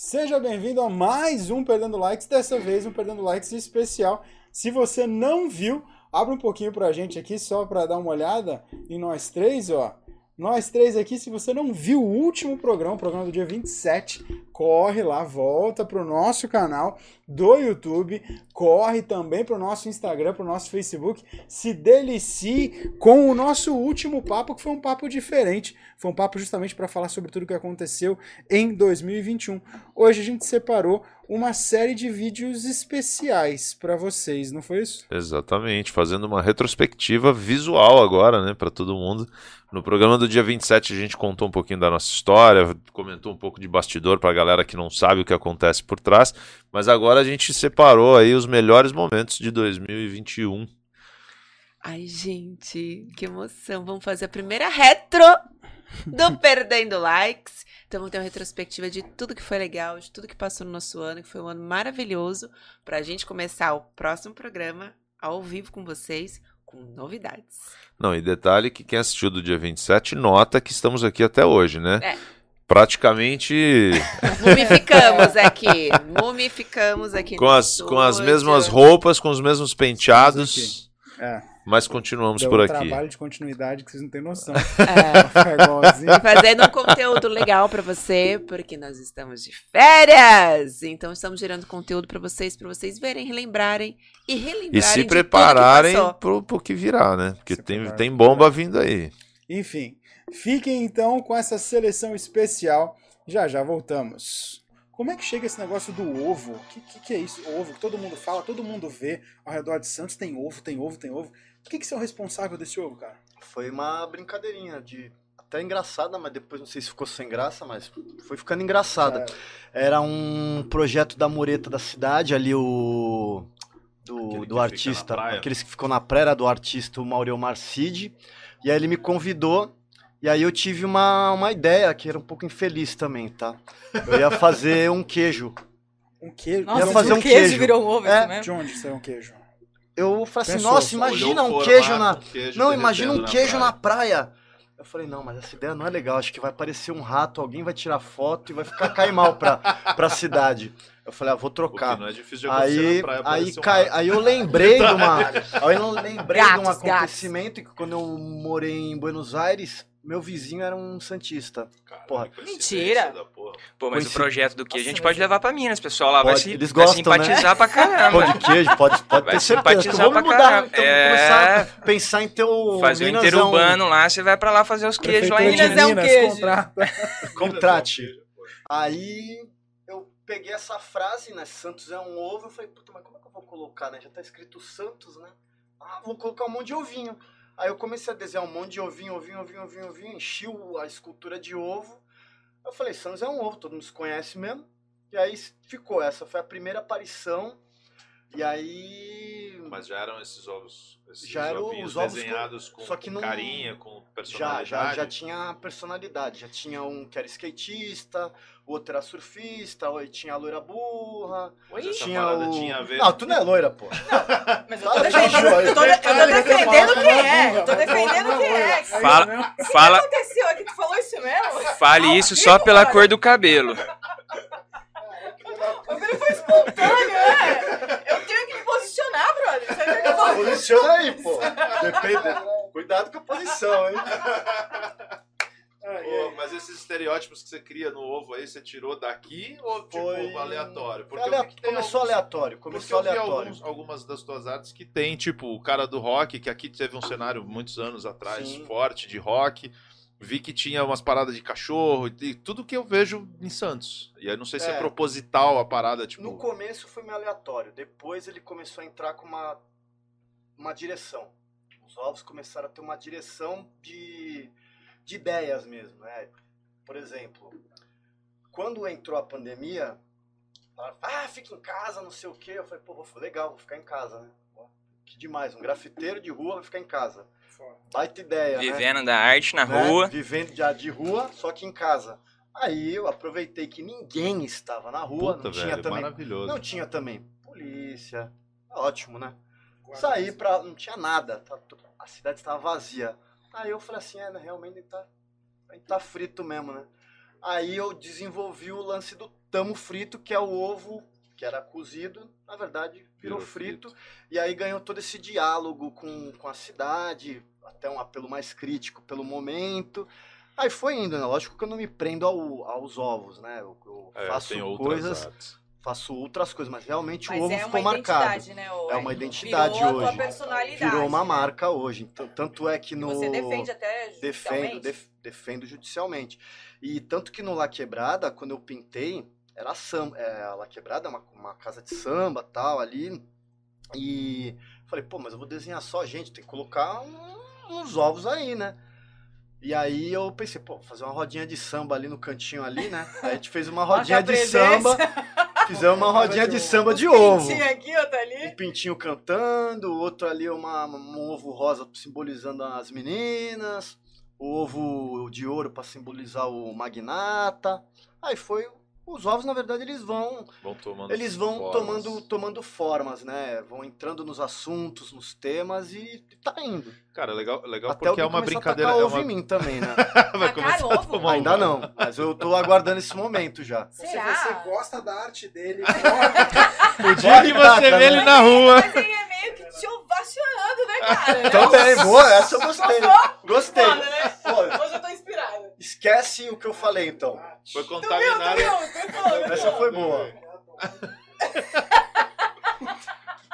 Seja bem-vindo a mais um Perdendo Likes, dessa vez um Perdendo Likes especial. Se você não viu, abre um pouquinho pra gente aqui só pra dar uma olhada em nós três, ó. Nós três aqui, se você não viu o último programa, o programa do dia 27, corre lá, volta pro nosso canal do YouTube, corre também pro nosso Instagram, pro nosso Facebook, se delicie com o nosso último papo, que foi um papo diferente. Foi um papo justamente para falar sobre tudo o que aconteceu em 2021. Hoje a gente separou uma série de vídeos especiais para vocês, não foi isso? Exatamente, fazendo uma retrospectiva visual agora, né, para todo mundo. No programa do dia 27 a gente contou um pouquinho da nossa história, comentou um pouco de bastidor para a galera que não sabe o que acontece por trás, mas agora a gente separou aí os melhores momentos de 2021. Ai, gente, que emoção. Vamos fazer a primeira retro do Perdendo Likes. Então vamos ter uma retrospectiva de tudo que foi legal, de tudo que passou no nosso ano, que foi um ano maravilhoso, para a gente começar o próximo programa ao vivo com vocês, com novidades. Não, e detalhe que quem assistiu do dia 27 nota que estamos aqui até hoje, né? É. Praticamente Mumificamos aqui. Mumificamos aqui. com as, com as mesmas roupas, com os mesmos penteados, É, mas continuamos deu por um aqui. trabalho de continuidade que vocês não têm noção. É. Igualzinho. Fazendo um conteúdo legal pra você, porque nós estamos de férias. Então estamos gerando conteúdo pra vocês, pra vocês verem, relembrarem e relembrarem E se de tudo que prepararem pro, pro que virá, né? Porque Se tem, tem bomba vindo aí. Enfim, fiquem então com essa seleção especial. Já já voltamos. Como é que chega esse negócio do ovo? O que, que, que é isso? Ovo, que todo mundo fala, todo mundo vê ao redor de Santos tem ovo, tem ovo, tem ovo. O que, que você é o responsável desse ovo, cara? Foi uma brincadeirinha de até engraçada, mas depois não sei se ficou sem graça, mas foi ficando engraçada. Era um projeto da mureta da cidade, ali o Aquele do, que do artista, aqueles que ficou na praia era do artista o Cid. E aí ele me convidou e aí eu tive uma, uma ideia que era um pouco infeliz também, tá? Eu ia fazer um queijo. Um queijo. Nossa, De fazer um queijo. virou um ovo, É. mesmo? De onde saiu um queijo? Eu falei assim, Pensou, nossa, imagina um queijo formato, na, queijo Não, imagina um queijo na praia. praia. Eu falei, não, mas essa ideia não é legal. Acho que vai parecer um rato, alguém vai tirar foto e vai ficar cair mal pra, pra cidade. Eu falei, ah, vou Porque trocar. não é difícil de acontecer Aí, na praia, aí, aparecer um cai, rato. aí eu lembrei de uma. Aí eu lembrei de um Gatos, gatos. acontecimento que quando eu morei em Buenos Aires, meu vizinho era um Santista. Porra. Mentira. porra. Pô, mas Conheci- o projeto do que a gente pode levar pra Minas, pessoal lá vai, Pode, se, eles vai gostam, né? simpatizar pra Pão caramba. de queijo, pode, pode Vai ter certeza. simpatizar Vamos pra mudar, caramba. então É. começar a pensar em ter o Fazer o interurbano lá, você vai pra lá fazer os queijos lá em de Minas é um Minas. queijo. contrata. Contrate. Aí eu peguei essa frase, né? Santos é um ovo. Eu falei, puta, mas como é que eu vou colocar, né? Já tá escrito Santos, né? Ah, vou colocar um monte de ovinho. Aí eu comecei a desenhar um monte de ovinho, ovinho, ovinho, ovinho, ovinho. Enchi a escultura de ovo. Eu falei, Santos é um ovo, todo mundo se conhece mesmo. E aí ficou, essa foi a primeira aparição. E aí. Mas já eram esses ovos, esses Já eram os ovos desenhados com, só que não- carinha, com Já, personalidade. já, já tinha personalidade. Já tinha um que era skatista, o outro era surfista, aí tinha a loira burra. Mas essa tinha parada o... tinha a ver... Não, tu não é loira, pô. Mas eu tô defendendo, eu tô, eu tô defendendo quem é. fala, Eu tô fala, defendendo quem é. fala. Fala, O que fala, aconteceu aqui? Tu falou isso mesmo? fale isso só pela cara? cor do cabelo. O vídeo foi espontâneo, é? Eu tenho que posicionar, brother. Você quer que eu fale? Posiciona aí, pô. Depende. Cuidado com a posição, hein? Pô, mas esses estereótipos que você cria no ovo aí, você tirou daqui ou tipo Foi- aleatório? Eu alea- Começou alguns- aleatório. Porque Começou eu vi aleatório. alguns- algumas das tuas artes que tem, tipo, o cara do rock, que aqui teve um cenário muitos anos atrás, Sim. forte de rock. Vi que tinha umas paradas de cachorro e tudo que eu vejo em Santos. E aí não sei se é, É. proposital a parada, tipo. No começo foi meio aleatório. Depois ele começou a entrar com uma, uma direção. Os ovos começaram a ter uma direção de, de ideias mesmo. Né? Por exemplo, quando entrou a pandemia, falaram, ah, fica em casa, não sei o quê. Eu falei, pô, legal, vou ficar em casa, né? Que demais, um grafiteiro de rua vai ficar em casa. Baita ideia, né? Vivendo da arte na né? rua. Vivendo já de rua, só que em casa. Aí eu aproveitei que ninguém estava na rua, Puta, não tinha velho, também. maravilhoso. Não tinha também polícia. Ótimo, né? Saí pra. Não tinha nada. tá- a cidade estava vazia. Aí eu falei assim, é, né, realmente tá, tá frito mesmo, né? Aí eu desenvolvi o lance do tamo frito, que é o ovo que era cozido, na verdade virou, Virou frito. E aí ganhou todo esse diálogo com, com a cidade, até um apelo mais crítico pelo momento. Aí foi indo, né? Lógico que eu não me prendo ao- aos ovos, né? Eu, eu É, faço tem outras coisas, faço outras coisas, mas realmente Mas o ovo é ficou uma marcado. identidade, né? É uma identidade Virou a tua hoje. personalidade. Virou uma né? marca hoje. Então, tanto é que no. Você defende até defendo, judicialmente? def- defendo judicialmente. E tanto que no La Quebrada, quando eu pintei, era samba. É, La Quebrada é uma, uma casa de samba tal ali. E falei, pô, mas eu vou desenhar só gente, tem que colocar um- uns ovos aí, né? E aí eu pensei, pô, fazer uma rodinha de samba ali no cantinho ali, né? Aí a gente fez uma rodinha de samba, fizemos uma rodinha de samba de ovo Pintinho aqui, outro ali. um pintinho cantando, outro ali uma, um ovo rosa simbolizando as meninas, o ovo de ouro para simbolizar o magnata. Aí foi os ovos na verdade eles vão Vão tomando eles vão formas. tomando tomando formas, né? Vão entrando nos assuntos, nos temas e tá indo. Cara, legal, legal Até porque é uma começar a brincadeira. tacar É ovo uma... em mim também, né? Vai começar a ovo? tomar Ainda ovo. não, mas eu tô aguardando esse momento já. Se Será? você gosta da arte dele, O dia que você vê ele na rua. Mas ele é meio que te ovacionando, né, cara? Também, boa, essa eu gostei. Gostei. Foda, né? Pô, Hoje eu tô inspirada. Esquece o que eu falei então. Foi tu contaminado. Essa foi boa.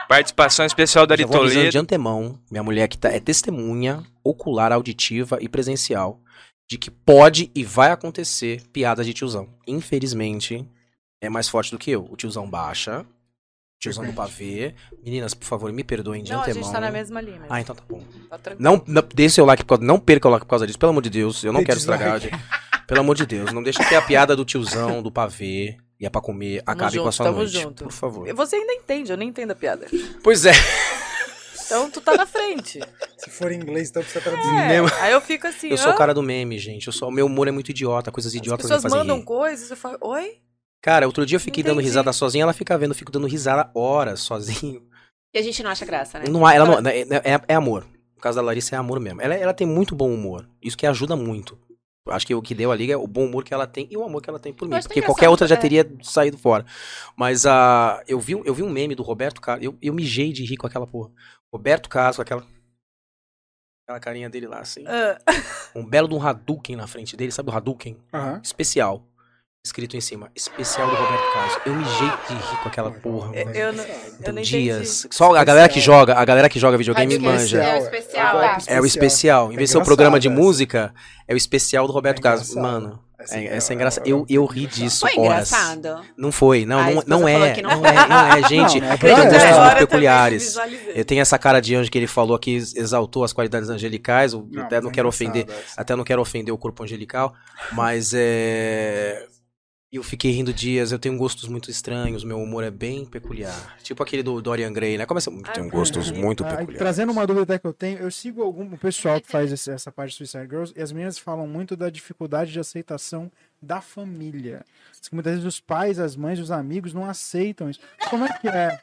Participação especial da avisando de antemão, minha mulher que tá, é testemunha ocular, auditiva e presencial de que pode e vai acontecer piada de tiozão. Infelizmente, é mais forte do que eu. O tiozão baixa, tiozão do pavê. Meninas, por favor, me perdoem de Não, a antemão. gente tá na mesma linha. mas Ah, então tá bom. Tá tranquilo. Não, não dê seu like, por causa- não perca o like por causa disso, pelo amor de Deus. Eu não Dê quero estragar. dislike. Pelo amor de Deus, não deixa que a piada do tiozão, do pavê, e é pra comer, acabe com a junto, sua tamo noite. junto. Por favor. Você ainda entende, eu nem entendo a piada. Pois é. Então tu tá na frente. Se for em inglês, então precisa traduzir. É, Meu- aí eu fico assim, Eu sou o "Hã? cara do meme, gente. Eu sou, meu humor é muito idiota, coisas As idiotas me pessoas fazem mandam rir. coisas, eu falo, oi? Cara, outro dia eu fiquei dando Entendi. risada sozinha, ela fica vendo, eu fico dando risada horas sozinho. E a gente não acha graça, né? Não, há- ela não, é, é- é amor. No caso da Larissa é amor mesmo. Ela, ela tem muito bom humor. Isso que ajuda muito. Eu Acho que o que deu a liga é o bom humor que ela tem e o amor que ela tem por mim. Porque qualquer outra já engraçado, teria saído fora. Mas a eu, vi, eu vi um meme do Roberto Carlos. Eu, eu mijei de rir com aquela porra. Roberto Carlos, com aquela. Aquela carinha dele lá, assim. Ah, Um belo de um Hadouken na frente dele. Sabe o Hadouken? Aham. Especial. Escrito em cima. Especial do Roberto Carlos. Eu mijei de rir com aquela porra. eu, mano. eu não, eu não dias. Só a galera que joga, a galera que joga videogame Hadouken manja. É o especial, tá. É o especial. Em É vez de ser o programa de essa. música, é o especial do Roberto É Carlos. Mano, Essa é, é- essa é é- engraçada. é- Eu, eu ri disso Foi horas. engraçado. Não foi, não, Ah, não, não é, não não é, não é, gente. Não, não é eu pra tenho ela. gostos muito peculiares. Eu tenho essa cara de anjo que ele falou que exaltou as qualidades angelicais. até não é quero ofender, essa. até não quero ofender o corpo angelical, mas é. Eu fiquei rindo dias, eu tenho gostos muito estranhos, meu humor é bem peculiar. Tipo aquele do Dorian Gray, né? Começa. Tenho gostos muito Ah, peculiares. trazendo uma dúvida até que eu tenho, eu sigo algum o pessoal que faz esse- essa parte de Suicide Girls e as meninas falam muito da dificuldade de aceitação da família. Muitas vezes os pais, as mães, os amigos não aceitam isso. Como é que é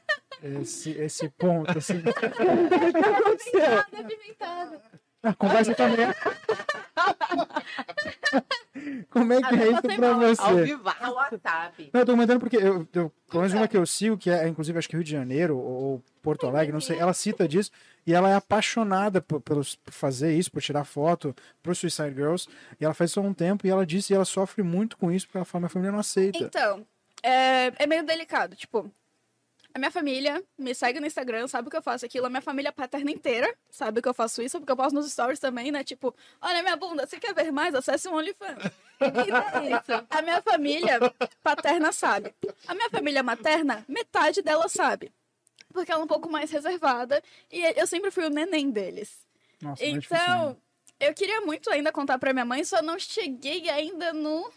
esse, esse ponto? Assim? A conversa também. Como é que é isso pra Ao você? vivaço. Ao WhatsApp. Não, eu tô comentando porque eu, eu, pelo menos uma que eu sigo, que é, inclusive, acho que Rio de Janeiro ou Porto Alegre, não sei, ela cita disso e ela é apaixonada por, pelos- por fazer isso, por tirar foto pro Suicide Girls. E ela faz isso há um tempo e ela disse que ela sofre muito com isso porque ela fala, minha família não aceita. Então, é, é meio delicado. Tipo, a minha família me segue no Instagram, sabe que eu faço aquilo. A minha família paterna inteira sabe que eu faço isso, porque eu posto nos stories também, né? Tipo, olha minha bunda, você quer ver mais? Acesse o OnlyFans. Então, é isso. A minha família paterna sabe. A minha família materna, metade dela sabe. Porque ela é um pouco mais reservada e eu sempre fui o neném deles. Nossa, é difícil, Então, não. eu queria muito ainda contar pra minha mãe, só não cheguei ainda no.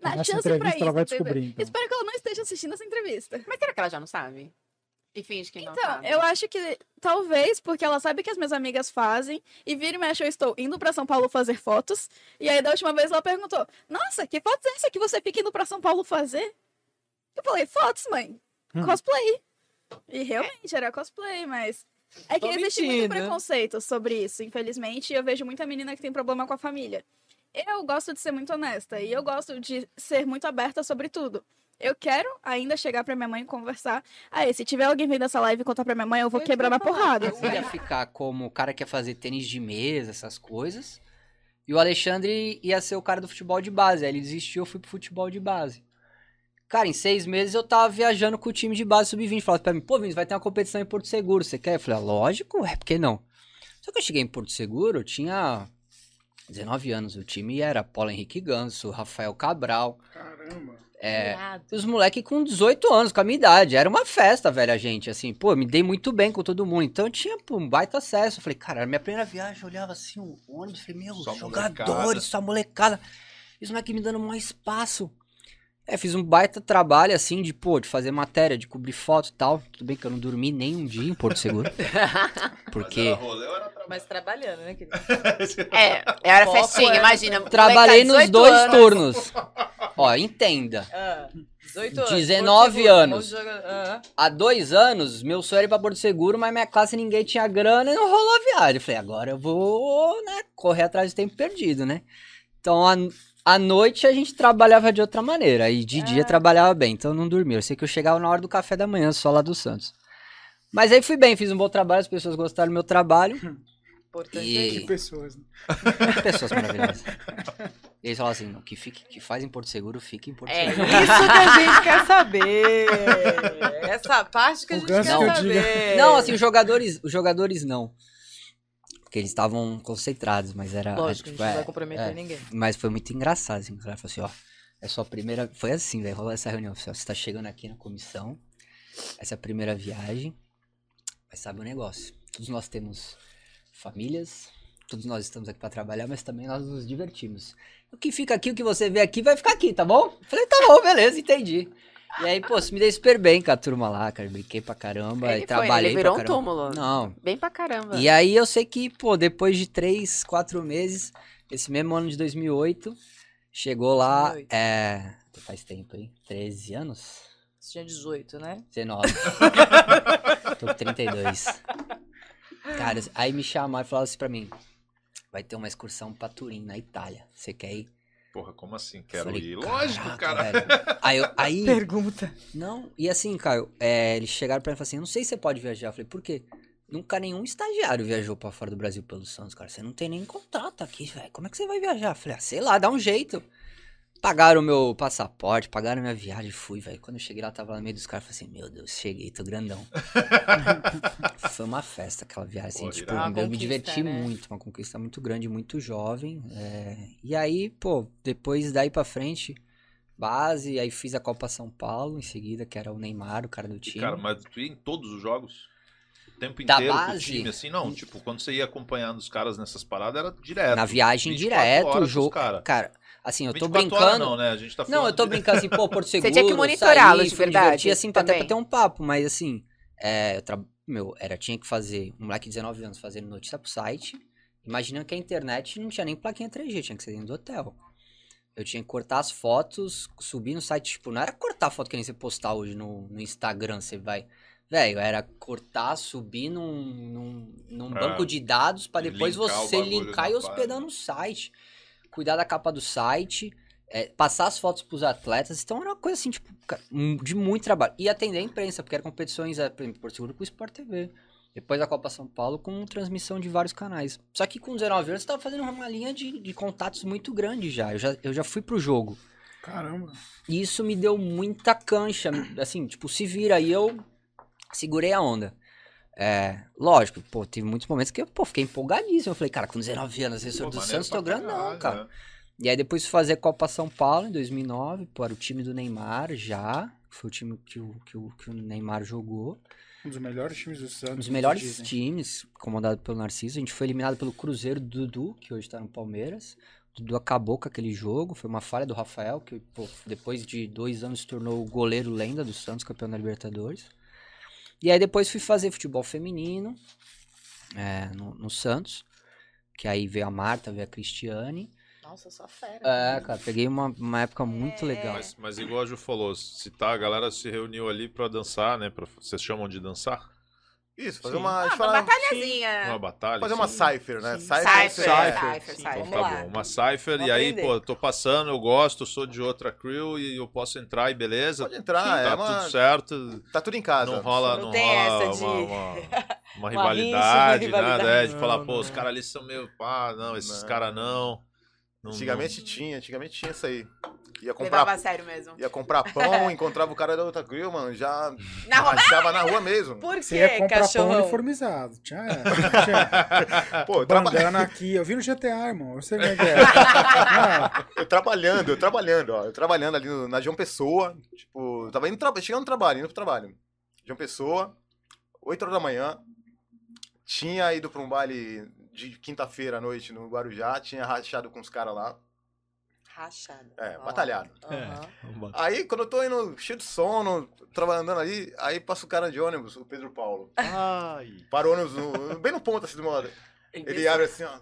Na Nessa chance pra entrevista isso. ela vai entendeu? descobrir, então. Espero que ela não esteja assistindo essa entrevista. Mas será que ela já não sabe? E finge que não Então, sabe. eu acho que talvez porque ela sabe que as minhas amigas fazem e vira e mexe eu estou indo pra São Paulo fazer fotos. E aí da última vez ela perguntou: "Nossa, que fotos é essa que você fica indo pra São Paulo fazer?" Eu falei: "Fotos, mãe. Hum. Cosplay." E realmente era cosplay, mas é que Tô existe muito mentindo. preconceito sobre isso, infelizmente, e eu vejo muita menina que tem problema com a família. Eu gosto de ser muito honesta e eu gosto de ser muito aberta sobre tudo. Eu quero ainda chegar pra minha mãe e conversar. Aí, se tiver alguém vendo essa live e contar pra minha mãe, eu vou Eu quebrar na porrada. Eu ia ficar como o cara que ia fazer tênis de mesa, essas coisas. E o Alexandre ia ser o cara do futebol de base. Aí ele desistiu, eu fui pro futebol de base. Cara, em seis meses eu tava viajando com o time de base sub-20. Falava pra mim, pô, Vinícius, vai ter uma competição em Porto Seguro, você quer? Eu falei, ah, lógico, é, por que não? Só que eu cheguei em Porto Seguro, eu tinha 19 anos. O time era Paulo Henrique Ganso, Rafael Cabral. Caramba. É, Irado. os moleques com 18 anos, com a minha idade. Era uma festa, velho, a gente. Assim, pô, me dei muito bem com todo mundo. Então eu tinha pô, um baita acesso. Eu falei, cara, minha primeira viagem, eu olhava assim, o ônibus, falei, meu, Só jogadores, molecada. só molecada. E os moleques me dando mais espaço. É, fiz um baita trabalho, assim, de, pô, de fazer matéria, de cobrir foto e tal. Tudo bem que eu não dormi nem um dia em Porto Seguro. porque Mas trabalhando, né, querido? É, era Foco festinha, é- imagina. trabalhei molecada, nos 18 dois anos. turnos. Ó, entenda. Ah, 18 anos. 19 Porto Seguro, anos. ah. Há dois anos, meu sonho era ir pra Porto Seguro, mas minha classe ninguém tinha grana e não rolou a viagem. Eu falei, agora eu vou, né, correr atrás do tempo perdido, né? Então, à, noite a gente trabalhava de outra maneira, e de dia trabalhava bem, então eu não dormia. Eu sei que eu chegava na hora do café da manhã, só lá do Santos. Mas aí fui bem, fiz um bom trabalho, as pessoas gostaram do meu trabalho. Importante E- é Que isso. pessoas, né? Pessoas maravilhosas. E eles falaram assim, não, que, fique, que faz em Porto Seguro, fique em Porto É isso Seguro. que a gente quer saber. Essa parte que a O gente Ganso quer que saber. Não, assim, os jogadores, os jogadores não. Porque eles estavam concentrados, mas era. Lógico, a gente tipo, não é, vai comprometer é. ninguém. Mas foi muito engraçado, assim. O cara falou assim, ó. É sua primeira. Foi assim, velho. Rolou essa reunião. Assim, você tá chegando aqui na comissão. Essa é a primeira viagem. Mas sabe o negócio? Todos nós temos famílias. Todos nós estamos aqui pra trabalhar, mas também nós nos divertimos. O que fica aqui, o que você vê aqui, vai ficar aqui, tá bom? Falei, tá bom, beleza, entendi. E aí, pô, se me dei super bem com a turma lá, cara. Brinquei pra caramba. Ele e foi, trabalhei ele virou pra um caramba. túmulo. Não, Bem pra caramba. e aí eu sei que, pô, depois de três, quatro meses, esse mesmo ano de 2008, chegou lá, 2008. é... Faz tempo, hein? 13 anos? Você tinha 18, né? 19. Tô com 32. Cara, aí me chamaram e falaram assim pra mim, vai ter uma excursão pra Turim, na Itália. Você quer ir? Porra, como assim? Quero Falei, ir. Lógico, "Caraca, cara. velho." Aí, eu- aí Pergunta. não, e assim, Caio, é, eles chegaram pra mim e falaram assim, eu não sei se você pode viajar. Eu falei, por quê? Nunca nenhum estagiário viajou pra fora do Brasil pelo Santos, cara. Você não tem nem contrato aqui, velho. Como é que você vai viajar? Eu falei, ah, sei lá, dá um jeito. Pagaram o meu passaporte, pagaram minha viagem, fui, velho. Quando eu cheguei lá, tava lá no meio dos caras, falei assim, meu Deus, cheguei, tô grandão. Foi uma festa aquela viagem, assim, Pô, tipo, eu me diverti né? muito, uma conquista muito grande, muito jovem. é. E aí, pô, depois daí pra frente, base, aí fiz a Copa São Paulo em seguida, que era o Neymar, o cara do time. cara, mas tu ia em todos os jogos? O tempo Da inteiro com o base? time, assim? Não, tipo, quando você ia acompanhando os caras nessas paradas, era direto. Na viagem 24 direto, o jogo. cara. Cara, assim, eu tô 24 brincando. horas não, né? A gente tá falando Não, eu tô de- brincando assim, pô, Porto Seguro. tinha que monitorá-los de verdade divertir, assim, até também. pra ter um papo, mas assim, é, eu tra... meu, era, tinha que fazer, um moleque de 19 anos fazendo notícia pro site, imaginando que a internet não tinha nem plaquinha 3G, tinha que ser dentro do hotel. Eu tinha que cortar as fotos, subir no site, tipo, não era cortar foto que nem você postar hoje no, no Instagram, você vai... Velho, era cortar, subir num, num, num É. banco de dados pra E depois você linkar e hospedar no site. Cuidar da capa do site, é, passar as fotos pros atletas. Então era uma coisa assim, tipo, de muito trabalho. E atender a imprensa, porque eram competições, é, por exemplo, Porto Seguro com o Sport TV. Depois da Copa São Paulo com transmissão de vários canais. Só que com 19 anos você tava fazendo uma linha de, de contatos muito grande já. Eu, já. eu já fui pro jogo. Caramba. E isso me deu muita cancha. Assim, tipo, se vira. E eu segurei a onda. É, lógico, pô, teve muitos momentos que eu pô, fiquei empolgadíssimo. Eu falei, cara, com 19 anos, assessor Pô, do Santos, tô grandão, caralho, cara. né? E aí depois fui fazer Copa São Paulo em 2009, pô, era o time do Neymar já. Foi o time que o, que o, que o Neymar jogou. Um dos melhores times do Santos. Um dos melhores dizem. times, comandado pelo Narciso. A gente foi eliminado pelo Cruzeiro do Dudu, que hoje tá no Palmeiras. O Dudu acabou com aquele jogo. Foi uma falha do Rafael, que pô, depois de dois anos se tornou o goleiro lenda do Santos, campeão da Libertadores. E aí depois fui fazer futebol feminino é, no, no Santos. Que aí veio a Marta, veio a Cristiane. Nossa, só fera. É, cara, peguei uma, uma época muito legal. Mas, mas igual a Ju falou, se tá, a galera se reuniu ali pra dançar, né? Pra, vocês chamam de dançar? Isso, fazer Sim. uma. Ah, gente uma batalhazinha. Uma batalha. Fazer uma sim. cipher, né? Cipher, Cypher, Cypher, Cypher, Então tá bom, uma cipher, Vamos e aí, aprender. pô, tô passando, eu gosto, sou de outra crew e eu posso entrar e beleza. Pode entrar, tá é tudo uma- certo. Tá tudo em casa. Não rola, Não não tem rola essa de- uma, uma, uma Uma rivalidade, uma nada, é, de falar, Não, pô, não. os caras ali são meio, pá, não, esses Não. caras não. Não- Antigamente tinha, antigamente tinha isso aí. Ia Levava comprar, a sério mesmo. ia comprar pão, encontrava o cara da outra grill, mano, já Na rua. rachava na rua mesmo. Por Você ia que, comprar pão uniformizado. Tinha, tinha Pô, traba- bandana aqui. Eu vi no GTA, irmão. Eu sei como é que é. Ah, eu trabalhando, eu trabalhando, ó. Eu trabalhando ali no- na João Pessoa. Tipo, eu tava indo tra... chegando no trabalho, indo pro trabalho. João Pessoa, 8 horas da manhã. Tinha ido pra um baile de quinta-feira à noite no Guarujá, tinha rachado com os caras lá. Rachado. É, Ó. batalhado. Aham. Aí, quando eu tô indo cheio de sono, trabalhando ali, aí passa o cara de ônibus, o Pedro Paulo. Ai. Para o ônibus no- bem no ponto, assim, do lado. Ele abre assim, ó.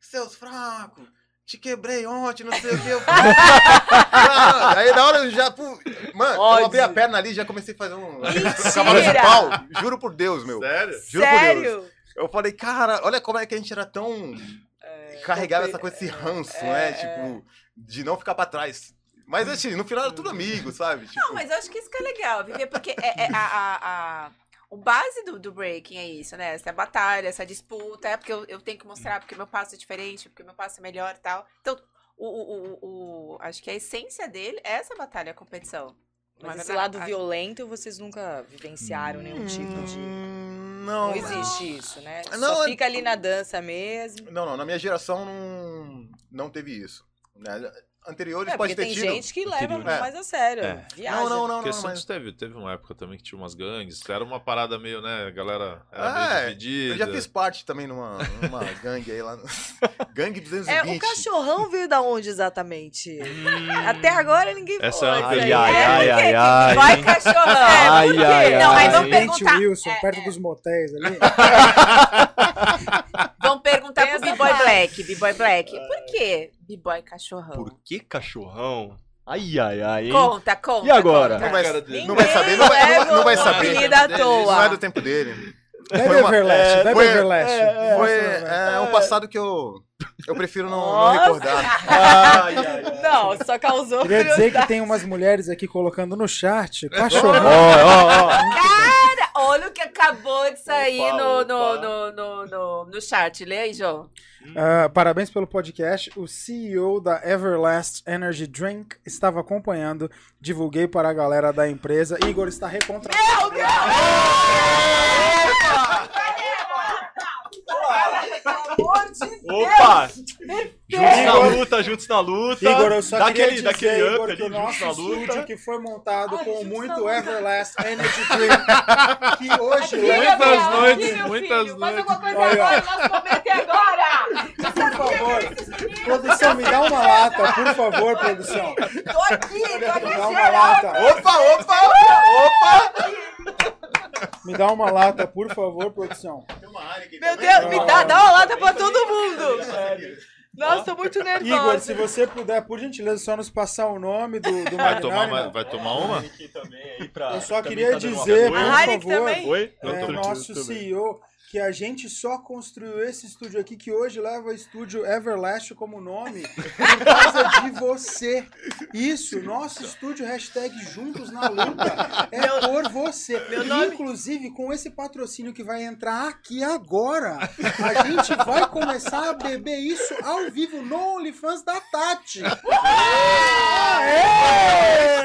Seus fracos, te quebrei ontem, não sei o que. Eu "Cara", aí na hora eu já. pu- Mano, eu Ódio. abri a perna ali e já comecei a fazer um. Mentira! cavalo de pau. Juro por Deus, meu. Sério? Juro por Deus. Eu falei, cara, olha como é que a gente era tão. É, carregava essa coisa, esse ranço, é, né? é. Tipo, de não ficar pra trás. Mas assim, no final era tudo amigo, sabe? Tipo, Não, mas eu acho que isso que é legal, viver, porque é, é a, a, a- o base do, do breaking é isso, né? Essa batalha, essa disputa, é porque eu, eu tenho que mostrar porque meu passo é diferente, porque meu passo é melhor e tal. Então, o, o, o, o- acho que a essência dele é essa batalha, a competição. Não Mas é esse verdade? lado Acho- violento vocês nunca vivenciaram nenhum tipo de. Não não, existe isso, né? Não, Só é- fica ali na dança mesmo. não, não, na minha geração não, não teve isso. Né? Anteriores É, pode ter tem tido. gente que leva Anteriores. mais a sério. É. Viaja. Não, não, não, Porque não, Santos mas teve, teve uma época também que tinha umas gangues, era uma parada meio, né, a galera era É, meio dividida. eu já fiz parte também numa, numa gangue aí lá. No... gangue 220. É, o cachorrão veio da onde exatamente? Até agora ninguém Essa falou é uma isso aí. Ai, ai, É, ai, por ai, ai. Vai, cachorrão! Ai, por quê? ai, Não, mas ai. vamos perguntar. Wilson, é, perto é. dos motéis ali. Vamos perguntar pro Essa B-Boy parte. Black. B-Boy Black. Por que B-Boy cachorrão? Por que cachorrão? Ai, ai, ai, hein? Conta, conta. E agora? conta. Não vai, não vai saber, não vai, não, não vai saber. toa. Não é do tempo dele. Bebe Foi uma- Everlast, é, bebe foi- Everlast. Foi Nossa, velho. é, um passado que eu, eu prefiro não, não recordar. Ai, ai, ai. Não, só causou Queria dizer que tem umas mulheres aqui colocando no chat, Ó, cachorrão. ó, ó. Olha o que acabou de sair Opa, no, opa. no, no, no, no chat. Lê aí, João. Ah, parabéns pelo podcast. O CEO da Everlast Energy Drink estava acompanhando. Divulguei para a galera da empresa. Igor está recontratado. Opa! Juntos na luta, juntos na luta. Igor, eu só Dá queria aquele, dizer, dá aquele up Igor, ali, que o juntos na luta. que foi montado Ai, com muito. Everlast Energy Drink, que hoje Muitas leva... noites, meu muitas filho, Faz noites. alguma coisa Olha, agora, momento é agora! Por favor, produção, me dá uma lata, por favor, produção. Tô aqui, tô Me aqui dá uma lata. Opa, opa, opa! Me dá uma lata, por favor, produção. Meu Deus, me dá, dá uma lata pra todo mundo. Nossa, tô muito nervosa. Igor, se você puder, por gentileza, só nos passar o nome do, do Vai tomar, uma- vai tomar uma? Eu só queria dizer, por favor, é, nosso. CEO, que a gente só construiu esse estúdio aqui, que hoje leva o estúdio Everlast como nome, por causa de você. Isso, nosso estúdio hashtag Juntos na Luta é por você. Inclusive, com esse patrocínio que vai entrar aqui agora, a gente vai começar a beber isso ao vivo no OnlyFans da Tati.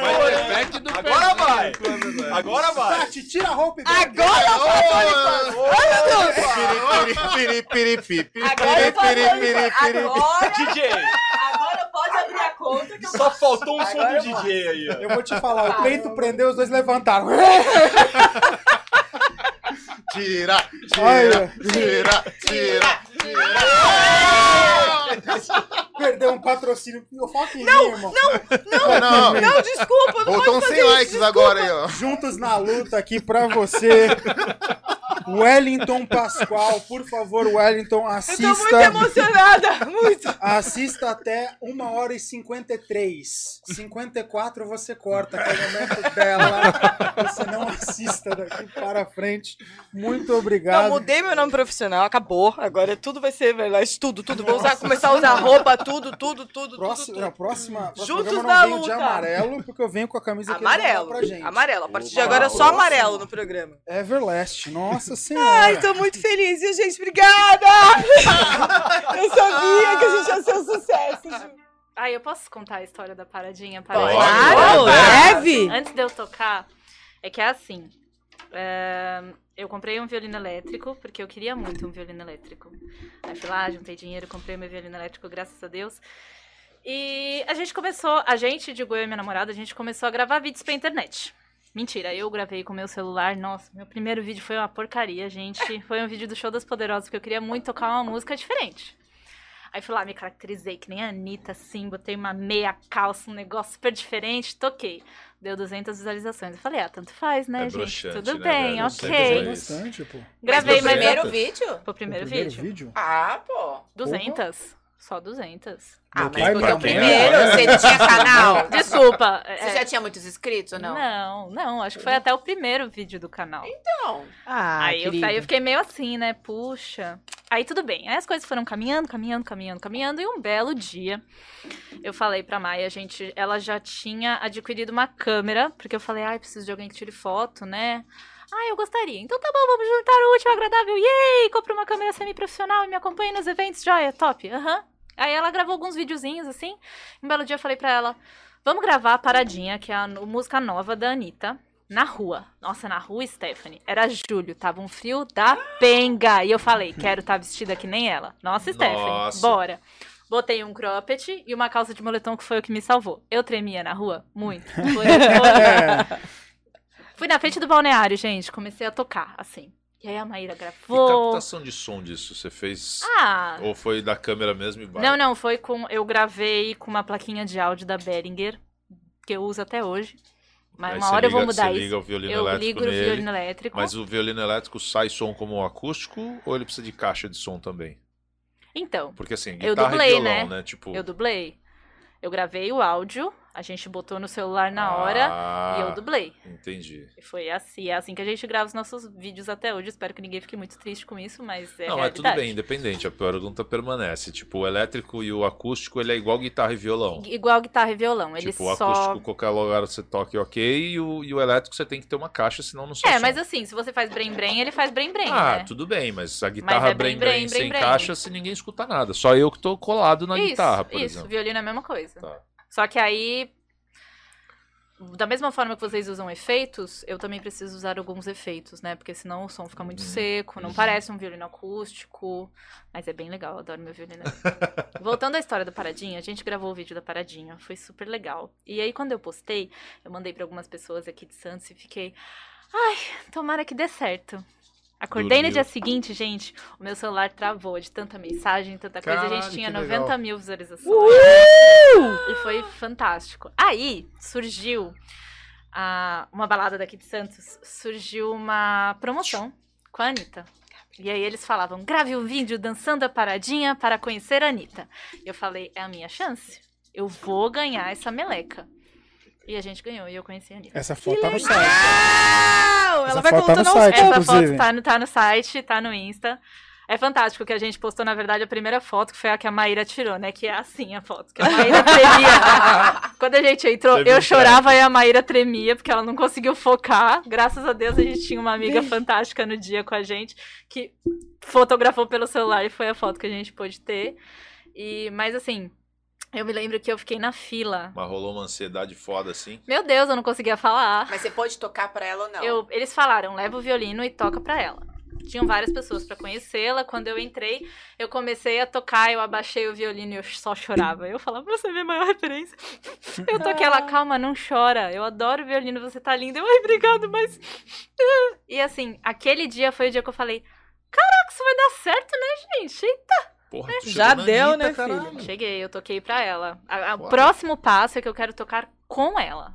Vai ter back do Agora vai! Vai? Agora vai! Tati, tira a roupa e bebe. Agora eu Agora Agora, DJ! agora pode abrir a conta que eu Só faltou um som do DJ aí, ó. Eu vou te falar, o peito prendeu, os dois levantaram. Tira, tira, tira, tira. Perdeu um patrocínio. Eu foco em mim, irmão. Não, Não, desculpa, não pode uns fazer 100 isso, likes agora aí, ó. Juntos na luta aqui pra você. Wellington Pascoal, por favor, Wellington, Eu tô muito assista. emocionada, muito. Assista até 1 hora e 53. 54 você corta, que é o momento dela. Você não assista daqui para frente. Muito obrigado. Eu mudei meu nome profissional, acabou. Agora tudo vai ser verdade, tudo, tudo. Vou usar, começar a usar roupa, tudo, tudo, tudo, Próximo, tudo, na tudo. próxima, Juntos da venho de luta. amarelo, porque eu venho com a camisa Amarelo, pra gente. amarelo. A partir de Opa, agora é só amarelo no programa. Everlast, nossa senhora. Ai, tô muito feliz, viu, gente? Obrigada! Eu sabia que a gente ia ser um sucesso, Ju. Ah, eu posso contar a história da paradinha? Paradinha? Claro, deve. Antes de eu tocar, é que é assim. é, eu comprei um violino elétrico, porque eu queria muito um violino elétrico. Aí fui lá, juntei dinheiro, comprei meu violino elétrico, graças a Deus. E a gente começou, a gente, digo eu e minha namorada, a gente começou a gravar vídeos pra internet. Mentira, eu gravei com meu celular. Nossa, meu primeiro vídeo foi uma porcaria, gente. Foi um vídeo do Show das Poderosas, porque eu queria muito tocar uma música diferente. Aí fui lá, me caracterizei que nem a Anitta, assim, botei uma meia calça, um negócio super diferente, toquei. Deu 200 visualizações. Eu falei, ah, tanto faz, né, É gente? broxante, Tudo né, bem, velho? ok. Bastante, pô. Gravei, Mas mas primeiro vídeo? Foi o primeiro, O primeiro vídeo. vídeo? Ah, pô. 200. Só 200. Meu Ah, mas foi o primeiro? Você tinha canal? Desculpa. Você é- já tinha muitos inscritos ou não? Não, não, acho que foi até o primeiro vídeo do canal. Então. Ah, aí, eu, aí eu fiquei meio assim, né? Puxa. Aí tudo bem. Aí as coisas foram caminhando, caminhando, caminhando, caminhando. E um belo dia, eu falei pra Maia, gente, ela já tinha adquirido uma câmera, porque eu falei, ai, preciso de alguém que tire foto, né? Ah, eu gostaria. Então tá bom, vamos juntar o útil ao agradável. Yay! Compre uma câmera semi-profissional e me acompanhe nos eventos. Joia, top. Aham. Aí ela gravou alguns videozinhos assim. Um belo dia eu falei pra ela: vamos gravar a paradinha, que é a música nova da Anitta. Na rua. Nossa, na rua, Stephanie. Era julho, tava um frio da penga. E eu falei, quero estar vestida que nem ela. Nossa, Stephanie, Nossa. bora. Botei um cropped e uma calça de moletom que foi o que me salvou. Eu tremia na rua? Muito. Fui na frente do balneário, gente. Comecei a tocar, assim. E aí a Maíra Que gravou. captação de som disso você fez? Ah, Ou foi da câmera mesmo e vai? não, não, foi com. Eu gravei com uma plaquinha de áudio da Behringer, que eu uso até hoje. Mas Aí uma hora eu vou liga- mudar você isso. liga o violino eu elétrico ligo o nele, violino elétrico. Mas o violino elétrico sai som como um acústico ou ele precisa de caixa de som também? Então, Porque assim, eu guitarra dublei, e violão, né? né? Tipo, Eu dublei. Eu gravei o áudio, a gente botou no celular na hora Ah, e eu dublei. Entendi. E foi assim, é assim que a gente grava os nossos vídeos até hoje. Espero que ninguém fique muito triste com isso, mas é não, é tudo bem, independente. A pergunta permanece. Tipo, o elétrico e o acústico, ele é igual guitarra e violão. Igual guitarra e violão. Ele tipo, o só. acústico, qualquer lugar você toque ok, e o, e o elétrico você tem que ter uma caixa, senão não sai É, som. mas assim, se você faz brem-brem, ele faz brem-brem, Ah, né? tudo bem, mas a guitarra é brem, brem, brem, brem, sem brem, caixa, se ninguém escuta nada. Só eu que tô colado na isso, guitarra, por isso, exemplo. violino é a mesma coisa. Tá. Só que aí, da mesma forma que vocês usam efeitos, eu também preciso usar alguns efeitos, né? Porque senão o som fica muito Uhum. seco, não parece um violino acústico. Mas é bem legal, eu adoro meu violino. Voltando à história da paradinha, a gente gravou o vídeo da paradinha, foi super legal. E aí, quando eu postei, eu mandei pra algumas pessoas aqui de Santos e fiquei. Ai, tomara que dê certo. Acordei no Dormiu. dia seguinte, gente, o meu celular travou de tanta mensagem, tanta coisa. A gente tinha que 90 legal. mil visualizações. E foi fantástico. Aí surgiu uma balada daqui de Santos, surgiu uma promoção com a Anitta. E aí eles falavam, grave um vídeo dançando a paradinha para conhecer a Anitta. E eu falei, é a minha chance. Eu vou ganhar essa meleca. E a gente ganhou, e eu conheci a Anitta. Essa foto tá no site. Não, Essa ela vai foto tá no site, Essa inclusive. foto tá no, tá no site, tá no Insta. É fantástico que a gente postou, na verdade, a primeira foto, que foi a que a Maíra tirou, né? Que é assim a foto, que a Maíra tremia. Quando a gente entrou, Teve eu chorava e a Maíra tremia, porque ela não conseguiu focar. Graças a Deus, a gente tinha uma amiga fantástica no dia com a gente, que fotografou pelo celular e foi a foto que a gente pôde ter. E, mas assim, eu me lembro que eu fiquei na fila. Mas rolou uma ansiedade foda assim. Meu Deus, eu não conseguia falar. Mas você pode tocar pra ela ou não? Eu, eles falaram, leva o violino e toca pra ela. Tinham várias pessoas pra conhecê-la. Quando eu entrei, eu comecei a tocar, eu abaixei o violino e eu só chorava. Eu falava, você é minha maior referência. Eu toquei ela, calma, não chora. Eu adoro o violino, você tá linda. Eu, ai, obrigado, mas. E assim, aquele dia foi o dia que eu falei: Caraca, isso vai dar certo, né, gente? Eita! Porra, tu Já deu, Anitta, né, caralho. filho? Cheguei, eu toquei pra ela. O próximo passo é que eu quero tocar com ela.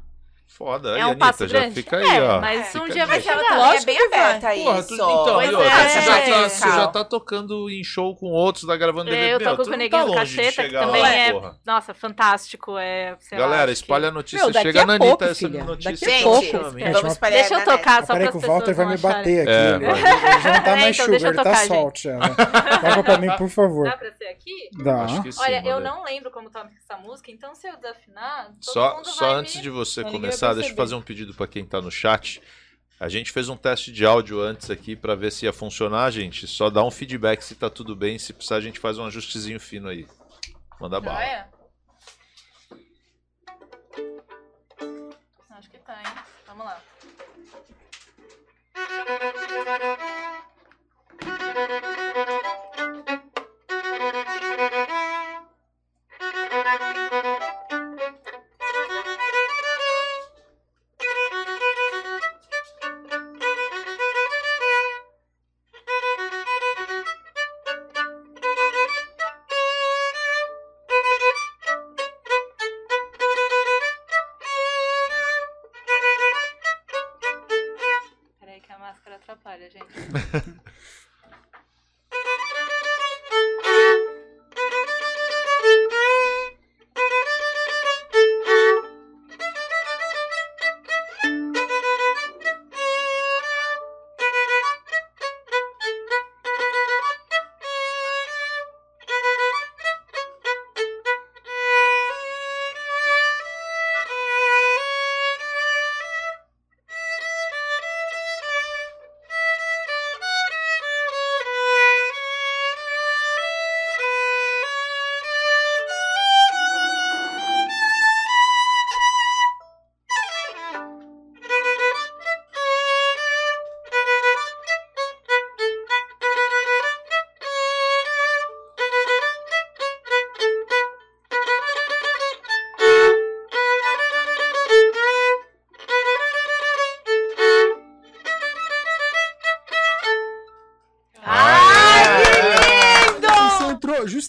Foda. Aí, É um Anitta, passo já grande? fica aí, É, ó. mas um a dia vai ela chegar. também é bem aberta a Porra, tu, então, Pois e outra, é. você, já tá, você já tá tocando em show com outros, tá gravando DVD. Eu meu, toco com o Neguinho tá do Cacheta, que também lá, é, porra. nossa, fantástico. É, sei lá, Galera, que- espalha a notícia. Meu, Chega na Anitta essa filha. notícia. Daqui a pouco. vamos espalhar Deixa eu tocar só Peraí para que o Walter vai me bater aqui. É, ele, não tá É, mais então deixa eu ele tá salt. Toca pra mim, por favor. Dá pra ser aqui? Dá. Acho que sim, Olha, eu não lembro como toca essa música, então se eu desafinar, todo Só, mundo só vai antes me... de você Ninguém deixa eu fazer um pedido pra quem tá no chat. A gente fez um teste de áudio antes aqui pra ver se ia funcionar, gente. Só dá um feedback se tá tudo bem. Se precisar, a gente faz um ajustezinho fino aí. Manda bala. Joia? Acho que tá, hein? Vamos lá.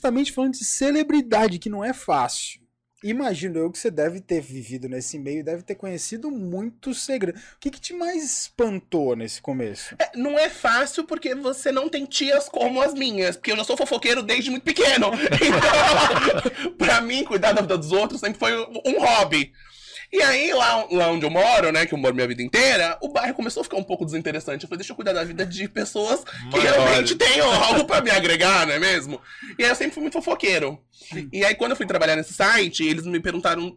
Justamente falando de celebridade, que não é fácil. Imagino eu que você deve ter vivido nesse meio, deve ter conhecido muitos segredos. O que, que te mais espantou nesse começo? É, Não é fácil porque você não tem tias como as minhas, porque eu já sou fofoqueiro desde muito pequeno. Então, pra mim, cuidar da vida dos outros sempre foi um hobby. E aí, lá, lá onde eu moro, né, que eu moro minha vida inteira, o bairro começou a ficar um pouco desinteressante. Eu falei, deixa eu cuidar da vida de pessoas que Maiores. realmente tenham algo pra me agregar, não é mesmo? E aí eu sempre fui muito fofoqueiro. E aí, quando eu fui trabalhar nesse site, eles me perguntaram.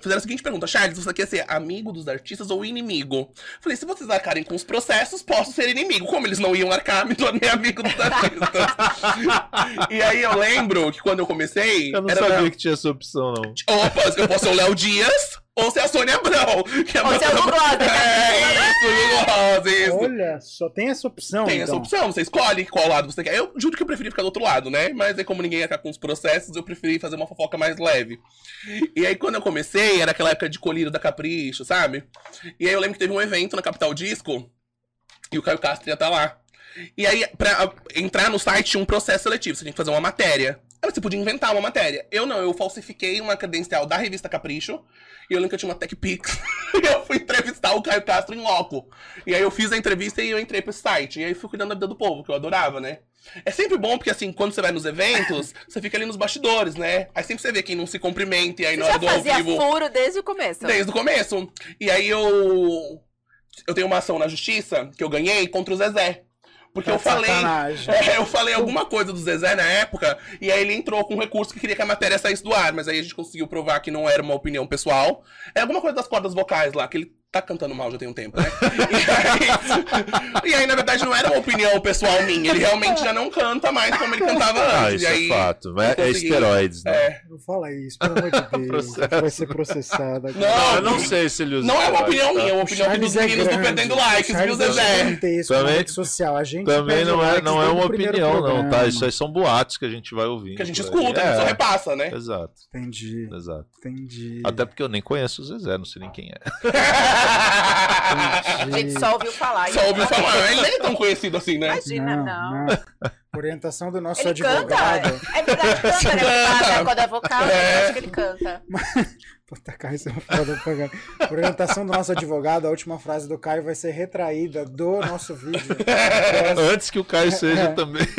Fizeram a seguinte pergunta: Charles, você quer ser amigo dos artistas ou inimigo? Falei, se vocês arcarem com os processos, posso ser inimigo. Como eles não iam arcar, me tornei amigo dos artistas. e aí eu lembro que quando eu comecei. Eu não sabia na- que tinha essa opção, não. Opa, eu posso ser o Léo Dias ou ser a Sônia Abrão. Que é Ou ser o Google Rosa, É isso, isso. Olha, só tem essa opção. Tem essa então. opção, você escolhe qual lado você quer. Eu juro que eu preferi ficar do outro lado, né? Mas aí, como ninguém ia ficar com os processos, eu preferi fazer uma fofoca mais leve. E aí, quando eu comecei, era aquela época de colírio da Capricho, sabe? E aí eu lembro que teve um evento na Capital Disco e o Caio Castro ia estar lá. E aí, pra entrar no site, tinha um processo seletivo, você tinha que fazer uma matéria. Você podia inventar uma matéria. Eu não, eu falsifiquei uma credencial da revista Capricho. E eu lembro que eu tinha uma TechPix. e eu fui entrevistar o Caio Castro em loco. E aí eu fiz a entrevista e eu entrei pro site. E aí fui cuidando da vida do povo, que eu adorava, né? É sempre bom, porque assim, quando você vai nos eventos, você fica ali nos bastidores, né? Aí sempre você vê quem não se cumprimenta, e aí na Você hora do ao fazia vivo. furo desde o começo. Desde o começo. E aí eu. Eu tenho uma ação na justiça que eu ganhei contra o Zezé. Porque Tá eu de falei. É, eu falei alguma coisa do Zezé na época, e aí ele entrou com um recurso que queria que a matéria saísse do ar, mas aí a gente conseguiu provar que não era uma opinião pessoal. É alguma coisa das cordas vocais lá, que ele tá cantando mal já tem um tempo, né? E aí, e aí, na verdade, não era uma opinião pessoal minha. Ele realmente já não canta mais como ele cantava Ah, antes. isso e aí, é fato. É consegui- esteroides, né? É. Não fala isso, pelo amor de Deus. vai ser processado agora. Não, eu não sei se ele usa Não é uma opinião tá? minha, é uma opinião dos é meninos do grande. Perdendo Likes, viu, é Zezé? Também- social. A gente Também não é, não é uma opinião, não, tá? Isso aí são boatos que a gente vai ouvindo. Que a gente escuta, a gente só É, repassa, né? Exato, Entendi, exato. entendi. Até porque eu nem conheço o Zezé, não sei nem quem é. A gente só ouviu falar. Só ouviu falar. Ele nem é tão conhecido assim, né? Imagina, não. Orientação do nosso Ele canta. advogado. É verdade, canta, né? Né? Quando é vocal, eu É. acho que ele canta. Puta, Caio, você é uma foda programa. Por orientação do nosso advogado, a última frase do Caio vai ser retraída do nosso vídeo. Antes que o Caio seja É. também.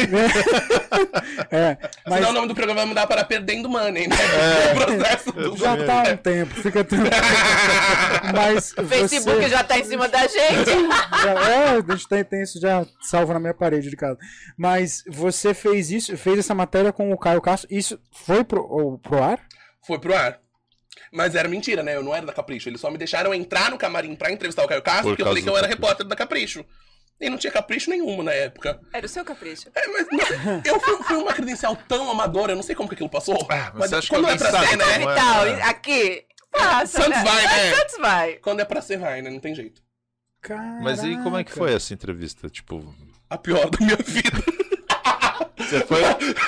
É, mas Senão o nome do programa vai mudar para Perdendo Money, né? É. O processo do já tá há um tempo, fica tranquilo. Mas O Facebook você... já tá em cima da gente. Já- É, a gente tem, tem isso já salvo na minha parede de casa. Mas você fez isso, fez essa matéria com o Caio Castro. Isso foi pro, pro ar? Foi pro ar. Mas era mentira, né? Eu não era da Capricho. Eles só me deixaram entrar no camarim pra entrevistar o Caio Castro, Por porque eu falei que eu era Capricho. repórter da Capricho. E não tinha capricho nenhuma na época. Era o seu capricho. É, mas, mas eu fui, fui uma credencial tão amadora, eu não sei como que aquilo passou. Ah, mas você acha que quando é pra sabe ser, né? é? Então, aqui. Passa, Santos né? vai, né? Santos vai. Quando é pra ser, vai, né? Não tem jeito. Mas e como é que foi essa entrevista? Tipo, A pior da minha vida. Você foi,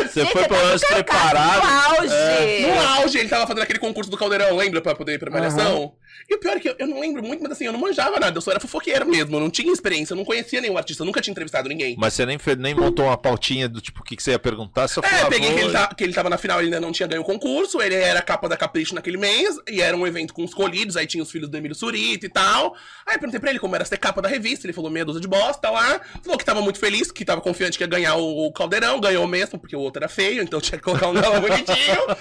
você foi pelo menos preparado. No auge. É. No auge, ele tava fazendo aquele concurso do Caldeirão, lembra? Pra poder ir pra Malhação. E o pior é que eu, eu não lembro muito, mas assim, eu não manjava nada. Eu só era fofoqueiro mesmo. Eu não tinha experiência, eu não conhecia nenhum artista, eu nunca tinha entrevistado ninguém. Mas você nem, fez, nem montou uma pautinha do tipo o que, que você ia perguntar, só É, peguei que ele, tá, que ele tava na final, ele ainda não tinha ganho o concurso, ele era capa da Capricho naquele mês, e era um evento com os colhidos, aí tinha os filhos do Emílio Surita e tal. Aí eu perguntei pra ele como era ser capa da revista, ele falou meia dúzia de bosta lá, falou que tava muito feliz, que tava confiante que ia ganhar o, o Caldeirão, ganhou mesmo, porque o outro era feio, então tinha que colocar um dela bonitinho.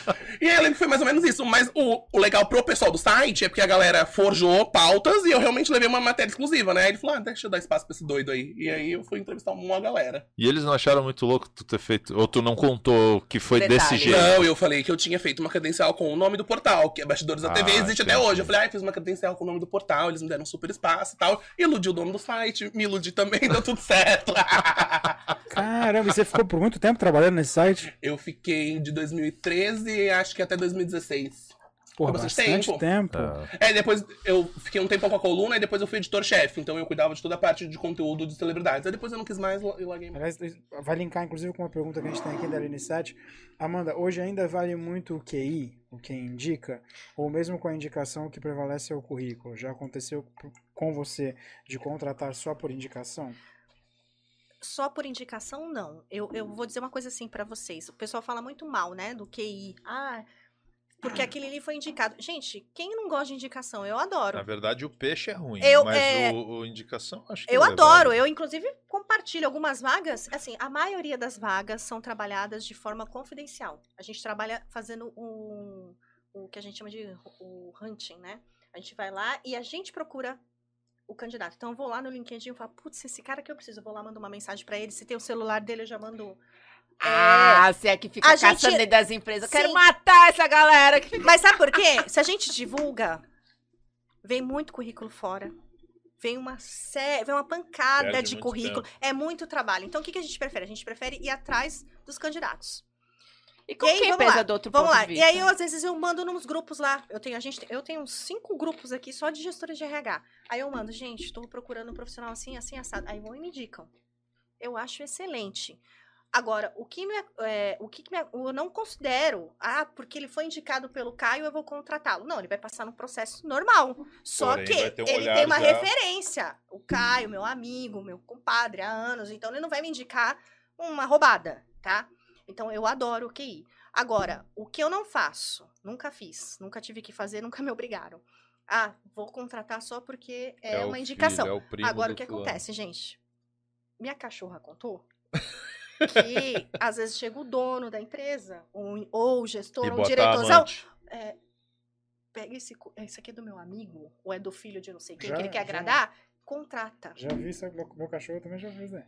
e aí eu lembro que foi mais ou menos isso, mas o, o legal pro pessoal do site é porque a galera forjou pautas e eu realmente levei uma matéria exclusiva, né? Ele falou, ah, deixa eu dar espaço pra esse doido aí. E aí eu fui entrevistar uma galera. E eles não acharam muito louco tu ter feito. Ou tu não contou que foi desse jeito? Não, eu falei que eu tinha feito uma credencial com o nome do portal, que é Bastidores da Ah, TV, existe até entendi. hoje. Eu falei, ah, eu fiz uma credencial com o nome do portal, eles me deram um super espaço e tal. Iludi o dono do site, me iludi também, deu tudo certo. Caramba, você ficou por muito tempo trabalhando nesse site? eu fiquei de 2013, acho que até 2016. Porra, bastante bastante tempo. É, depois eu fiquei um tempão com a coluna e depois eu fui editor-chefe, então eu cuidava de toda a parte de conteúdo de celebridades. Aí depois eu não quis mais e larguei mais. Vai linkar inclusive com uma pergunta que a gente tem aqui da Aline 7. Amanda, hoje ainda vale muito o QI, o que indica, ou mesmo com a indicação que prevalece é o currículo? Já aconteceu com você de contratar só por indicação? Só por indicação, não. Eu, eu vou dizer uma coisa assim pra vocês. O pessoal fala muito mal, né, do QI. Ah, porque aquele ali foi indicado. Gente, quem não gosta de indicação? Eu adoro. Na verdade, o peixe é ruim. Eu, mas é, o, o indicação, acho que Eu é adoro, válido. eu inclusive compartilho algumas vagas. Assim, a maioria das vagas são trabalhadas de forma confidencial. A gente trabalha fazendo um, o que a gente chama de o hunting, né? A gente vai lá e a gente procura o candidato. Então eu vou lá no LinkedIn e falo, putz, esse cara que eu preciso, eu vou lá mando uma mensagem pra ele. Se tem o celular dele, eu já mando. Ah, você é que fica a caçando gente- das empresas. Eu quero matar essa galera que fica... Mas sabe por quê? Se a gente divulga, vem muito currículo fora. Vem uma sé... vem uma pancada Perde de currículo. tempo. É muito trabalho. Então o que, que a gente prefere? A gente prefere ir atrás dos candidatos. E como que vamos pensa lá, do outro Vamos lá. de E aí, eu, às vezes, eu mando nos grupos lá. Eu tenho, a gente, eu tenho uns cinco grupos aqui só de gestores de RH. Aí eu mando, gente, estou procurando um profissional assim, assim, assado. Aí vão e me indicam. Eu acho excelente. Agora, o que, me, é, o que, me, eu não considero, ah, porque ele foi indicado pelo Caio, eu vou contratá-lo. Não, ele vai passar num processo normal. Só Porém, que um ele tem uma já- referência. O Caio, meu amigo, meu compadre há anos, então ele não vai me indicar uma roubada, tá? Então eu adoro o QI. Agora, o que eu não faço, nunca fiz, nunca tive que fazer, nunca me obrigaram. Ah, vou contratar só porque é, É uma filho, indicação. é o Agora, o que acontece, gente? Minha cachorra contou que às vezes chega o dono da empresa, ou, ou o gestor, ou o diretorzão. é, pega esse, esse aqui é do meu amigo, ou é do filho de não sei quem, Já- que ele quer já- agradar, contrata. Já vi isso, meu, meu cachorro também já viu isso aí.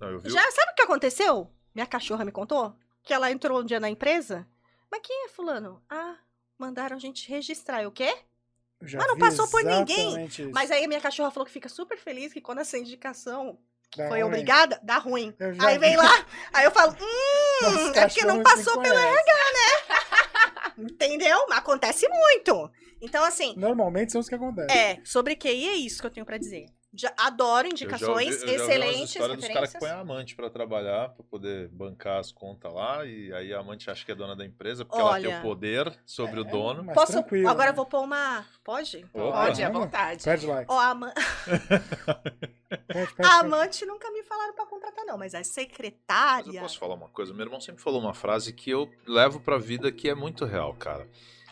Não, Já sabe o que aconteceu? Minha cachorra me contou que ela entrou um dia na empresa. Mas quem é fulano? Ah, mandaram a gente registrar. Eu o quê? Já Mas não passou por ninguém. isso. Mas aí a minha cachorra falou que fica super feliz que quando essa indicação Dá foi ruim. obrigada, dá ruim. Aí vem vi. lá, aí eu falo, Nossa, hum, é porque não passou pelo. RH, né? Entendeu? Acontece muito. Então, assim, Normalmente são os que acontecem. é, sobre QI é isso que eu tenho pra dizer. Já adoro indicações, eu já ouvi, eu já ouvi excelentes dos caras referências. que põem a amante pra trabalhar, pra poder bancar as contas lá, e aí a amante acha que é dona da empresa, porque ela tem Olha, o poder sobre o dono. mas Posso? tranquilo, Agora né? eu vou pôr uma. Pode? Opa. Pode, à vontade. Perde like. Ó, a, ama- Pede, pede, a pede. amante nunca me falaram pra contratar, não, mas a Mas eu secretária. posso falar uma coisa? Meu irmão sempre falou uma frase que eu levo pra vida que é muito real, cara.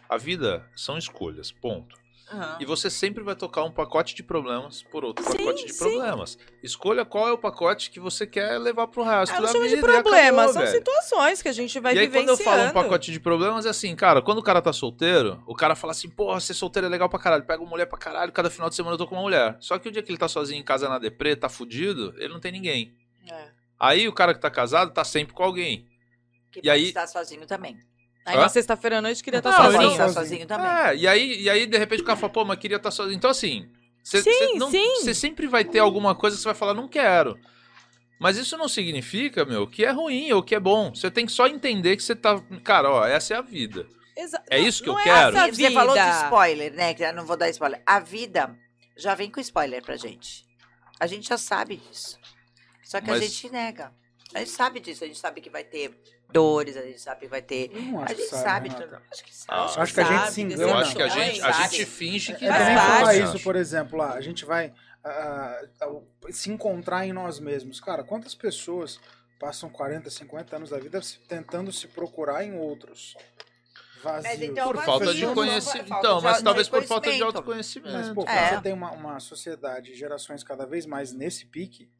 A vida são escolhas, ponto. Aham. E você sempre vai tocar um pacote de problemas por outro Sim, pacote de sim. problemas. Escolha qual é o pacote que você quer levar pro resto da vida. de e acabou, problema, são velho. situações que a gente vai e aí, vivenciando. quando eu falo um pacote de problemas, é assim, cara, quando o cara tá solteiro, o cara fala assim, porra, ser solteiro é legal pra caralho, pega uma mulher pra caralho, cada final de semana eu tô com uma mulher. Só que o dia que ele tá sozinho em casa na deprê, tá fudido, ele não tem ninguém. É. Aí o cara que tá casado tá sempre com alguém. Que E aí- estar sozinho também. Aí Hã? na sexta-feira à noite queria estar Não, Pode sozinho. estar sozinho também. É, e aí, e aí de repente o cara fala, pô, mas queria estar sozinho. Então assim, você Sim, não- sim. você sempre vai ter alguma coisa que você vai falar, não quero. Mas isso não significa, meu, que é ruim ou que é bom. Você tem que só entender que você tá. Cara, ó, essa é a vida. Exa- É não- isso que eu é quero. essa Você falou de vida. spoiler, né? Que eu não vou dar spoiler. A vida já vem com spoiler pra gente. A gente já sabe disso. Só que a Mas- gente nega. A gente sabe disso. A gente sabe que vai ter dores, a gente sabe que vai ter. Não A acho que gente sabe, sabe. Acho que Ah, sabe. acho que a gente sabe, se desse Eu engana. acho que a gente, a sabe. gente finge que É não. falar isso, por exemplo, lá, a gente vai ah, ah, se encontrar em nós mesmos. Cara, quantas pessoas passam 40, 50 anos da vida tentando se procurar em outros? Vazio. Então, Por vazio, falta de conhecimento. Então, de mas talvez por falta de autoconhecimento. Mas, pô, É. você tem uma, uma sociedade, gerações cada vez mais nesse pique,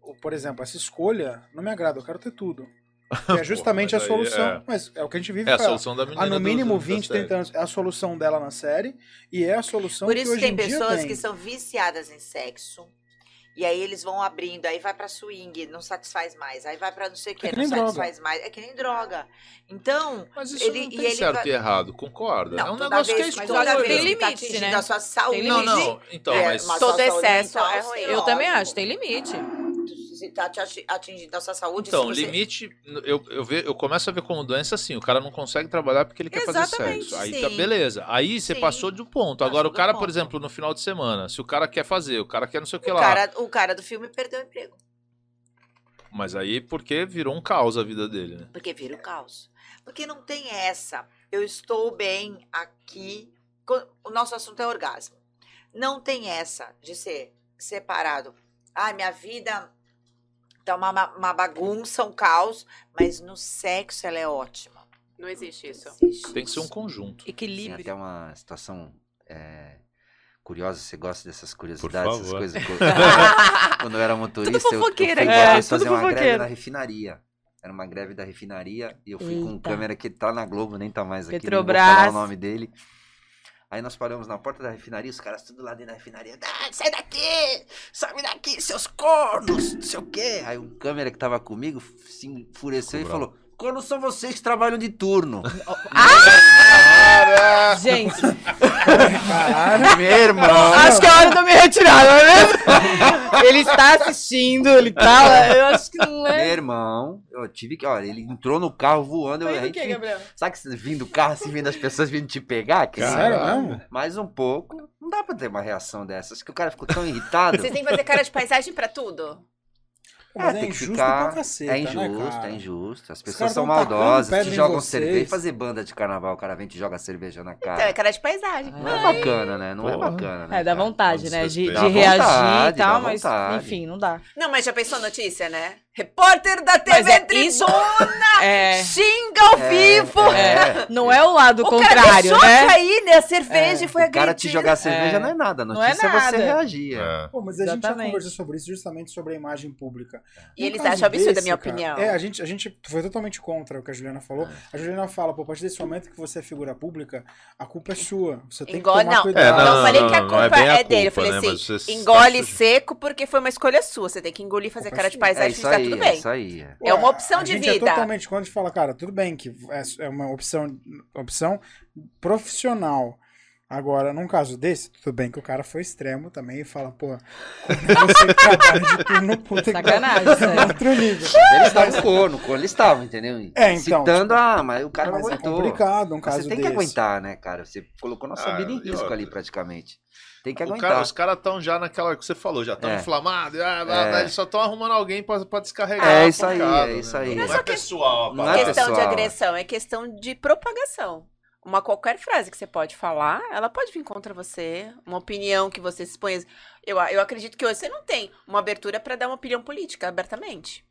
ou, por exemplo, essa escolha não me agrada, eu quero ter tudo. Que é justamente mas a solução. é- Mas é o que a gente vive É a solução da menina Há no mínimo do- da 20, série. 30 anos. É a solução dela na série e é a solução Por que isso hoje tem em dia pessoas tem. que são viciadas em sexo. E aí eles vão abrindo, aí vai pra swing, não satisfaz mais. Aí vai pra não sei o que, É que não nem droga. satisfaz mais. É que nem droga. Então, Mas isso ele, não e tem ele certo vai- e errado, concorda? Não, é um toda negócio vez, que é mas escolha. toda vez Tem que tá limite, atingindo né? a sua saúde. Não, não. Então, é, mas. Todo excesso é ruim. sim, Eu também acho, tem limite. Se tá ati- atingindo a sua saúde, Então, você... limite, eu, eu, ve, eu começo a ver como doença assim, o cara não consegue trabalhar porque ele quer fazer Exatamente, sexo. Aí sim. tá beleza. Aí você Sim. passou do ponto. Passou Agora o cara, por exemplo, no final de semana, se o cara quer fazer, o cara quer não sei o que o, lá. cara, o cara do filme perdeu o emprego. Mas aí porque virou um caos a vida dele, né? Porque vira o caos. Porque não tem essa. Eu estou bem aqui. O nosso assunto é orgasmo. Não tem essa de ser separado. Ai, minha vida tá uma, uma- uma bagunça, um caos, mas no sexo ela é ótima. Não existe isso. Tem que ser um conjunto. Tem Equilíbrio. até uma situação é, curiosa, você gosta dessas curiosidades, essas favor. coisas. que eu- Quando eu era motorista, Tudo eu, eu fui É, fazer uma greve fofoqueira. na refinaria. Era uma greve da refinaria e eu fui com Eita. câmera que tá na Globo, nem tá mais aqui. Petrobras. Não vou falar o nome dele. Aí nós paramos na porta da refinaria, os caras tudo lá dentro da refinaria. Ah, sai daqui! Sai daqui, seus cornos! Não sei o quê. Aí um câmera que tava comigo se enfureceu e falou: Cornos são vocês que trabalham de turno. Gente, Caralho. Meu irmão! acho que é hora de eu me retirar, não é mesmo? Ele está assistindo, ele tá. Eu acho que não Meu é. irmão, eu tive que. Olha, ele entrou no carro voando. Eu, Foi do gente- que, Gabriel? Sabe que você vindo do carro assim, vendo as pessoas vindo te pegar? Que Sério assim? Mais um pouco. Não dá pra ter uma reação dessas, que o cara ficou tão irritado. Vocês têm que fazer cara de paisagem pra tudo? Mas é, tem que injusto ficar- pra caceta, É né, injusto, cara? é injusto. As pessoas são maldosas, te jogam vocês. cerveja. Fazer banda de carnaval, o cara vem e te joga cerveja na Então, é cara. cara de paisagem. Não é bacana, né? Não é Porra. bacana, né? É, dá cara? vontade, né? De, de reagir vontade, e tal, mas enfim, não dá. Não, mas já pensou a notícia, né? Repórter da TV é Tribuna É. xinga ao É, vivo. é. Não é o lado O cara contrário, deixou né? cair, né? A cerveja e foi O cara te agredido. jogar cerveja É. não é nada. Não é é, você nada. reagir. é. É. Pô, mas a gente já Exatamente. conversou sobre isso justamente sobre a imagem pública. E No eles acham absurda a desse, minha cara, opinião. É, a gente, a gente foi totalmente contra o que a Juliana falou. A Juliana fala, pô, a partir desse momento que você é figura pública, a culpa é sua. Você tem Engole, que tomar não, cuidado. É, não, não, não, falei não, que a não, culpa é bem a é dele. Eu falei né? assim, engole seco porque foi uma escolha sua. Você tem que engolir e fazer cara é de paisagem É aí, tudo é bem. isso aí. é. É uma opção a de gente vida. É totalmente quando a gente fala, cara, tudo bem que é é uma opção, opção profissional. Agora, num caso desse, tudo bem que o cara foi extremo também e fala, pô, como é você que trabalha de turno, puta que Sacanagem, pariu, sério. é outro nível. Eles estavam corno, corno, eles estavam, entendeu? É, então, Citando, ah, mas o cara não Mas é aguentou. complicado um caso Você tem que desse. aguentar, né, cara? Você colocou nossa Ah, vida em risco ali, praticamente. Tem que aguentar. cara- os caras estão já naquela que você falou, já estão É. inflamados, ah, É. eles só estão arrumando alguém pra, pra descarregar. É isso aí, é isso né? aí. Não, Não é é pessoal, não é questão de pessoal. agressão, é questão de propagação. Uma qualquer frase que você pode falar, ela pode vir contra você, uma opinião que você expõe. Eu, eu acredito que hoje você não tem uma abertura pra dar uma opinião política abertamente.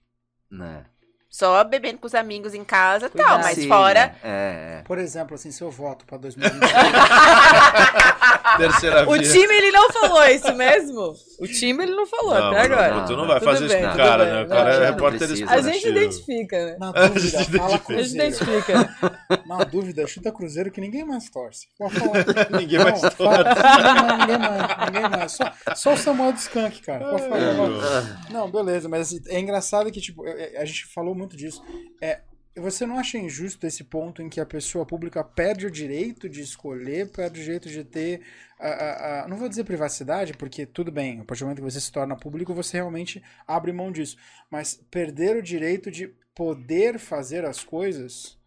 Né? Só bebendo com os amigos em casa e tal, mas Sim, fora. É, Por exemplo, assim, se eu voto pra 2020. Terceira O via. time, ele não falou isso mesmo? O time, ele não falou Não, até Bruno, agora. tu não vai Tudo fazer isso bem, com o tudo cara, bem. né? O cara Não, é não repórter precisa. A gente identifica, né? Na A dúvida, gente fala identifica. A gente Cruzeiro. identifica. Na dúvida, chuta Cruzeiro que ninguém mais torce. Pode falar. Ninguém Não, mais fala- torce. Ninguém mais, ninguém mais, ninguém mais. Só, só o Samuel do Skank, cara. Pode falar. É, Agora. Não, beleza, mas assim, é engraçado que, tipo, é- é- a gente falou muito disso. É, você não acha injusto esse ponto em que a pessoa pública perde o direito de escolher, perde o direito de ter. a- a- a- não vou dizer privacidade, porque tudo bem, a partir do momento que você se torna público, você realmente abre mão disso. Mas perder o direito de poder fazer as coisas.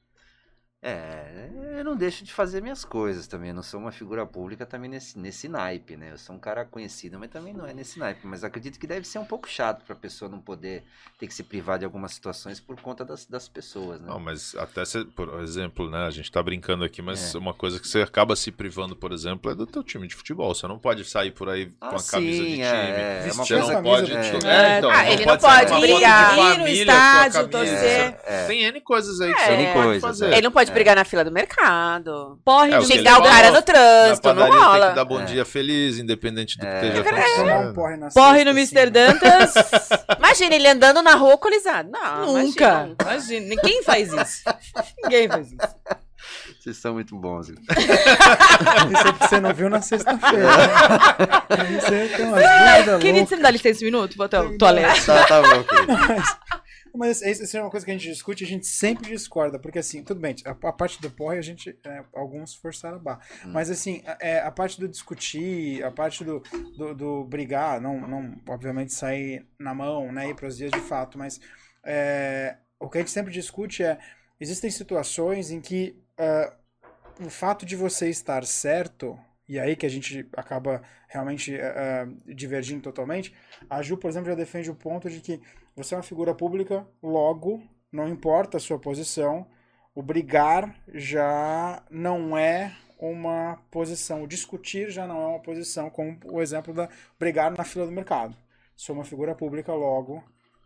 É, eu não deixo de fazer minhas coisas também. Eu não sou uma figura pública também nesse, nesse naipe, né? Eu sou um cara conhecido, mas também não é nesse naipe. Mas acredito que deve ser um pouco chato pra pessoa não poder ter que se privar de algumas situações por conta das, das pessoas, né? Não, mas até, se, por exemplo, né? A gente tá brincando aqui, mas É. uma coisa que você acaba se privando, por exemplo, é do teu time de futebol. Você não pode sair por aí com Ah, a camisa de sim, time. é, é Você uma não coisa- pode. é. É. então, Ah, ele não pode com a foto brigar. de Ir no com a estádio, torcer. É. Tem N coisas aí que É. você não pode coisas, fazer. Ele não pode É. brigar na fila do mercado. Porre É, de Xingar o cara no trânsito, na não rola. Tem que dar bom É. dia feliz, independente do que esteja um acontecendo. porre na Porre no assim, Mr. né? Dantas. Imagina ele andando na rua alcoolizado. Não, Nunca. imagina. Imagina. Ninguém faz isso. Ninguém faz isso. Vocês são muito bons. Isso é que você não viu na sexta-feira. né? Aí você tem umas dúvidas Querido, você me dá licença um minuto? Vou até o toalete. tá, tá bom, querido. Mas, isso é uma coisa que a gente discute e a gente sempre discorda, porque assim, tudo bem, a, a parte do porre a gente, é, alguns forçaram a barra, mas assim, a- é, a parte do discutir, a parte do, do, do brigar, não, não, obviamente sair na mão, né, ir para os dias de fato, mas é, o que a gente sempre discute é, existem situações em que é, o fato de você estar certo, e aí que a gente acaba realmente é, divergindo totalmente, a Ju, por exemplo, já defende o ponto de que você é uma figura pública, logo, não importa a sua posição, o brigar já não é uma posição, o discutir já não é uma posição, como o exemplo da brigar na fila do mercado. Sou uma figura pública, logo,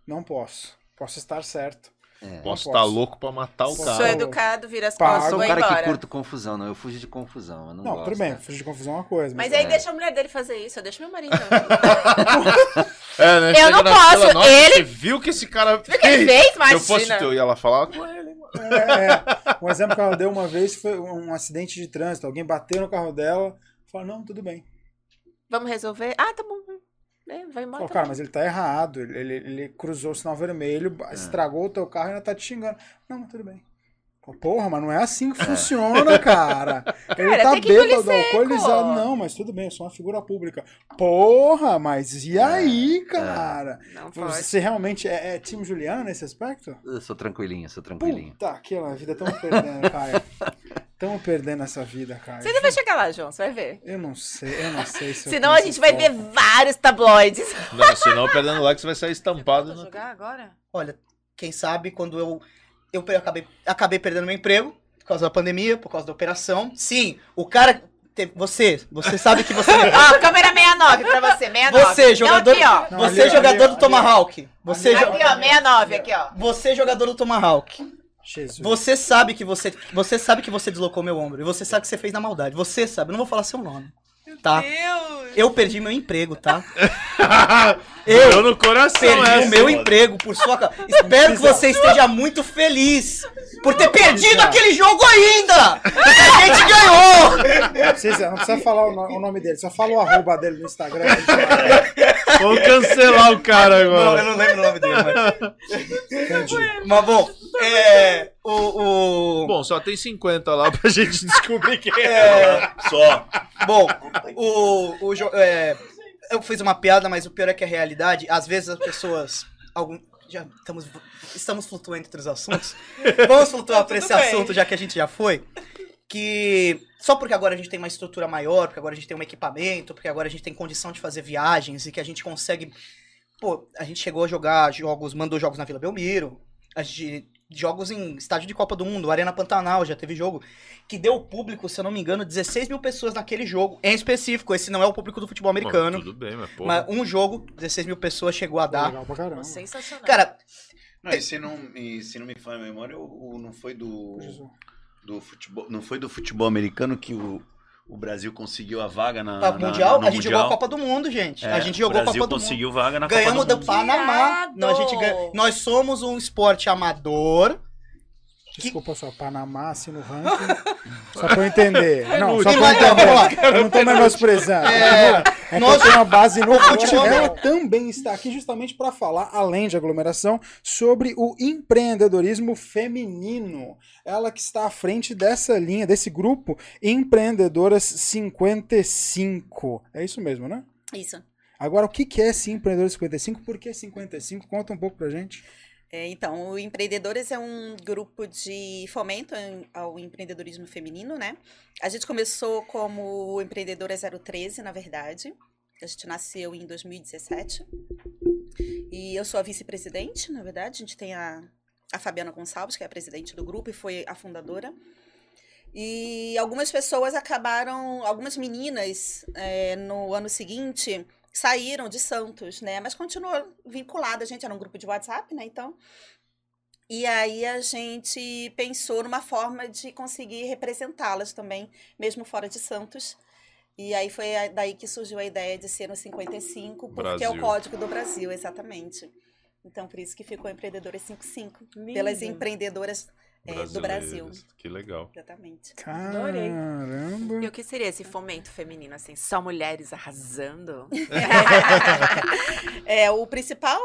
não posso. Posso estar certo. É. Posso estar posso. louco pra matar o Sou cara. Sou educado, vira as. Eu costas e sou um cara embora. que curto confusão, não. Eu fujo de confusão. Eu não, Não, gosto. tudo bem, né? fugir de confusão é uma coisa. Mas Mas, aí É. deixa a mulher dele fazer isso, eu deixo meu marido. É, né? Eu Chega não posso, fila, nossa, ele- Você viu que esse cara Viu o que ele fez? Se eu fosse Imagina. teu, ia lá falar com ele. mano. é, é. Um exemplo que ela deu uma vez foi um acidente de trânsito. Alguém bateu no carro dela. Falou, não, tudo bem. Vamos resolver? Ah, tá bom. É, vai embora. Falou, tá cara, mas ele tá errado. Ele, ele, ele cruzou o sinal vermelho, estragou o teu carro e ainda tá te xingando. Não, mas tudo bem. Porra, mas não é assim que funciona, cara. Ele Cara, tá bêbado, alcoolizado. Não, mas tudo bem, eu sou uma figura pública. Porra, mas e aí, cara? Não pode. Você realmente é, é time Juliana nesse aspecto? Eu sou tranquilinho, sou tranquilinho. Puta, aquela vida, tamo perdendo, cara. Tamo perdendo essa vida, cara. Você ainda vai chegar lá, João, você vai ver. Eu não sei, eu não sei se Senão a gente vai ver vários tabloides. Não, senão perdendo like você vai sair estampado. No... jogar agora? Olha, quem sabe quando eu eu acabei, acabei perdendo meu emprego por causa da pandemia, por causa da operação. Sim, o cara você, você sabe que você Ó, câmera 69 pra você, 69. Você, jogador, Não, aqui, ó. Você ali, jogador ali, do Tomahawk. Você jo- Aqui, ó, 69, aqui, ó. Você jogador do Tomahawk. Jesus. Você sabe que você você sabe que você deslocou meu ombro e você sabe que você fez na maldade. Você sabe, eu não vou falar seu nome. Tá? Eu perdi meu emprego, tá? Eu no coração perdi essa, o meu mano. emprego por sua causa. Espero que você esteja muito feliz por ter perdido aquele jogo ainda! Porque a gente ganhou! Não precisa, não precisa falar o, no- o nome dele, só fala o arroba dele no Instagram. a gente vai- Vamos cancelar o cara Não, eu agora. não lembro o nome dele, mas. Entendi. Mas bom, é. O. o... Bom, só tem 50 lá pra gente descobrir quem é. É. Só. Bom, o, o jo- é, eu fiz uma piada, mas o pior é que a realidade, às vezes as pessoas. Algum, já estamos, estamos flutuando entre os assuntos. Vamos flutuar para esse bem. assunto, já que a gente já foi. Que só porque agora a gente tem uma estrutura maior, porque agora a gente tem um equipamento, porque agora a gente tem condição de fazer viagens e que a gente consegue. Pô, a gente chegou a jogar jogos, mandou jogos na Vila Belmiro, a gente, jogos em estádio de Copa do Mundo, Arena Pantanal, já teve jogo que deu público, se eu não me engano, 16 mil pessoas naquele jogo. Em específico, esse não é o público do futebol americano. Tudo bem, mas porra. Mas um jogo, 16 mil pessoas chegou a dar. Legal pra caramba. Sensacional. Cara, Não, e se não, e se não me falha a memória, o, o- não foi do, do futebol, não foi do futebol americano que o, o Brasil conseguiu a vaga na, na- mundial, no a gente jogou a Mundial? Copa do Mundo, gente. É, a gente jogou a Copa Brasil do conseguiu Mundo. vaga na Ganhamos Copa do do Mundo. Panamá. Não, a gente ganha- Nós somos um esporte amador. Desculpa só, Panamá, assim no ranking. só pra eu entender. Não, só pra eu entender. Eu não tô menosprezando. É, É, nós- uma base no futebol- Ela também está aqui justamente para falar, além de aglomeração, sobre o empreendedorismo feminino. Ela que está à frente dessa linha, desse grupo Empreendedoras 55. É isso mesmo, né? Isso. Agora, o que é esse Empreendedoras 55? Por que 55? Conta um pouco pra gente. É, então, o Empreendedores é um grupo de fomento ao empreendedorismo feminino, né? A gente começou como Empreendedora 013, na verdade. A gente nasceu em 2017. E eu sou a vice-presidente, na verdade. A gente tem a, a Fabiana Gonçalves, que é a presidente do grupo e foi a fundadora. E algumas pessoas acabaram, algumas meninas, é, no ano seguinte, saíram de Santos, né? Mas continuou vinculada. A gente era um grupo de WhatsApp, né? Então. E aí a gente pensou numa forma de conseguir representá-las também, mesmo fora de Santos. E aí foi daí que surgiu a ideia de ser no 55, porque é o Brasil. código do Brasil, exatamente. Então, por isso que ficou Empreendedoras 55, pelas Lindo. empreendedoras é, do Brasil. Que legal. Exatamente. Adorei. Caramba. E o que seria esse fomento feminino, assim? Só mulheres arrasando? É, o principal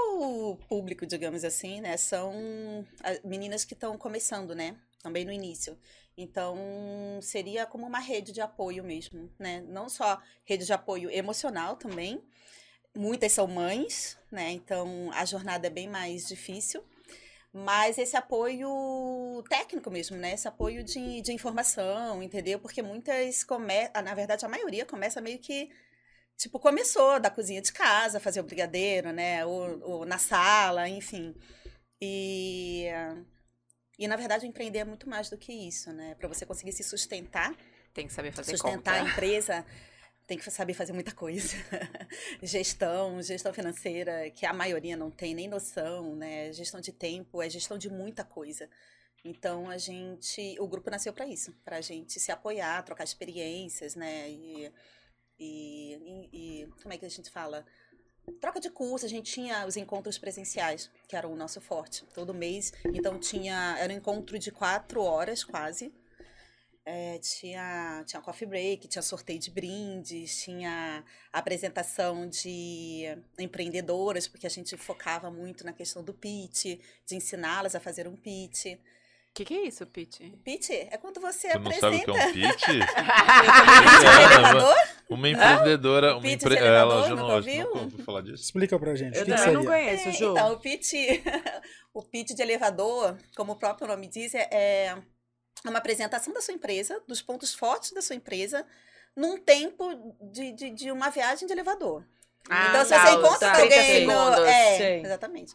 público, digamos assim, né, são as meninas que estão começando, né? Também no início. Então, seria como uma rede de apoio mesmo, né? Não só rede de apoio emocional também. Muitas são mães, né? Então, a jornada é bem mais difícil. Mas esse apoio técnico mesmo, né? Esse apoio de, de informação, entendeu? Porque muitas come... ah, na verdade, a maioria começa meio que tipo, começou da cozinha de casa, fazer o brigadeiro, né? Ou, ou na sala, enfim. E, e, na verdade, empreender é muito mais do que isso, né? Para você conseguir se sustentar. Tem que saber fazer Sustentar conta. a empresa, tem que saber fazer muita coisa. gestão, gestão financeira, que a maioria não tem nem noção, né? Gestão de tempo, é gestão de muita coisa. Então a gente, o grupo nasceu para isso, para a gente se apoiar, trocar experiências, né? E, e, e- como é que a gente fala? Troca de curso, a gente tinha os encontros presenciais, que era o nosso forte, todo mês. Então tinha, era um encontro de quatro horas quase. É, tinha, tinha coffee break, tinha sorteio de brindes, tinha apresentação de empreendedoras, porque a gente focava muito na questão do pitch, de ensiná-las a fazer um pitch. O que, que é isso, pitch? Pitch é quando você Tu não apresenta. sabe o que é um pitch? de elevador? Uma empreendedora, uma Pitch empre... de ela elevador, já nunca não, ouviu? falar disso. Explica pra gente. Eu o que que também não seria? conheço, Ju. Então, o pitch, o pitch de elevador, como o próprio nome diz, é- é uma apresentação da sua empresa, dos pontos fortes da sua empresa, num tempo de, de, de uma viagem de elevador. Ah, então, se tá, você encontra tá. 30 alguém no... É, Sei. exatamente.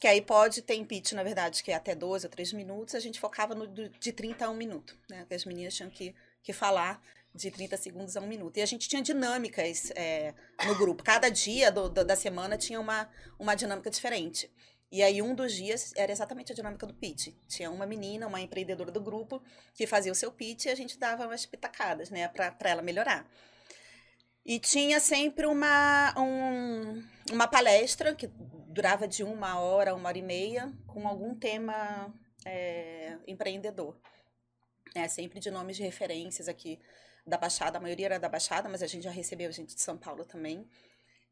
Que aí pode ter pitch, na verdade, que é até 12 ou 3 minutos, a gente focava no de 30 a 1 minuto, né? Que as meninas tinham que, que falar de 30 segundos a 1 minuto. E a gente tinha dinâmicas é, no grupo. Cada dia do- do- da semana tinha uma, uma dinâmica diferente. E aí, um dos dias era exatamente a dinâmica do pitch. Tinha uma menina, uma empreendedora do grupo, que fazia o seu pitch e a gente dava umas pitacadas, né, pra ela melhorar. E tinha sempre uma, um- uma palestra que durava de uma hora, uma hora e meia, com algum tema é, empreendedor. É, sempre de nomes de referências aqui da Baixada, a maioria era da Baixada, mas a gente já recebeu gente de São Paulo também.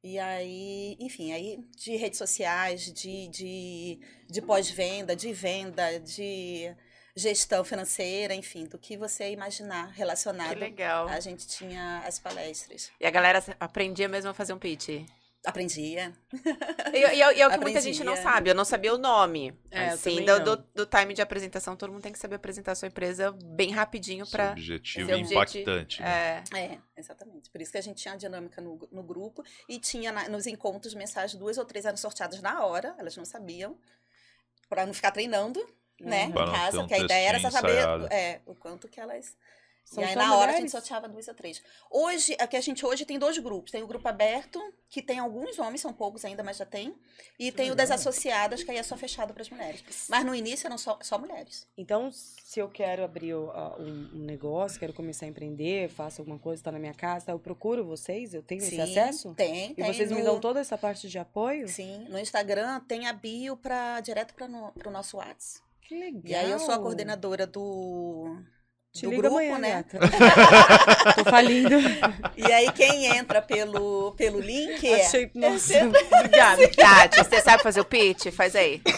E aí, enfim, aí de redes sociais, de, de, de pós-venda, de venda, de gestão financeira, enfim, do que você imaginar relacionado. Que legal. A gente tinha as palestras. E a galera aprendia mesmo a fazer um pitch? Aprendia. E, e- e é o que muita gente não sabe. Eu não sabia o nome. É, assim, do, do, do time de apresentação, todo mundo tem que saber apresentar a sua empresa bem rapidinho para. objetivo e impactante, né? É. É, exatamente. Por isso que a gente tinha a dinâmica no, no grupo e tinha na- nos encontros mensagens, duas ou três eram sorteadas na hora, elas não sabiam, para não ficar treinando, né, Pra em casa, um porque a ideia era saber é, o quanto que elas e aí, na hora, a mulheres? gente sorteava duas a três. Hoje, aqui a gente hoje tem dois grupos. Tem o grupo aberto, que tem alguns homens, são poucos ainda, mas já tem. E tem o das legal. associadas, que aí é só fechado para as mulheres. Mas no início eram só, só mulheres. Então, se eu quero abrir a- um, um negócio, quero começar a empreender, faço alguma coisa, está na minha casa, tá, eu procuro vocês? Eu tenho esse Sim, acesso? Tem, E tem vocês me no- dão toda essa parte de apoio? Sim, no Instagram tem a bio pra, direto para o nosso WhatsApp. Que legal. E aí eu sou a coordenadora do, Te do liga grupo, amanhã, né? Tô falindo. E aí quem entra pelo, pelo link é... Achei- nossa, é- obrigada. Tati, você sabe fazer o pitch? Faz aí.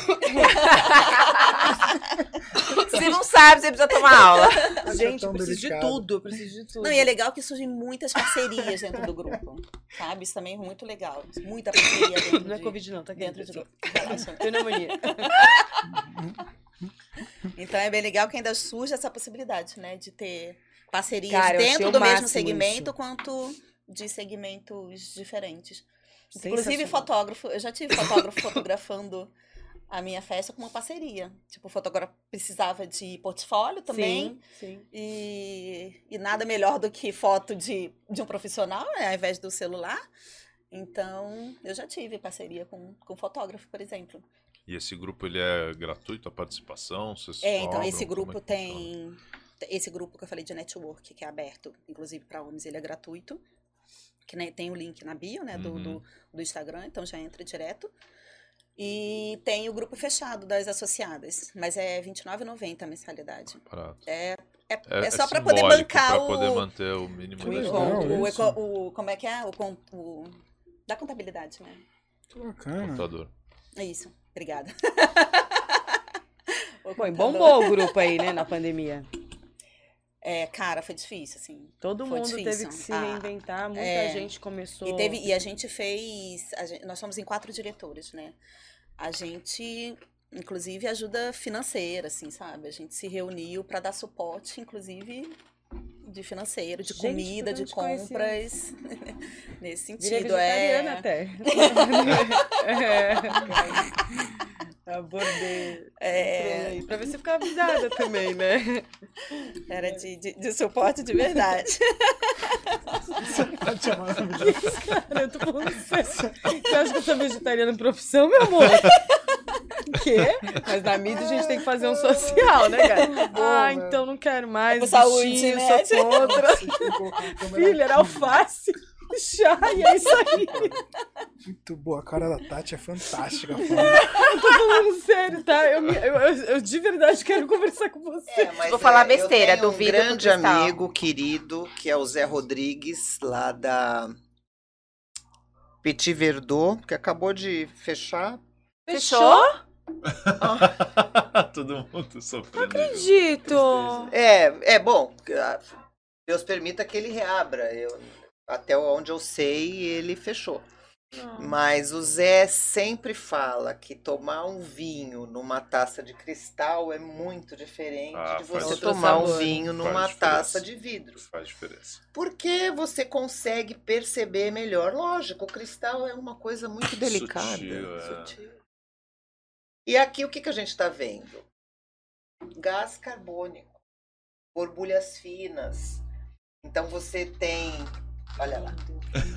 Se não sabe, você precisa tomar aula. Gente, eu preciso de tudo, eu preciso de tudo. Não, e é legal que surgem muitas parcerias dentro do grupo. Sabe? Isso também é muito legal. Muita parceria dentro Não é de, Covid não, tá aqui. dentro de pessoal. Relaxa. Pneumonia. Então é bem legal que ainda surge essa possibilidade, né? De ter parcerias Cara, dentro do mesmo segmento isso. quanto de segmentos diferentes. Inclusive fotógrafo, eu já tive fotógrafo fotografando a minha festa com uma parceria. Tipo, o fotógrafo precisava de portfólio também. Sim, sim. E, e nada melhor do que foto de, de um profissional, né, ao invés do celular. Então, eu já tive parceria com, com fotógrafo, por exemplo. E esse grupo ele é gratuito a participação? Vocês É, então cobram? esse Como grupo é tem. Esse grupo que eu falei de network, que é aberto, inclusive para homens, ele é gratuito. Que né, tem o link na bio, né, do, Uhum. do, do Instagram, então já entra direto. E tem o grupo fechado das associadas, mas é R$29,90 a mensalidade. Barato. É, é, É- é é só para poder bancar pra o. poder manter o mínimo o, encontro, o, eco- o- como é que é? O, o da contabilidade, né? Que bacana. Contador. É isso. Obrigada. Bom, contador. bombou o grupo aí, né, na pandemia. É, cara, foi difícil, assim. Todo Foi mundo difícil. teve que se Ah, reinventar, muita é. gente começou. E, teve, e a gente fez. a gen- nós somos em quatro diretores, né? A gente, inclusive, ajuda financeira, assim, sabe? A gente se reuniu para dar suporte, inclusive, de financeiro, de Gente, comida, de compras. Nesse sentido, é. vegetariana até. é. Abordei. É. Pra ver se eu ficava avisada também, né? Era de, de, de suporte de verdade. Cara, eu tô falando sério. Você acha que eu sou vegetariana em profissão, meu amor? Quê? Mas na mídia a gente tem que fazer um social, né, cara? ah, então não quero mais. É saúde, bichinho, né? Sou contra. Filha, era alface. Chá, e é isso aí. Muito boa, a cara da Tati é fantástica. Eu tô falando sério, tá? Eu, me- eu, eu- eu de verdade quero conversar com você. Mas, Vou falar é, besteira, duvido um do grande amigo querido, que é o Zé Rodrigues, lá da Petit Verdot, que acabou de fechar. Fechou? Todo mundo sofrendo. Acredito. É, é bom. ah, Deus permita que ele reabra. Eu, até onde eu sei, ele fechou. Mas o Zé sempre fala que tomar um vinho numa taça de cristal é muito diferente Ah, de você tomar um vinho numa taça de vidro. Faz diferença. Porque você consegue perceber melhor. Lógico, o cristal é uma coisa muito delicada. Sutil, é. sutil. E aqui o que, que a gente está vendo? Gás carbônico, borbulhas finas. Então você tem. Olha lá.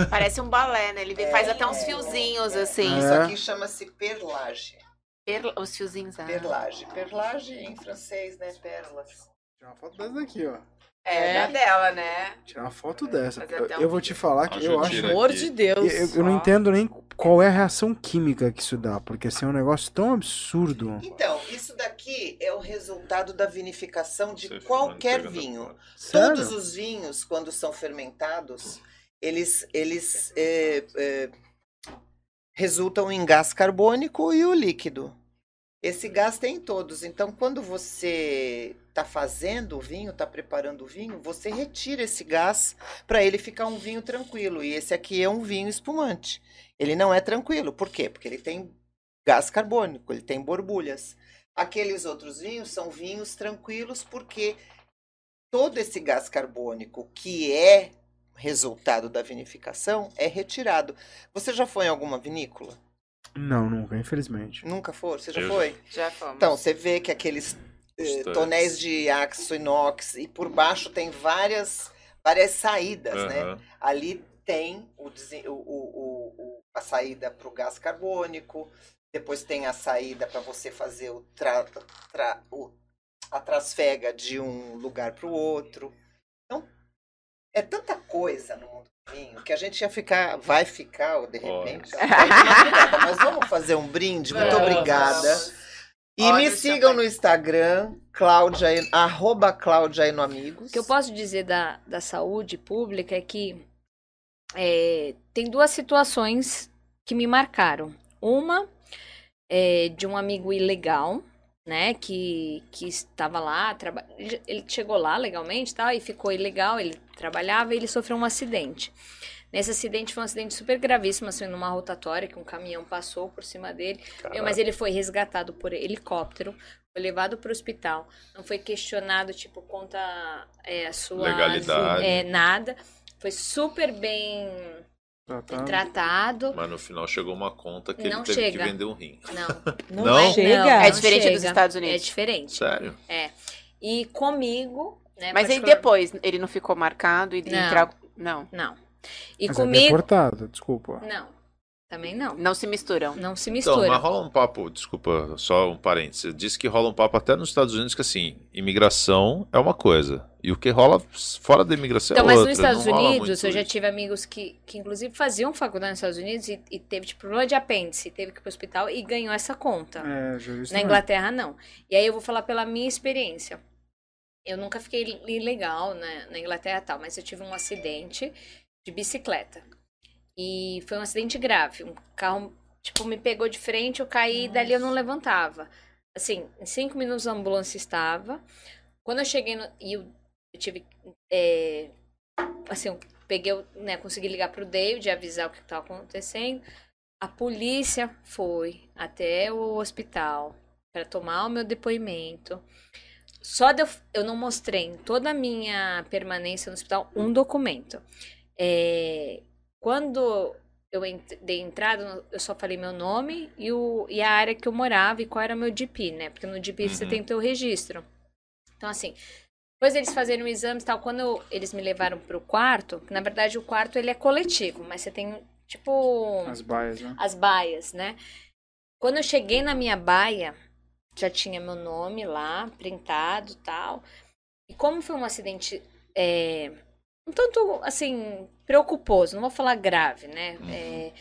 Parece um balé, né? Ele É, faz até uns é, fiozinhos, é. assim. Isso aqui chama-se perlage. Per- Os fiozinhos. Ah. Perlage. Perlage em francês, né? Pérolas. Tirar uma foto dessa daqui, ó. É, da dela, né? Tirar uma foto dessa. Eu, um eu vou te falar que eu eu acho. tirar Amor de Deus. Eu, eu não entendo nem qual é a reação química que isso dá, porque assim é um negócio tão absurdo. Então, isso daqui é o resultado da vinificação de Você qualquer vinho. Todos os vinhos, quando são fermentados, eles, eles é, é, resultam em gás carbônico e o líquido. Esse gás tem em todos. Então, quando você está fazendo o vinho, está preparando o vinho, você retira esse gás para ele ficar um vinho tranquilo. E esse aqui é um vinho espumante. Ele não é tranquilo. Por quê? Porque ele tem gás carbônico, ele tem borbulhas. Aqueles outros vinhos são vinhos tranquilos porque todo esse gás carbônico que é resultado da vinificação é retirado. Você já foi em alguma vinícola? Não, nunca, infelizmente. Nunca foi? Você já Eu já. foi? Já fomos. Então, você vê que aqueles eh, tonéis de aço inox e por baixo tem várias, várias saídas, né? Aham. Ali tem o, o- o- o- a saída para o gás carbônico, depois tem a saída para você fazer o tra- tra- o- a trasfega de um lugar para o outro. Então, é tanta coisa no mundo do vinho que a gente ia ficar, vai ficar, ou de repente, mas vamos fazer um brinde? Muito Vamos. obrigada. E Olha me o sigam no Instagram, Cláudia, arroba Cláudia no Amigos. O que eu posso dizer da, da saúde pública é que é, tem duas situações que me marcaram. Uma é de um amigo ilegal, né, que, que estava lá, traba- ele chegou lá legalmente e tal, e ficou ilegal, ele trabalhava e ele sofreu um acidente. Nesse acidente foi um acidente super gravíssimo, assim, numa rotatória, que um caminhão passou por cima dele. Meu, mas ele foi resgatado por helicóptero, foi levado para o hospital. Não foi questionado, tipo, conta é, a sua... Legalidade. É, nada. Foi super bem tratado. Mas no final chegou uma conta que Não ele teve chega. que vender um rim. Não. Não? é- Chega? não, É não diferente dos chega. Estados Unidos. É diferente. Sério? É. E comigo, né? Mas aí depois, ele não ficou marcado e Não. entrar. Não. Não. E Mas é comigo. deportado, desculpa. Não. Também não. Não se misturam. Não se Então, mistura. mas rola um papo, desculpa, só um parênteses. Disse que rola um papo até nos Estados Unidos que assim, imigração é uma coisa. E o que rola fora da imigração Então, é mas outra. nos Estados não rola Unidos, eu já isso. tive amigos que, que inclusive faziam faculdade nos Estados Unidos e, e teve tipo, problema de apêndice, teve que ir pro hospital e ganhou essa conta. É, já vi isso Na. Inglaterra, não. E aí eu vou falar pela minha experiência. Eu nunca fiquei ilegal na, na Inglaterra e tal, mas eu tive um acidente de bicicleta. E foi um acidente grave. Um carro, tipo, me pegou de frente, eu caí e dali eu não levantava. Assim, em cinco minutos a ambulância estava. Quando eu cheguei no. E eu, eu tive. é, assim, eu peguei, né, consegui ligar pro David, avisar o que estava acontecendo. A polícia foi até o hospital para tomar o meu depoimento. Só de eu, eu não mostrei em toda a minha permanência no hospital um documento. É, quando eu dei entrada, eu só falei meu nome e, o, e a área que eu morava e qual era meu DP, né? Porque no DP você Uhum. tem o teu registro. Então, assim, depois eles fazerem o exame e tal, quando eu- eles me levaram pro quarto, na verdade o quarto ele é coletivo, mas você tem, tipo... As baias, né? As baias, né? Quando eu cheguei na minha baia, já tinha meu nome lá, printado e tal. E como foi um acidente é, um tanto, assim, preocuposo, não vou falar grave, né? É,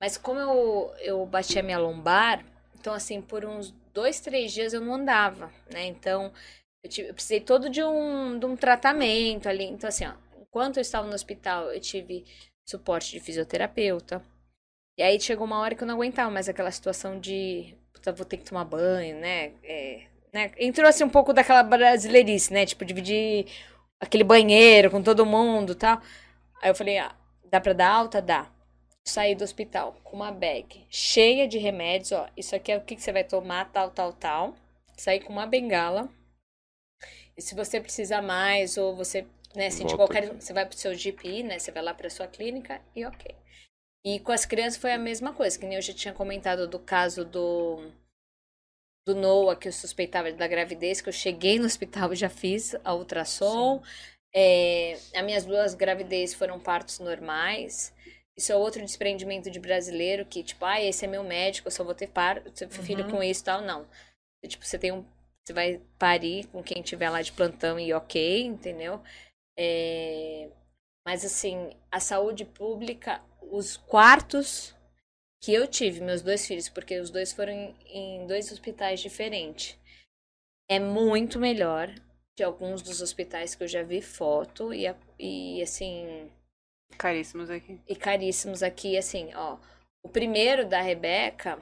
mas como eu, eu bati a minha lombar, então, assim, por uns dois, três dias eu não andava, né? Então, eu, tive, eu precisei todo de um, de um tratamento ali. Então, assim, ó, enquanto eu estava no hospital, eu tive suporte de fisioterapeuta. E aí chegou uma hora que eu não aguentava mais aquela situação de puta, vou ter que tomar banho, né? É, né? Entrou assim um pouco daquela brasileirice, né? Tipo, dividir aquele banheiro com todo mundo e tal. Aí eu falei, ah, dá pra dar alta? Dá. Saí do hospital com uma bag cheia de remédios, ó. Isso aqui é o que, que você vai tomar, tal, tal, tal. Saí com uma bengala. E se você precisar mais, ou você, né, sentir qualquer. Você vai pro seu GP, né? Você vai lá pra sua clínica e ok. E com as crianças foi a mesma coisa, que nem eu já tinha comentado do caso do do Noah, que eu suspeitava da gravidez, que eu cheguei no hospital e já fiz a ultrassom. É, as minhas duas gravidez foram partos normais. Isso é outro desprendimento de brasileiro, que tipo, ah, esse é meu médico, eu só vou ter par filho Uhum. com isso e tal. Não. Tipo, você tem um. Você vai parir com quem tiver lá de plantão e ok, entendeu? É, mas assim, a saúde pública, os quartos que eu tive, meus dois filhos, porque os dois foram em, em dois hospitais diferentes, é muito melhor de alguns dos hospitais que eu já vi foto e, e assim. Caríssimos aqui. E caríssimos aqui, assim, ó. O primeiro da Rebeca,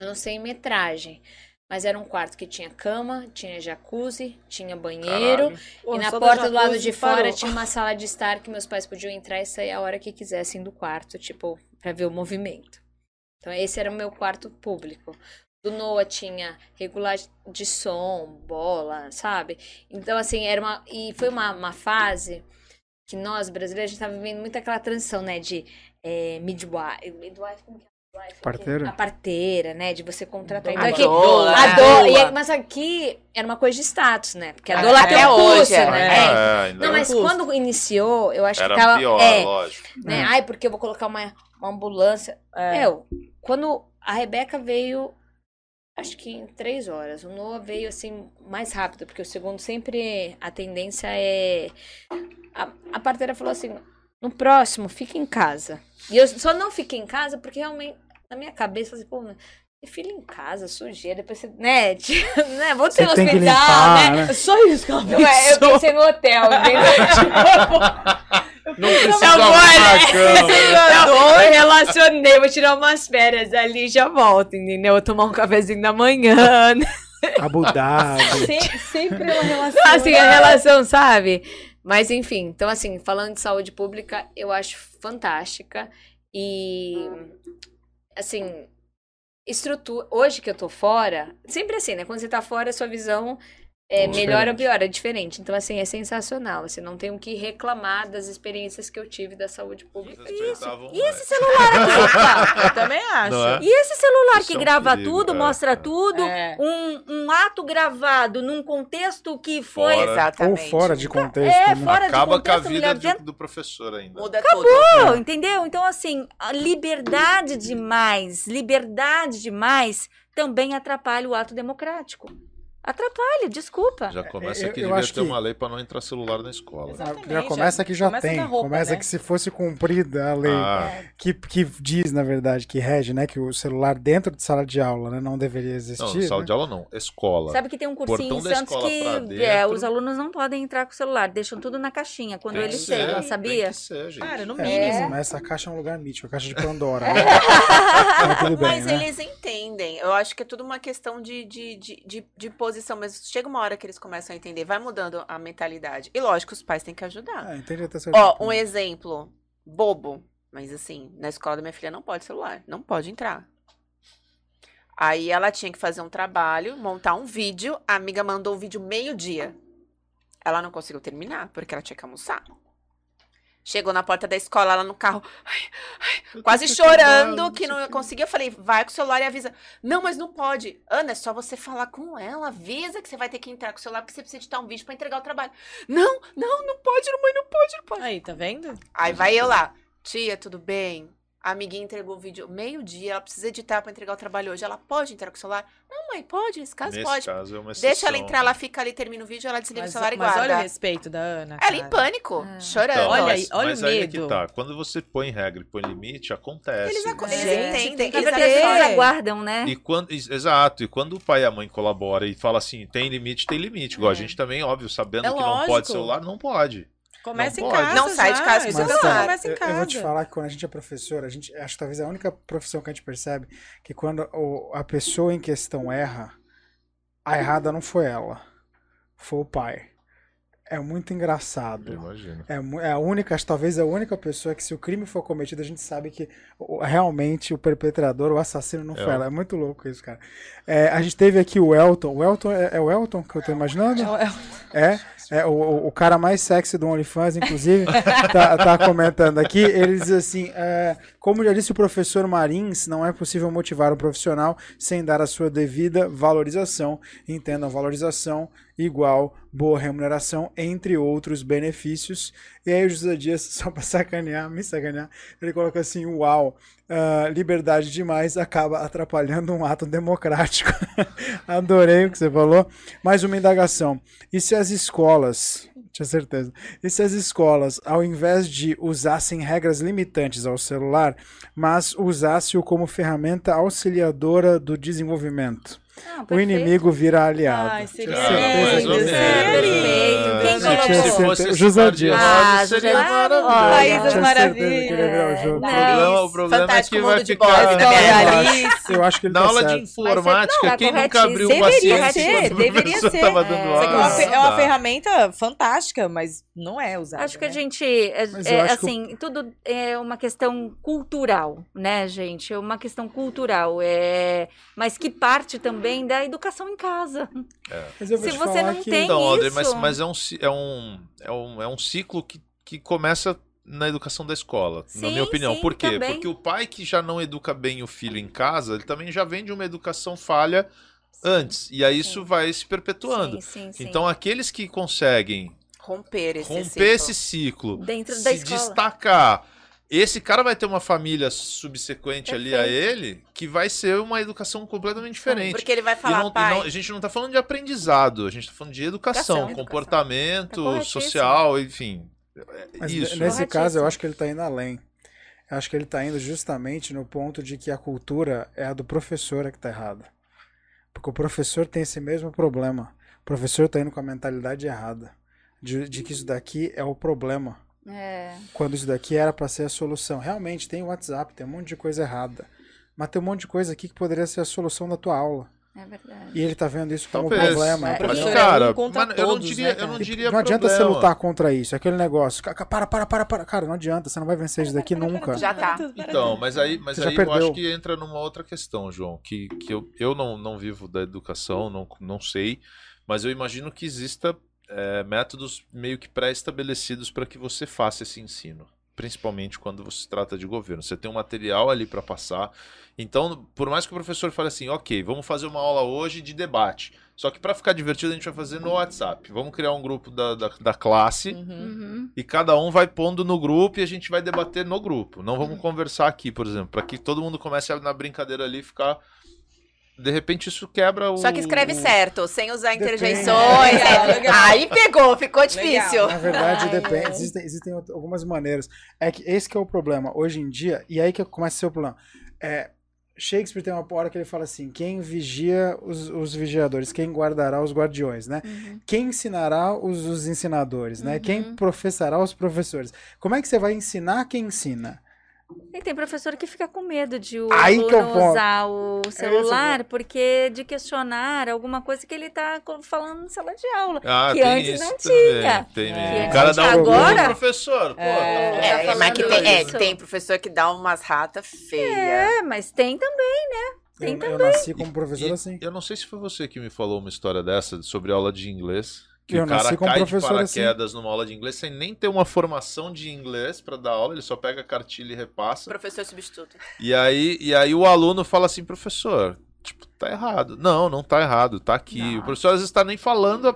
eu não sei em metragem. Mas era um quarto que tinha cama, tinha jacuzzi, tinha banheiro. Caralho. Pô, e na só da porta do lado de fora parou. tinha uma sala de estar que meus pais podiam entrar e sair a hora que quisessem do quarto, tipo, pra ver o movimento. Então esse era o meu quarto público. Do Noah tinha regular de som, bola, sabe? Então, assim, era uma. E foi uma, uma fase que nós, brasileiros, a gente tava vivendo muito aquela transição, né? De é, midwife. Midwife, como que é? Parteira? A parteira, né? De você contratar. Então, A aqui, doula, a doula- Doula. e aí- mas aqui era uma coisa de status, né? Porque a É, doula até tem um hoje custo, é. né? É, É. ainda Não, é. mas Custo. quando iniciou, eu acho Era que tava. pior, é, lógico. Né? É. Ai, porque eu vou colocar uma, uma ambulância. Meu, quando a Rebeca veio, acho que em três horas. O Noah veio assim mais rápido, porque o segundo sempre a tendência é. A, a parteira falou assim: no próximo, fica em casa. E eu só não fiquei em casa porque realmente, na minha cabeça, assim, pô, né, filho em casa, sujeira, depois você. Né? tipo, né? Vou ter no hospital, limpar, né? né? É Só isso que ela pensou. Eu pensei no hotel, entendeu? Não precisa arrumar a cama. Eu relacionei, vou tirar umas férias ali e já volto, entendeu? Vou tomar um cafezinho da manhã. né? Abu Dhabi. Se- sempre uma relação. Assim, a relação, sabe? Mas enfim, então assim, falando de saúde pública, eu acho fantástica. E assim, estrutura. Hoje que eu tô fora, sempre assim, né? Quando você tá fora, a sua visão é É melhor ou diferente. pior, é diferente. Então, assim, é sensacional. Assim, não tenho que reclamar das experiências que eu tive da saúde pública. Isso. E esse celular aqui? Eu também acho. É? E esse celular Isso que é um grava perigo, tudo, é, mostra tudo, É. um, um ato gravado num contexto que foi. Fora. Ou fora de contexto. É, né? fora de Acaba com a contexto, vida mulher do, professor ainda. Muda Acabou, entendeu? Então, assim, a liberdade demais, liberdade demais também atrapalha o ato democrático. Atrapalha, desculpa. Já começa Eu- que eu devia acho ter que- uma lei para não entrar celular na escola. Já começa que já Começa tem. roupa, começa né? que se fosse cumprida a lei Ah. que, que diz, na verdade, que rege, né? Que o celular dentro de sala de aula né, não deveria Não, existir. sala né? de aula não, escola. Sabe que tem um cursinho Portão em Santos que é, os alunos não podem entrar com o celular, deixam tudo na caixinha quando Tem eles chegam, tem sabia? que ser, gente. Cara, no É, mínimo. Mas essa caixa é um lugar mítico, a caixa de Pandora. né? Mas tudo bem, Mas né? eles entendem. Eu acho que é tudo uma questão de, de, de, de, de posição. Mas chega uma hora que eles começam a entender. Vai mudando a mentalidade. E lógico, os pais têm que ajudar. Ah, entendi até certo. Ó, um exemplo. Bobo. Mas assim, na escola da minha filha não pode celular. Não pode entrar. Aí ela tinha que fazer um trabalho, montar um vídeo. A amiga mandou o vídeo meio-dia. Ela não conseguiu terminar, porque ela tinha que almoçar. Chegou na porta da escola, ela no carro, ai, ai, quase chorando, que não conseguia. Eu falei, vai com o celular e avisa. Não, mas não pode. Ana, é só você falar com ela. Avisa que você vai ter que entrar com o celular, porque você precisa editar um vídeo pra entregar o trabalho. Não, não, não pode, mãe, não pode, não pode. Aí, tá vendo? Aí vai eu lá. Tia, tudo bem? A amiguinha entregou o vídeo meio-dia, ela precisa editar pra entregar o trabalho hoje. Ela pode entrar com o celular? Não, mãe, pode, nesse caso Nesse pode. caso é uma Deixa ela exceção. entrar, ela fica ali, termina o vídeo, ela desliga Mas, o celular e mas guarda. olha o respeito da Ana. Ela em cara. pânico, chorando. Então, Olha mas, aí, olha mas o aí é medo. que tá. Quando você põe regra e põe limite, acontece. Eles, aco- eles Gente, entendem. Na eles verdade, eles aguardam. né? E quando, ex- exato, e quando o pai e a mãe colaboram e fala assim, tem limite, tem limite. Igual a gente também, óbvio, sabendo É que não lógico. pode celular, não pode. Começa Não em pode. casa. Não sai de já, casa é celular. Começa em eu, casa. eu vou te falar que quando a gente é professor, a gente, acho que talvez a única profissão que a gente percebe que quando o- a pessoa em questão erra, a errada não foi ela, foi o pai. É muito engraçado. Imagina. É, mu- é a única, talvez a única pessoa que se o crime for cometido, a gente sabe que realmente o perpetrador, o assassino não foi É. ela. É muito louco isso, cara. É, a gente teve aqui o Elton. O Elton é, é o Elton que eu tô imaginando? É, é o, o- o cara mais sexy do OnlyFans, inclusive, tá, tá comentando aqui. Ele diz assim: é, como já disse o professor Marins, não é possível motivar um profissional sem dar a sua devida valorização. Entendam, valorização igual boa remuneração, entre outros benefícios. E aí o José Dias, só pra sacanear, me sacanear, ele coloca assim: uau, ah, liberdade demais acaba atrapalhando um ato democrático. Adorei o que você falou. Mais uma indagação. E se as escolas, tinha certeza, e se as escolas, ao invés de usassem regras limitantes ao celular, mas usassem-o como ferramenta auxiliadora do desenvolvimento? O inimigo vira aliado. Ai, seria Tinha certeza Tinha colocou? certeza- Se fosse José Dias. Ah, José- maravilhoso. Olha, País das Tinha certeza que Maravilhas. o. O problema, o problema é que vai de ficar... Eu acho, que ele Na tá aula de informática, é- quem nunca abriu Deveria paciência ser, quando o deveria ser. tava dando Isso aqui é uma, aula? é uma Tá. ferramenta fantástica, mas não é usada. Acho que a né? gente, é, é, o- assim, tudo é uma questão cultural, né, gente? É uma questão cultural, é, mas que parte também da educação em casa. Mas eu vou Se te você falar não que- tem Então, André, isso... mas, mas é, um, é, um, é, um, é um ciclo que, que começa na educação da escola, na Sim, minha opinião. sim, Por quê? também. Porque o pai que já não educa bem o filho em casa, ele também já vem de uma educação falha antes. E aí isso vai se perpetuando. Sim, sim, sim. Então, aqueles que conseguem Romper esse romper ciclo. esse ciclo, Dentro se da escola. destacar. Esse cara vai ter uma família subsequente ali a Perfeito. ele, que vai ser uma educação completamente diferente. porque ele vai E falar, não- e pai. não- a gente não tá falando de aprendizado, a gente tá falando de educação, Educação. comportamento Tá corretíssimo. social, enfim. Mas Isso. nesse caso, eu acho que ele tá indo além. Eu acho que ele tá indo justamente no ponto de que a cultura é a do professor é que tá errada. Porque o professor tem esse mesmo problema. O professor tá indo com a mentalidade errada. De, de que isso daqui é o problema. É. Quando isso daqui era para ser a solução. Realmente, tem o WhatsApp, tem um monte de coisa errada. Mas tem um monte de coisa aqui que poderia ser a solução da tua aula. É verdade. E ele tá vendo isso como um Talvez. problema. É, mas, cara, um mas eu não diria, né, eu não diria Não adianta você problema. lutar contra isso. É aquele negócio. Para, para, para, para. Cara, não adianta. Você não vai vencer isso daqui nunca. Já tá. Então, mas aí, mas Você aí eu acho que entra numa outra questão, João, que, que eu, eu não, não vivo da educação, não, não sei, mas eu imagino que exista é, métodos meio que pré-estabelecidos para que você faça esse ensino, principalmente quando você se trata de governo. Você tem um material ali para passar. Então, por mais que o professor fale assim, ok, vamos fazer uma aula hoje de debate. Só que para ficar divertido a gente vai fazer no WhatsApp. Vamos criar um grupo da, da, da classe Uhum. e cada um vai pondo no grupo e a gente vai debater no grupo. Não vamos conversar aqui, por exemplo, para que todo mundo comece a, na brincadeira ali ficar. De repente isso quebra o. Só que escreve o- certo, sem usar Depende. interjeições. Legal, é. legal. Aí pegou, ficou difícil. Na verdade, depende. Existem, existem out- algumas maneiras. É que esse que é o problema. Hoje em dia, e aí que começa a ser o problema. É, Shakespeare tem uma hora que ele fala assim: quem vigia os, os vigiadores, quem guardará os guardiões, né? Quem ensinará os, os ensinadores, né? Quem professará os professores. Como é que você vai ensinar quem ensina? E tem professor que fica com medo de o Aí que é aluno usar o o celular, porque de questionar alguma coisa que ele tá co- falando em sala de aula. Ah, que antes isso não tinha. tem Que mesmo. O cara dá um Agora, no professor. Pô, É, tá mas que falando tem, é, tem professor que dá umas ratas feias. É, mas tem também, né? Tem Eu, eu também. nasci como professor E- assim. Eu não sei se foi você que me falou uma história dessa sobre aula de inglês. Que Eu o cara cai de professor assim. paraquedas numa aula de inglês sem nem ter uma formação de inglês pra dar aula, ele só pega a cartilha e repassa. Professor substituto. E aí, e aí o aluno fala assim, professor, tipo, tá errado. Não, não tá errado, tá aqui. O professor às vezes tá nem falando,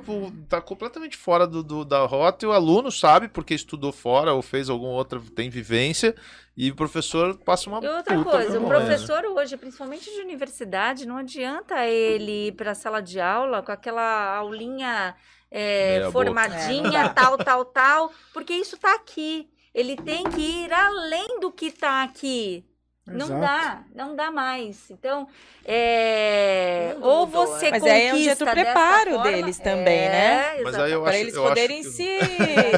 tá completamente fora do, do- da rota e o aluno sabe porque estudou fora ou fez alguma outra, tem vivência, e o professor passa uma E outra puta coisa, o né? professor hoje, principalmente de universidade, não adianta ele ir para a sala de aula com aquela aulinha é, boca. formadinha, É. tal, tal, tal, porque isso está aqui. Ele tem que ir além do que está aqui. Não Exato. dá, não dá mais. Então, é, ou você né? Mas aí é o dessa preparo forma- deles também, É, né? Mas aí eu Pra acho- eles eu acho poderem que- se,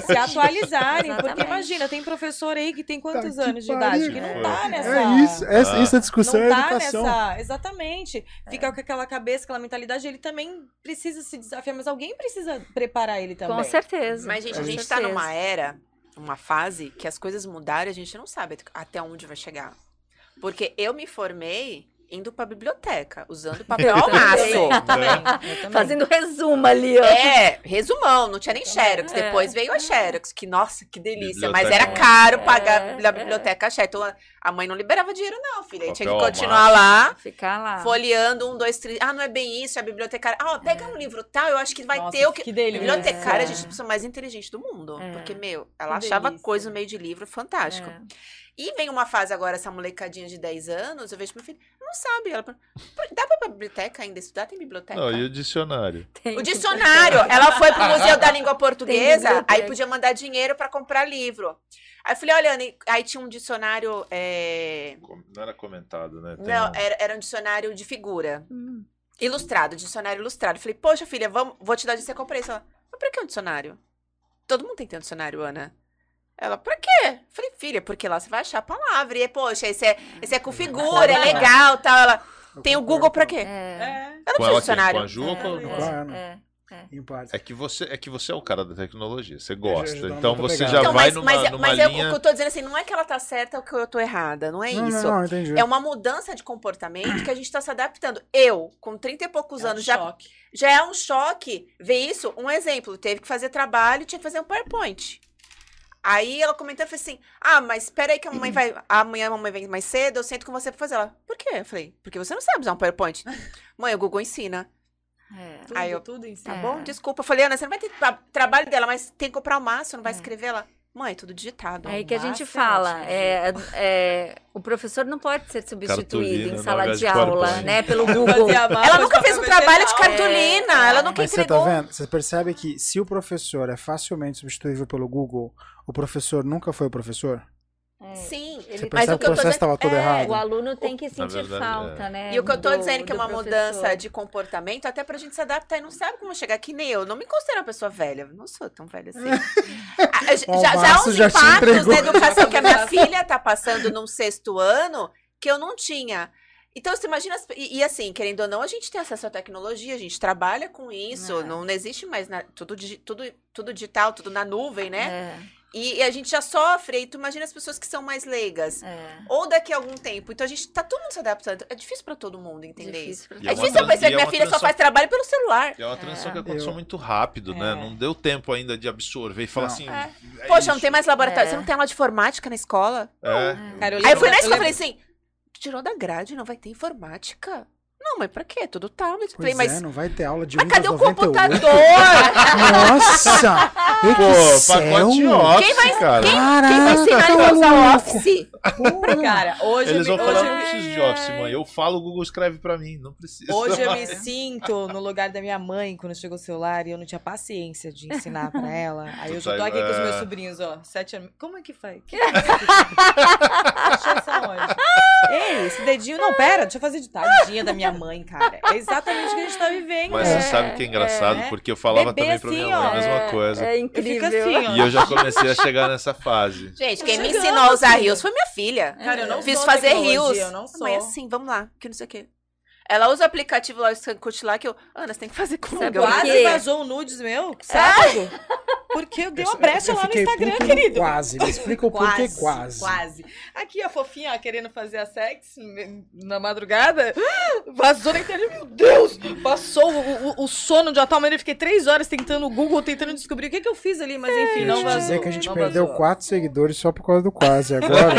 se atualizarem. porque imagina, tem professor aí que tem quantos Tá anos de pariu. idade que não tá É nessa. isso, essa, Ah. isso é discussão não é tá educação. nessa. Exatamente. Fica com aquela cabeça, aquela mentalidade, ele também precisa se desafiar, mas alguém precisa preparar ele também. Com certeza. Mas, gente, a gente tá certeza. numa era, uma fase, que as coisas mudaram e a gente não sabe até onde vai chegar. Porque eu me formei indo pra biblioteca, usando papel ao maço. Fazendo resumo ali, ó. É, resumão, não tinha nem Xerox. É. Depois veio a Xerox, que nossa, que delícia. Biblioteca. Mas era caro É, pagar pela biblioteca Xerox. Então, a- a mãe não liberava dinheiro, não, filha. Aí tinha que continuar lá, Ficar lá. folheando um, dois, três. Ah, não é bem isso, é a bibliotecária. Ah, ó, pega um livro tal, eu acho que vai Nossa, ter o que. que delícia. Bibliotecária, gente, a pessoa mais inteligente do mundo. É. Porque, meu, ela Que achava delícia. coisa no meio de livro fantástico. E vem uma fase agora, essa molecadinha de 10 anos, eu vejo meu filho, não sabe. Ela, dá pra biblioteca ainda estudar? Tem biblioteca? Não, e o dicionário? O dicionário. Ela foi pro Museu da Língua Portuguesa, aí podia mandar dinheiro pra comprar livro. Aí eu falei, olha, Anne, aí tinha um dicionário. é, Não era comentado, né? Tem Não, um- era, era um dicionário de figura. Hum. Ilustrado, dicionário ilustrado. Eu falei, poxa, filha, vamos, vou te dar de você comprei isso. Ela, mas pra que um dicionário? Todo mundo tem que ter um dicionário, Ana. Ela, pra quê? Eu falei, filha, porque lá você vai achar a palavra. E, poxa, esse é, esse é com figura, é legal tal. Ela, tem o Google pra quê? É. Eu não preciso dicionário. Com a Ju ou com a- Ana. É, é. Parte. É que você é que você é o cara da tecnologia, você gosta. Então você já Então, vai mas, numa, mas, numa mas eu- linha. o que eu tô dizendo assim, não é que ela tá certa ou que eu tô errada, não é Não, isso. não, não, entendi. É uma mudança de comportamento que a gente tá se adaptando. Eu, com 30 e poucos É um anos, já, choque. já é um choque ver isso. Um exemplo, teve que fazer trabalho, tinha que fazer um PowerPoint. Aí ela comentou, eu falei assim, ah, mas espera aí que a mamãe vai, amanhã a mamãe vem mais cedo, eu sento com você pra fazer. Ela, por quê? Eu falei, porque você não sabe usar um PowerPoint. Mãe, o Google ensina. Tudo, aí eu, tudo tá ensina. bom, desculpa. Eu falei, Ana, você não vai ter tra- trabalho dela, mas tem que comprar o máximo, não vai escrever ela. Mãe, tudo digitado. É aí que a gente fala, ótimo. é, é, o professor não pode ser substituído Cartolina, em sala lugar de de aula, né, pelo Google. Ela nunca fez um trabalho de cartolina, É. ela nunca Mas você entregou. tá vendo? Você percebe que se o professor é facilmente substituível pelo Google, o professor nunca foi o professor? Sim, Você percebe que o processo estava todo errado? O aluno tem que sentir verdade, falta, é. né? E o que eu tô do- dizendo que é uma professor. mudança de comportamento, até pra gente se adaptar e não sabe como chegar que nem eu. Não me considero uma pessoa velha. Não sou tão velha assim. Ah, já, o já há uns já impactos entregou. na educação que a minha filha tá passando num sexto ano que eu não tinha. Então, você imagina. E, e assim, querendo ou não, a gente tem acesso à tecnologia, a gente trabalha com isso. É. Não, não existe mais na- tudo, tudo, tudo digital, tudo na nuvem, É. né? E, e a gente já sofre, e tu imagina as pessoas que são mais leigas. É. Ou daqui a algum tempo. Então a gente tá todo mundo se adaptando. É difícil pra todo mundo entender Difícil isso. E É é difícil eu perceber e que é minha filha só transição- faz trabalho pelo celular. É uma transição que Eu- aconteceu muito rápido, né? Não deu tempo ainda de absorver e falar Não. assim. É. é Poxa, isso. não tem mais laboratório. É. Você não tem aula de informática na escola? É. Cara, eu Aí eu fui na escola e falei assim: tirou da grade, não vai ter informática? Não, mas pra quê? Tudo tablet. Pois Falei, mas. é, não vai ter aula de Mas Windows cadê o 98. computador? Nossa! Pô, Excel? pacote Office, Quem vai, cara. quem, quem vai ensinar Caraca, ele a usar. Office? Cara, hoje Eles eu vão me, falar, hoje, eu me- preciso de Office, mãe. Eu falo, o Google escreve pra mim. Não precisa. Hoje eu me sinto no lugar da minha mãe quando chegou o celular e eu não tinha paciência de ensinar pra ela. Aí Tu eu já tô aqui com os meus é. sobrinhos, ó, sete anos. Como é que faz? Que Achei essa onde? Ei, esse dedinho. Não, pera, deixa eu fazer de tadinha da minha mãe, cara. É exatamente o que a gente tá vivendo. Mas né? você sabe que é engraçado, É. porque eu falava Bebê também pra minha assim, mãe ó. a mesma coisa. É Eu fico incrível. assim. E eu já comecei a chegar nessa fase. Gente, quem me Chegando, ensinou a usar rios foi minha filha. Cara, eu não Fiz sou fazer rios. eu não sou. Mãe, assim, vamos lá, que não sei o quê. Ela usa o aplicativo lá, o Scancute lá, que eu. Ana, você tem que fazer. Sabe "Ah, quê? Quase vazou um nudes meu, sábado. Porque eu dei uma brecha eu lá no Instagram, querido. quase. Me explica o porquê quase. Quase. Aqui a fofinha ó, querendo fazer a sex na madrugada. Vazou na internet. Meu Deus! Passou o, o- o sono de uma tal maneira. eu Fiquei três horas tentando o Google, tentando descobrir o que, que eu fiz ali. Mas enfim, Eu não te vazou. dizer que a gente perdeu vazou. quatro seguidores só por causa do quase agora.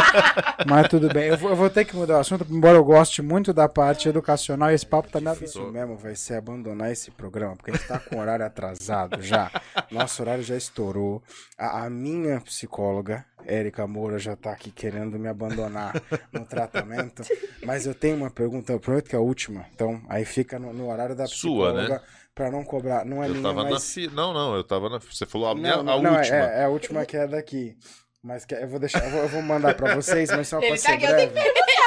Mas tudo bem. Eu vou, eu vou ter que mudar o assunto, embora eu goste muito da parte educacional. Esse papo tá me difícil mesmo, vai ser abandonar esse programa, porque a gente tá com o horário atrasado já. Nosso horário já estourou. A, a minha psicóloga, Érica Moura, já tá aqui querendo me abandonar no tratamento. Mas eu tenho uma pergunta, eu prometo que é a última. Então, aí fica no, no horário da Sua, né? psicóloga. Pra não cobrar. Não é Eu minha, tava na mas... fi... Não, não, eu tava na. Você falou a, minha, Não, a não, é- última. É, é a última que é daqui. Mas que, eu vou deixar, eu vou, eu vou mandar pra vocês, mas só pra Ele ser tá breve.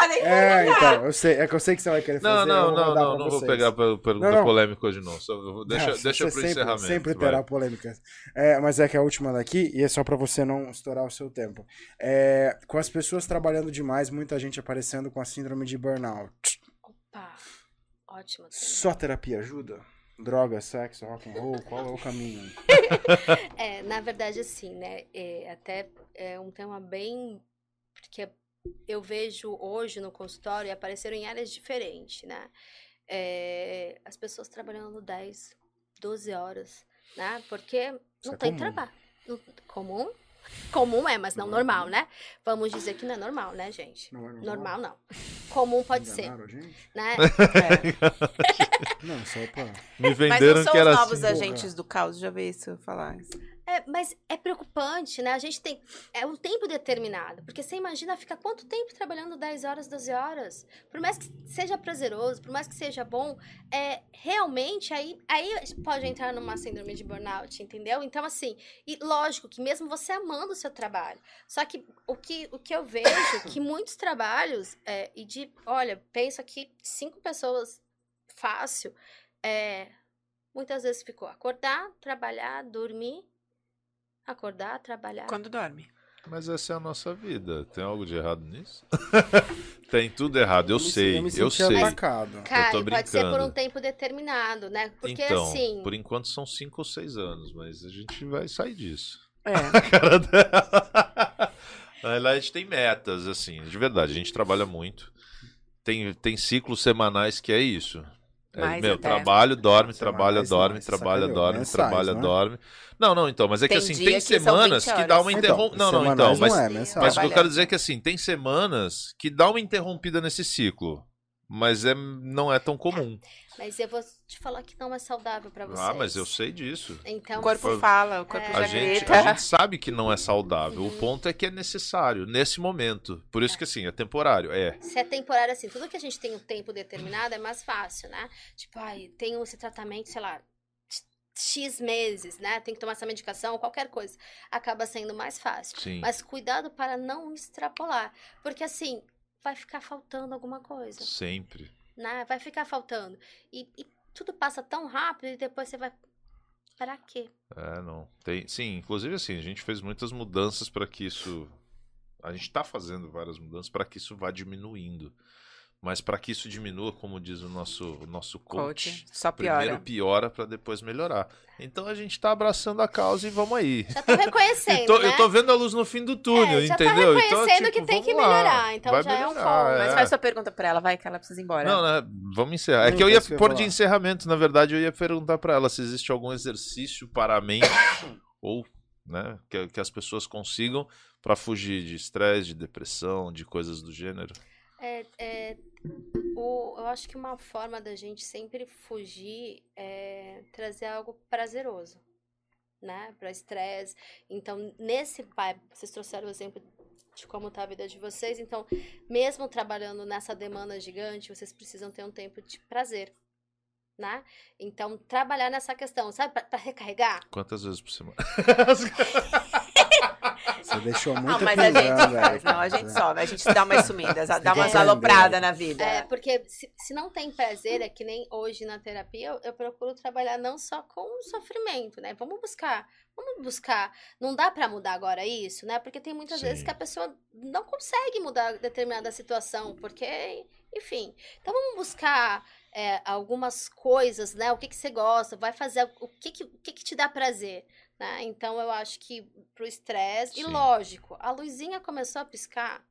Que É, então, eu sei, é que eu sei que você vai querer Não, fazer. não, não, não, não vou pegar pergunta Não, não. polêmica hoje, não. Só deixa Não, deixa pro sempre, encerramento. Sempre vai. terá polêmicas. É, mas é que é a última daqui, e é só pra você não estourar o seu tempo. É, com as pessoas trabalhando demais, muita gente aparecendo com a síndrome de burnout. Opa, ótimo. Só terapia ajuda? Droga, sexo, rock and roll, qual é o caminho? É, na verdade, assim, né? é, até é um tema bem. Porque eu vejo hoje no consultório e apareceram em áreas diferentes, né? É, as pessoas trabalhando 10, 12 horas, né? Porque não Isso é tem comum. trabalho. Não- Comum? Comum é, mas não normal, né? Vamos dizer que não é normal, né, gente? Não é normal? normal, não. Comum pode ser. Enganaram a gente? Né? Não, só pra... Me Mas venderam não são que os era novos assim. agentes do caos, já vi isso falar. É, mas é preocupante, né? A gente tem. É um tempo determinado. Porque você imagina ficar quanto tempo trabalhando 10 horas, 12 horas? Por mais que seja prazeroso, por mais que seja bom, é, realmente aí, aí pode entrar numa síndrome de burnout, entendeu? Então, assim, e lógico que mesmo você amando o seu trabalho. Só que o que, o que eu vejo que muitos trabalhos, é, e de, olha, penso aqui, cinco pessoas fácil, é, muitas vezes ficou acordar, trabalhar, dormir, acordar, trabalhar. Quando dorme. Mas essa é a nossa vida. Tem algo de errado nisso? Tem tudo errado, eu, me- sei, eu me eu sei. atacado. eu Cara, tô e brincando. pode ser por um tempo determinado, né? Porque então, assim. por enquanto são cinco ou seis anos, mas a gente vai sair disso. É. A cara dela. Lá a gente tem metas, assim, de verdade, a gente trabalha muito. Tem, tem ciclos semanais que é isso. É, meu, até. trabalho, dorme, Semana, trabalha, dorme, mais, trabalha, dorme, Mensais, trabalha, não é? dorme. Não, não, então, mas é que Tem assim, tem que semanas 20 que dá uma interrompida. Então, não, não, então, mas, não é, mas o que eu quero dizer é que assim, tem semanas que dá uma interrompida nesse ciclo. Mas é, não é tão comum. Mas eu vou te falar que não é saudável pra vocês. Ah, mas eu sei disso. Então, O corpo assim, fala, o corpo é, A já gente, grita. a gente sabe que não é saudável. O ponto é que é necessário, nesse momento. Por isso que assim, é temporário. É. Se é temporário assim, tudo que a gente tem um tempo determinado é mais fácil, né? Tipo, ai, tenho esse tratamento, sei lá, X meses, né? Tem que tomar essa medicação, qualquer coisa. Acaba sendo mais fácil. Sim. Mas cuidado para não extrapolar. Porque assim, vai ficar faltando alguma coisa. Sempre. Né? Vai ficar faltando. E, e tudo passa tão rápido e depois você vai. Pra quê? É, não. Tem, sim, inclusive assim, a gente fez muitas mudanças para que isso. A gente está fazendo várias mudanças para que isso vá diminuindo. Mas para que isso diminua, como diz o nosso, o nosso coach, Coach, só piora. primeiro piora para depois melhorar. Então a gente tá abraçando a causa e vamos aí. Já tô reconhecendo, tô- né? Eu tô vendo a luz no fim do túnel, É, já entendeu? tá então, reconhecendo tipo, que tem que vamos lá. melhorar. Então Vai já é um melhorar, foco. é. Mas faz sua pergunta pra ela, vai que ela precisa ir embora. Não, né? Vamos encerrar. É Não, que eu ia pôr de falar. encerramento, na verdade, eu ia perguntar pra ela se existe algum exercício para a mente ou, né, que, que as pessoas consigam pra fugir de estresse, de depressão, de coisas do gênero. É, é, o, eu acho que uma forma da gente sempre fugir é trazer algo prazeroso, né? Para estresse. Então, nesse vibe, vocês trouxeram o exemplo de como tá a vida de vocês. Então, mesmo trabalhando nessa demanda gigante, vocês precisam ter um tempo de prazer, né? Então, trabalhar nessa questão, sabe? Para recarregar. Quantas vezes por semana? Você deixou muito Não, mas a gente velho. não, a gente sobe, a gente dá umas sumidas, dá umas alopradas na vida. É, porque se, se não tem prazer, é que nem hoje na terapia, eu, eu procuro trabalhar não só com o sofrimento, né? Vamos buscar, vamos buscar. Não dá pra mudar agora isso, né? Porque tem muitas vezes Sim. que a pessoa não consegue mudar determinada situação, porque, enfim. Então vamos buscar é, algumas coisas, né? O que que você gosta, vai fazer o que que, o que, que te dá prazer, né? Então eu acho que pro estresse, e lógico, a luzinha começou a piscar,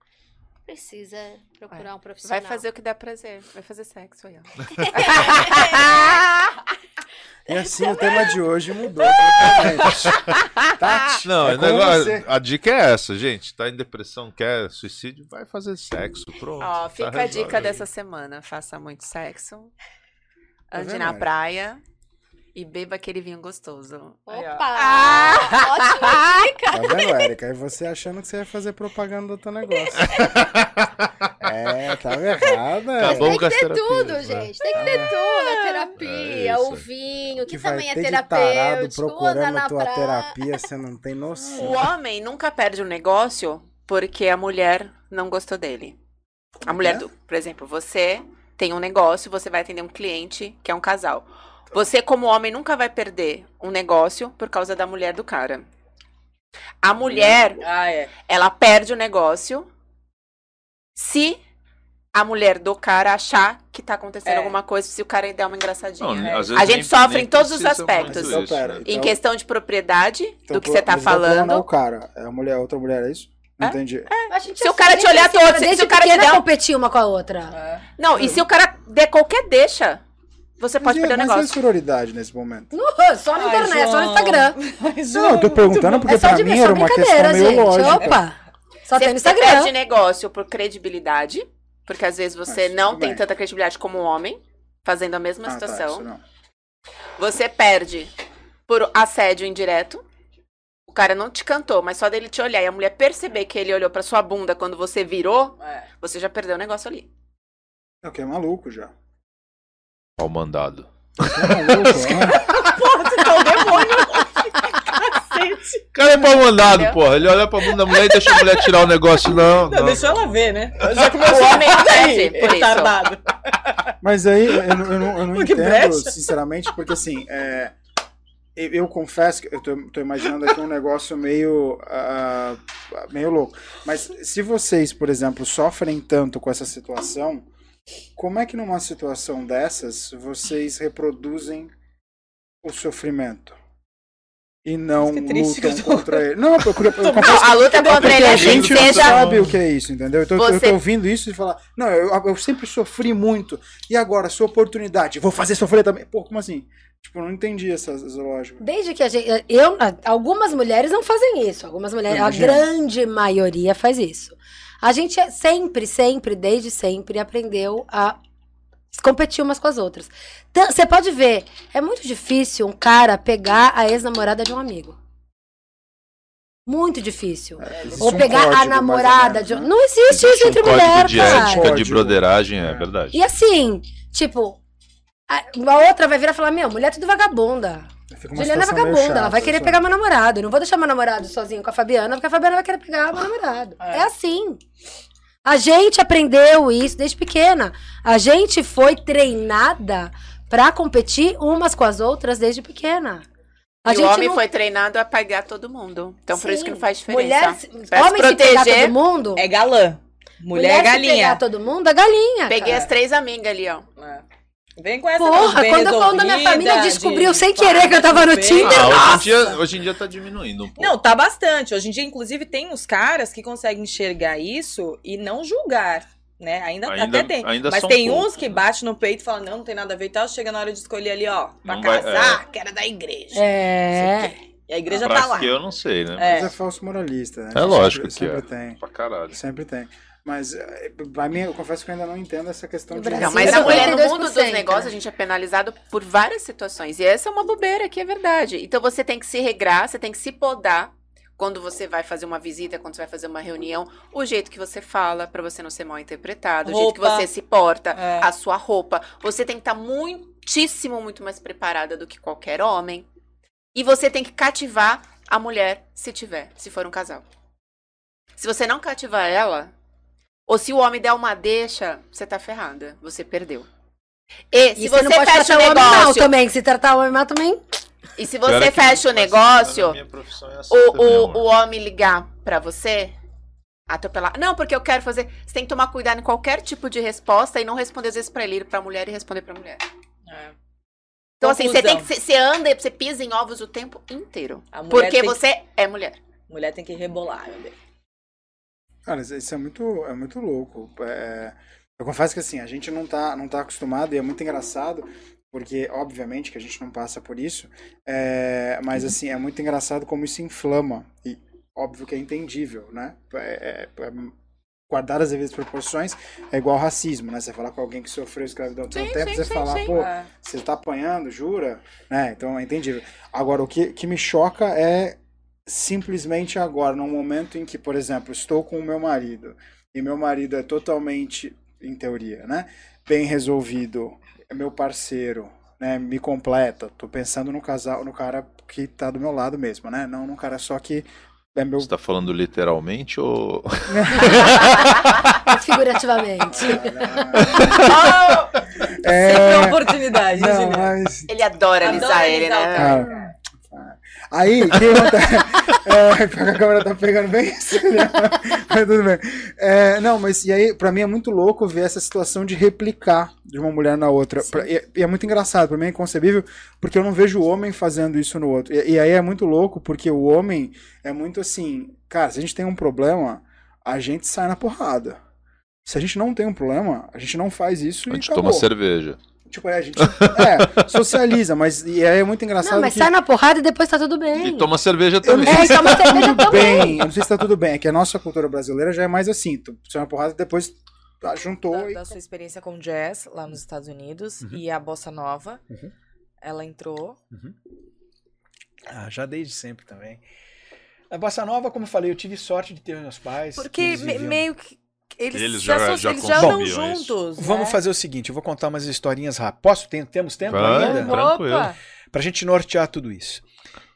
precisa procurar um profissional. Vai fazer o que dá prazer, vai fazer sexo aí, ó. E assim o tema de hoje mudou totalmente. Tati, Não, é negócio- você. a dica é essa, gente. Tá em depressão, quer suicídio, vai fazer sexo. Pronto. Ó, tá fica a dica dessa semana. Faça muito sexo. Tá Ande vendo, na praia. E beba aquele vinho gostoso. Aí, ó. Opa! Ótima dica! Tá vendo, Érica? Aí você achando que você ia fazer propaganda do teu negócio. é, tava errada. Acabou Tem com as que ter terapias, tudo, né? gente. Tem que ter tudo. A terapia, É o vinho, que, Que vai também é terapêutico. procurando na tua praia. terapia, você não tem noção. O homem nunca perde um negócio porque a mulher não gostou dele. A mulher, é? do, por exemplo, você tem um negócio, você vai atender um cliente que é um casal. Você, como homem, nunca vai perder um negócio por causa da mulher do cara. A mulher, Ah, é. ela perde o negócio se a mulher do cara achar que tá acontecendo É. alguma coisa, se o cara der uma engraçadinha. Não, a gente nem- sofre nem em todos os aspectos. Então, isso, pera, né? Em então- questão de propriedade, então do que você tá mas o problema não é falando. o cara, é a mulher, outra mulher, é isso? Não entendi. A gente Se o cara te olhar todo, se, se o cara te der competir uma com a outra. Não, e se o cara der qualquer deixa, você pode mas, perder o mas é negócio. sororidade nesse momento. Uh, só na Ai, internet, só no. Instagram. Não, eu tô perguntando porque É só pra de- mim era uma brincadeira, questão meio gente. lógica. Opa! Só Você, tem no você Instagram. perde negócio por credibilidade, porque às vezes você Mas, não tem bem. tanta credibilidade como um homem, fazendo a mesma Ah, tá, situação. isso não. Você perde por assédio indireto. O cara não te cantou, mas só dele te olhar e a mulher perceber que ele olhou pra sua bunda quando você virou, É. você já perdeu o negócio ali. É o que é maluco já. Pau mandado. É? Porra, você tá um demônio. Cacete. O cara é pau mandado, porra. Ele olha pra bunda da mulher e deixa a mulher tirar o negócio. Não, Não, não. deixa ela ver, né? Já O começou perde por isso. retardado. Mas aí eu, não- eu não, eu não entendo, brecha. sinceramente, porque assim, é, eu, eu confesso que eu tô, tô imaginando aqui um negócio meio, ah, meio louco. Mas se vocês, por exemplo, sofrem tanto com essa situação, como é que numa situação dessas vocês reproduzem o sofrimento? e não lutam eu tô- contra ele. Não, eu, eu, eu, Não, a luta contra ele é a gente não seja- sabe o que é isso, entendeu? Então eu Você- tô ouvindo isso e falar, não, eu, eu sempre sofri muito, e agora, sua oportunidade, vou fazer sofrer também. Pô, como assim? Tipo, eu não entendi essa, essa lógica. Desde que a gente. Eu, algumas mulheres não fazem isso. Algumas mulheres. A grande maioria faz isso. A gente é sempre, sempre, desde sempre, aprendeu a competir umas com as outras. Você pode ver, é muito difícil um cara pegar a ex-namorada de um amigo. Muito difícil. existe Ou um pegar código, a namorada menos, de um. né? Não existe isso entre um mulher, de cara. ética, de broderagem, é verdade. E assim, tipo, a, a outra vai virar e falar: Meu, mulher é tudo vagabunda. Juliana é vagabunda, ela vai querer pegar meu namorado. Eu não vou deixar meu namorado sozinho com a Fabiana, porque a Fabiana vai querer pegar meu namorado. É. assim. A gente aprendeu isso desde pequena. A gente foi treinada pra competir umas com as outras desde pequena. A e gente o homem não- foi treinado a pegar todo mundo. Então, por isso que não faz diferença. Mulher se- pra homem se pegar todo mundo- É galã. Mulher, é se galinha. pegar todo mundo é galinha. Peguei cara. as três amigas ali, ó. Vem com essa Porra, quando eu da minha família descobriu de sem querer que eu tava no paz, Tinder, Ah, hoje, em dia, hoje em dia tá diminuindo um pouco. Não, tá bastante. Hoje em dia, inclusive, tem uns caras que conseguem enxergar isso e não julgar. Né? Ainda, Ainda- até tem. ainda Mas tem poucos, uns que batem no peito e falam, não, não tem nada a ver e tal. Chega na hora de escolher ali, ó, pra Não vai- casar, que era da igreja. É. E a igreja Pra tá lá. que eu não sei, né? Mas é falso moralista, né? É lógico sempre, que sempre é. tem. Pra caralho. Sempre tem. Mas, eh, pra mim, eu confesso que eu ainda não entendo essa questão de... Não, mas a mulher no mundo dos negócios, a gente é penalizado por várias situações. E essa é uma bobeira que é verdade. Então você tem que se regrar, você tem que se podar quando você vai fazer uma visita, quando você vai fazer uma reunião, o jeito que você fala, pra você não ser mal interpretado, o jeito que Roupa. você se porta, É. a sua roupa. Você tem que estar muitíssimo, muito mais preparada do que qualquer homem. E você tem que cativar a mulher, se tiver, se for um casal. Se você não cativar ela, ou se o homem der uma deixa, você tá ferrada. Você perdeu. E se E você, não pode fecha tratar o o homem mal negócio. também. Se tratar o homem mal também. E se Pior você é fecha o negócio, é assim o, o, o homem ligar pra você, atropelar. Não, porque eu quero fazer. Você tem que tomar cuidado em qualquer tipo de resposta e não responder às vezes pra ele, ir pra mulher e responder pra mulher. Então, assim, você tem que. Você anda, você pisa em ovos o tempo inteiro. Porque tem que- você é mulher. Mulher tem que rebolar, meu bem. Cara, isso é muito, é muito louco. É, eu confesso que assim, a gente não tá, não tá acostumado e é muito engraçado, porque obviamente que a gente não passa por isso, é, mas assim, é muito engraçado como isso inflama. E óbvio que é entendível, né? É, é- é- guardar as devidas proporções é igual racismo, né? Você falar com alguém que sofreu escravidão todo Sim, tempo, sim, você sim, falar, sim. pô, É. você tá apanhando, jura? Né? Então é entendível. Agora, o que, que me choca é simplesmente agora, num momento em que, por exemplo, estou com o meu marido e meu marido é totalmente, em teoria, né, bem resolvido, é meu parceiro, né, me completa. Tô pensando no casal, no cara que tá do meu lado mesmo, né? Não num cara só que é meu Você tá falando literalmente ou. Figurativamente. É... Sempre uma oportunidade, Não, mas Ele adora alisar ele, né? Cara, Aí, o que acontece? É, a câmera tá pegando bem isso, né? mas tudo bem. É, não, mas e aí, pra mim é muito louco ver essa situação de replicar de uma mulher na outra. Pra- e, e é muito engraçado, pra mim é inconcebível, porque eu não vejo o homem fazendo isso no outro. E, e aí é muito louco, porque o homem é muito assim, cara, se a gente tem um problema, a gente sai na porrada. Se a gente não tem um problema, a gente não faz isso A e gente acabou. toma cerveja. Tipo, é, a gente é, socializa, mas e aí é muito engraçado Não, mas que... sai na porrada e depois tá tudo bem. E toma cerveja Eu também. não sei se toma cerveja tudo também. bem. Eu não sei se tá tudo bem. É que a nossa cultura brasileira já é mais assim. Tu sai uma porrada e depois tá, juntou Da, e. da sua experiência com jazz lá nos Estados Unidos Uhum. e a bossa nova, Uhum. ela entrou. Ah, já desde sempre também. A Bossa Nova, como eu falei, eu tive sorte de ter meus pais. que Porque me- meio que eles, Eles já- associ- já eles já andam isso. juntos. Vamos né? fazer o seguinte, eu vou contar umas historinhas rápidas. Posso? Tem- temos tempo Vai, ainda? tranquilo. Opa! Pra gente nortear tudo isso.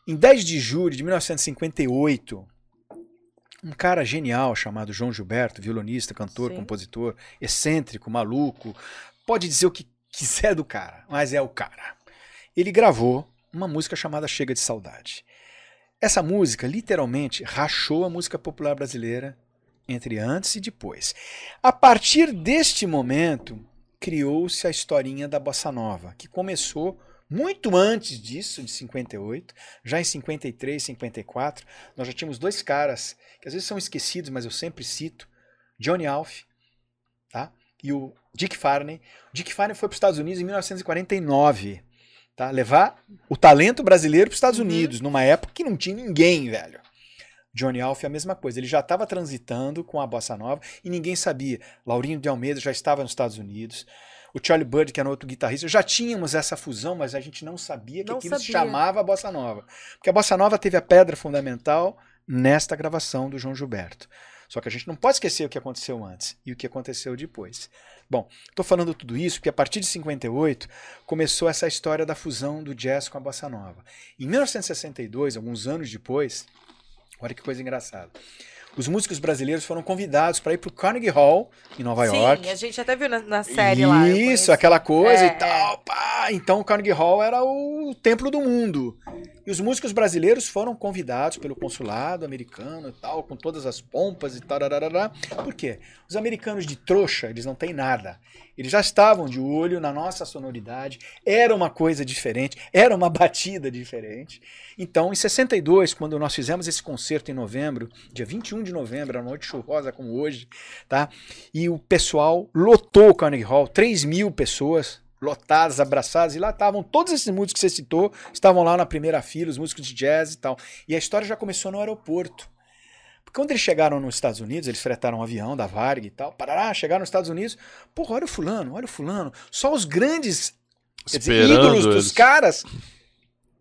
Em 10 de julho de 1958, um cara genial chamado João Gilberto, violonista, cantor, Sim. compositor, excêntrico, maluco, pode dizer o que quiser do cara, mas é o cara. Ele gravou uma música chamada Chega de Saudade. Essa música, literalmente, rachou a música popular brasileira entre antes e depois. A partir deste momento, criou-se a historinha da bossa nova, que começou Muito antes disso, de 58, já em 53, 54, nós já tínhamos dois caras que às vezes são esquecidos, mas eu sempre cito: Johnny Alf, tá? E o Dick Farney. O Dick Farney foi para os Estados Unidos em 1949, tá? Levar o talento brasileiro para os Estados Unidos, numa época que não tinha ninguém, velho. Johnny Alf é a mesma coisa. Ele já estava transitando com a bossa nova e ninguém sabia. Laurinho de Almeida já estava nos Estados Unidos. O Charlie Bird, que era outro guitarrista, já tínhamos essa fusão, mas a gente não sabia que Não aquilo se chamava bossa nova. Porque a bossa nova teve a pedra fundamental nesta gravação do João Gilberto. Só que a gente não pode esquecer o que aconteceu antes e o que aconteceu depois. Bom, estou falando tudo isso porque a partir de 58 começou essa história da fusão do jazz com a bossa nova. Em 1962, alguns anos depois, olha que coisa engraçada. Os músicos brasileiros foram convidados para ir para o Carnegie Hall, em Nova Sim, York. a gente até viu na, na série lá. eu Isso, aquela coisa É, e tal. pá. Então o Carnegie Hall era o templo do mundo. E os músicos brasileiros foram convidados pelo consulado americano e tal, com todas as pompas e tal. Por quê? Os americanos de trouxa, eles não têm nada. Eles já estavam de olho na nossa sonoridade, era uma coisa diferente, era uma batida diferente. Então, em 62, quando nós fizemos esse concerto em novembro, dia 21 de novembro, uma noite chuvosa como hoje, tá? E o pessoal lotou o Carnegie Hall, 3 mil pessoas lotadas, abraçadas, e lá estavam todos esses músicos que você citou, estavam lá na primeira fila, os músicos de jazz e tal. E a história já começou no aeroporto. Quando eles chegaram nos Estados Unidos, eles fretaram um avião da Varg e tal, parará, chegaram nos Estados Unidos, porra, olha o fulano, olha o fulano. Só os grandes dizer, ídolos dos eles. caras.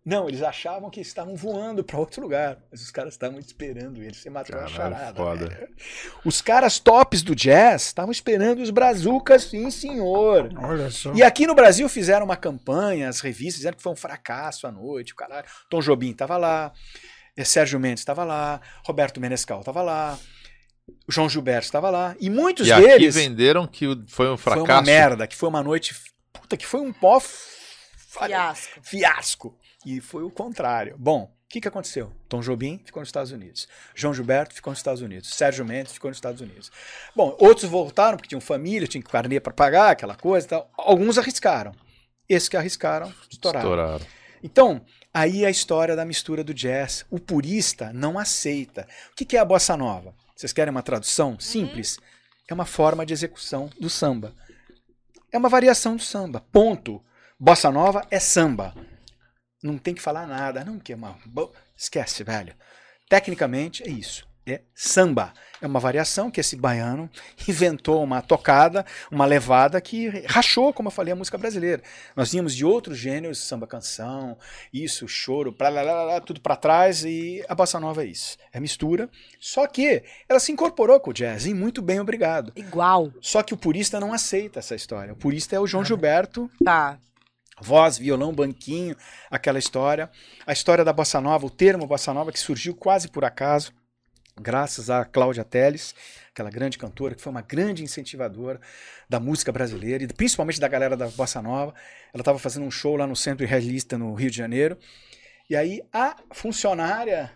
Não, eles achavam que estavam voando para outro lugar, mas os caras estavam esperando eles. Você matou a Caralho, charada. foda. velho. Os caras tops do jazz estavam esperando os brazucas, sim, senhor. Olha só. E aqui no Brasil fizeram uma campanha, as revistas dizendo que foi um fracasso à noite, o caralho. Tom Jobim estava lá, Sérgio Mendes estava lá, Roberto Menescal estava lá, João Gilberto estava lá, e muitos E aqui deles venderam que foi um fracasso. foi uma merda, que foi uma noite, puta, que foi um pó Fiasco. fiasco. E foi o contrário. Bom, o que, que aconteceu? Tom Jobim ficou nos Estados Unidos. João Gilberto ficou nos Estados Unidos. Sérgio Mendes ficou nos Estados Unidos. Bom, outros voltaram porque tinham família, tinham carnê para pagar, aquela coisa e tal. Alguns arriscaram. Esses que arriscaram, estouraram. Estouraram. Então, aí a história da mistura do jazz. O purista não aceita. O que é a bossa nova? Vocês querem uma tradução simples? É uma forma de execução do samba. É uma variação do samba. Ponto. Bossa nova é samba. Não tem que falar nada. Não, que é uma. Esquece, velho. Tecnicamente é isso. É samba. É uma variação que esse baiano inventou uma tocada, uma levada que rachou, como eu falei, a música brasileira. Nós vínhamos de outros gêneros, samba canção, isso, choro, pra lá, lá, lá, lá, tudo pra trás e a bossa nova é isso. É mistura. Só que ela se incorporou com o jazz e muito bem, obrigado. Igual. Só que o purista não aceita essa história. O purista é o João Gilberto. Tá. Voz, violão, banquinho, aquela história. A história da bossa nova, o termo bossa nova que surgiu quase por acaso, graças a Cláudia Teles, aquela grande cantora que foi uma grande incentivadora da música brasileira e principalmente da galera da bossa nova. Ela estava fazendo um show lá no Centro Realista no Rio de Janeiro. E aí a funcionária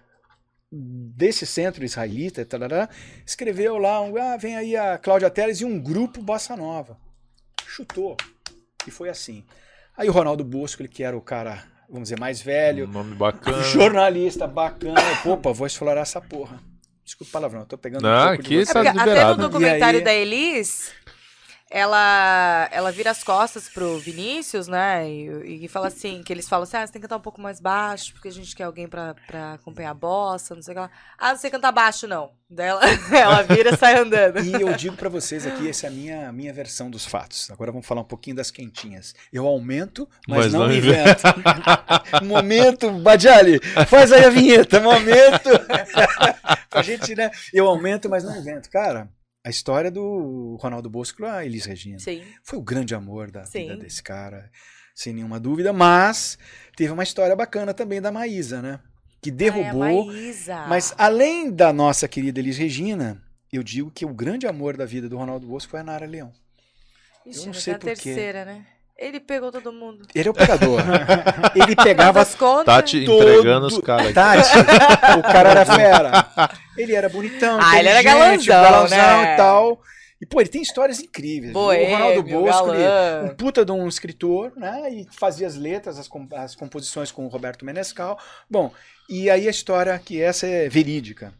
desse centro israelita, tarará, escreveu lá, um, ah, vem aí a Cláudia Teles e um grupo bossa nova. Chutou. E foi assim. Aí o Ronaldo Bosco, ele que era o cara, vamos dizer, mais velho, Um nome bacana. jornalista bacana, opa, vou explorar essa porra. Desculpa o palavrão, eu tô pegando Não, um pouco aqui de você. tá É porque até no liberado. documentário aí- da Elis, ela, ela vira as costas pro Vinícius, né? E, e fala assim, que eles falam assim, ah, você tem que cantar um pouco mais baixo, porque a gente quer alguém pra, pra acompanhar a bossa, não sei o que lá. Ah, não sei cantar baixo, não. Daí ela, ela vira e sai andando. E eu digo pra vocês aqui, essa é a minha, minha versão dos fatos. Agora vamos falar um pouquinho das quentinhas. Eu aumento, mas, Mas não, não invento. momento, Badiali, faz aí a vinheta. Momento. pra gente, né? Eu aumento, mas não invento. Cara, a história do Ronaldo Bosco com a Elis Regina. Sim. Foi o grande amor da Sim. vida desse cara, sem nenhuma dúvida. Mas teve uma história bacana também da Maísa, né? Que derrubou. Maísa. Mas além da nossa querida Elis Regina, eu digo que o grande amor da vida do Ronaldo Bosco foi a Nara Leão. Ixi, eu não sei tá a por quê. terceira, né? Ele pegou todo mundo. Ele é o pegador. Ele pegava das contas- Tá te todo- entregando os caras. Tati, o cara era fera. Ele era bonitão, Ah, ele era inteligente, galanzão, né? e tal. E, pô, ele tem histórias incríveis. Boêmio, o Ronaldo Bosco, ele- galã. um puta de um escritor, né? E fazia as letras, as, com- as composições com o Roberto Menescal. Bom, e aí a história, que essa é verídica.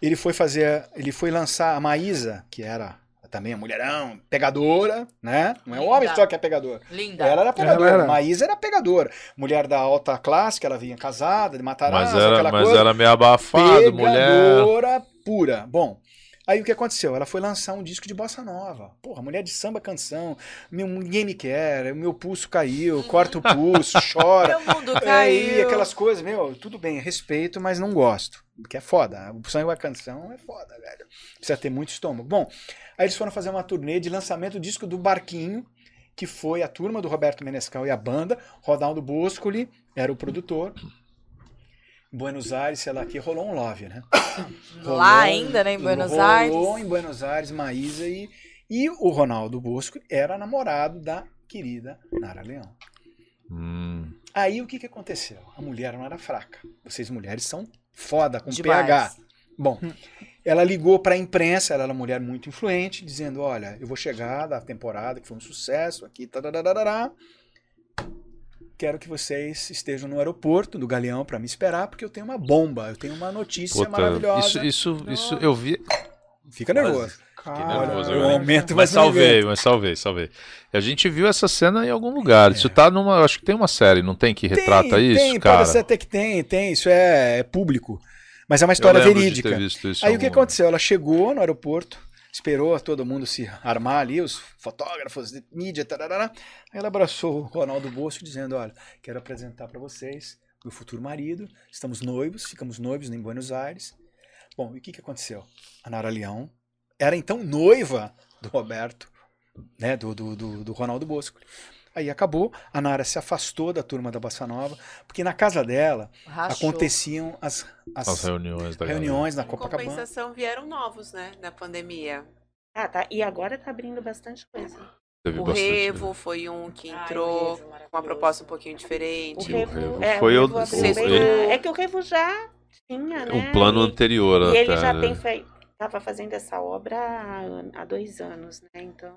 Ele foi fazer, ele foi lançar a Maísa, que era também a mulherão, pegadora, né? Não é o homem só que é pegador. Linda. Ela era pegadora. Ela era. Maísa era pegadora. Mulher da alta classe, que ela vinha casada, de Matarazzo, Mas era, aquela mas coisa. era meio abafado, mulher. Pegadora pura. Bom, aí o que aconteceu? Ela foi lançar um disco de bossa nova. Porra, mulher de samba canção. Meu, ninguém me quer, meu pulso caiu, corta o pulso, chora. Meu mundo Aí caiu. aquelas coisas, meu, tudo bem, respeito, mas não gosto. Porque é foda. O samba a canção é foda, velho. Precisa ter muito estômago. Bom, aí eles foram fazer uma turnê de lançamento do disco do Barquinho, que foi a turma do Roberto Menescal e a banda. Ronaldo Boscoli era o produtor. Buenos Aires, sei lá, aqui rolou um love, né? Lá ainda, né, em Buenos rolou Aires. em Buenos Aires, Maísa e, e o Ronaldo Bosco era namorado da querida Nara Leão. Hum. Aí o que, que aconteceu? A mulher não era fraca. Vocês mulheres são foda com Demais. PH. Bom, ela ligou para a imprensa, ela era uma mulher muito influente, dizendo: Olha, eu vou chegar da temporada, que foi um sucesso aqui, tarararará. Quero que vocês estejam no aeroporto do Galeão para me esperar, porque eu tenho uma bomba, eu tenho uma notícia Puta, maravilhosa. isso, isso, isso eu vi. Fica nervoso. Calma, nervoso eu aumento mas salvei, mas salvei, salvei. A gente viu essa cena em algum lugar. Isso tá numa. Acho que tem uma série, não tem que retrata tem, isso, tem, cara? Parece até que tem, tem, isso é, é público. Mas é uma história verídica. ter visto isso Aí o que aconteceu? Ela chegou no aeroporto, esperou todo mundo se armar ali, os fotógrafos, mídia, tarará. Aí ela abraçou o Ronaldo Bosco dizendo: Olha, quero apresentar para vocês meu futuro marido, estamos noivos, ficamos noivos em Buenos Aires. Bom, e o que, que aconteceu? A Nara Leão era então noiva do Roberto, né, do, do, do, do Ronaldo Bosco. Aí acabou, a Nara se afastou da turma da Bossa Nova, porque na casa dela Rachou. aconteciam as, as, As reuniões da reuniões na Em Copacabana. compensação, vieram novos, né? Na pandemia. Ah, tá. E agora tá abrindo bastante coisa. Teve o bastante, né? Revo foi um que entrou com uma proposta um pouquinho diferente. O Revo É, foi o o- Revo abriu o- É que o Revo já tinha, né? Um plano E- anterior E ele até, já né? tem feito. Tava fazendo essa obra há, há dois anos, né? Então.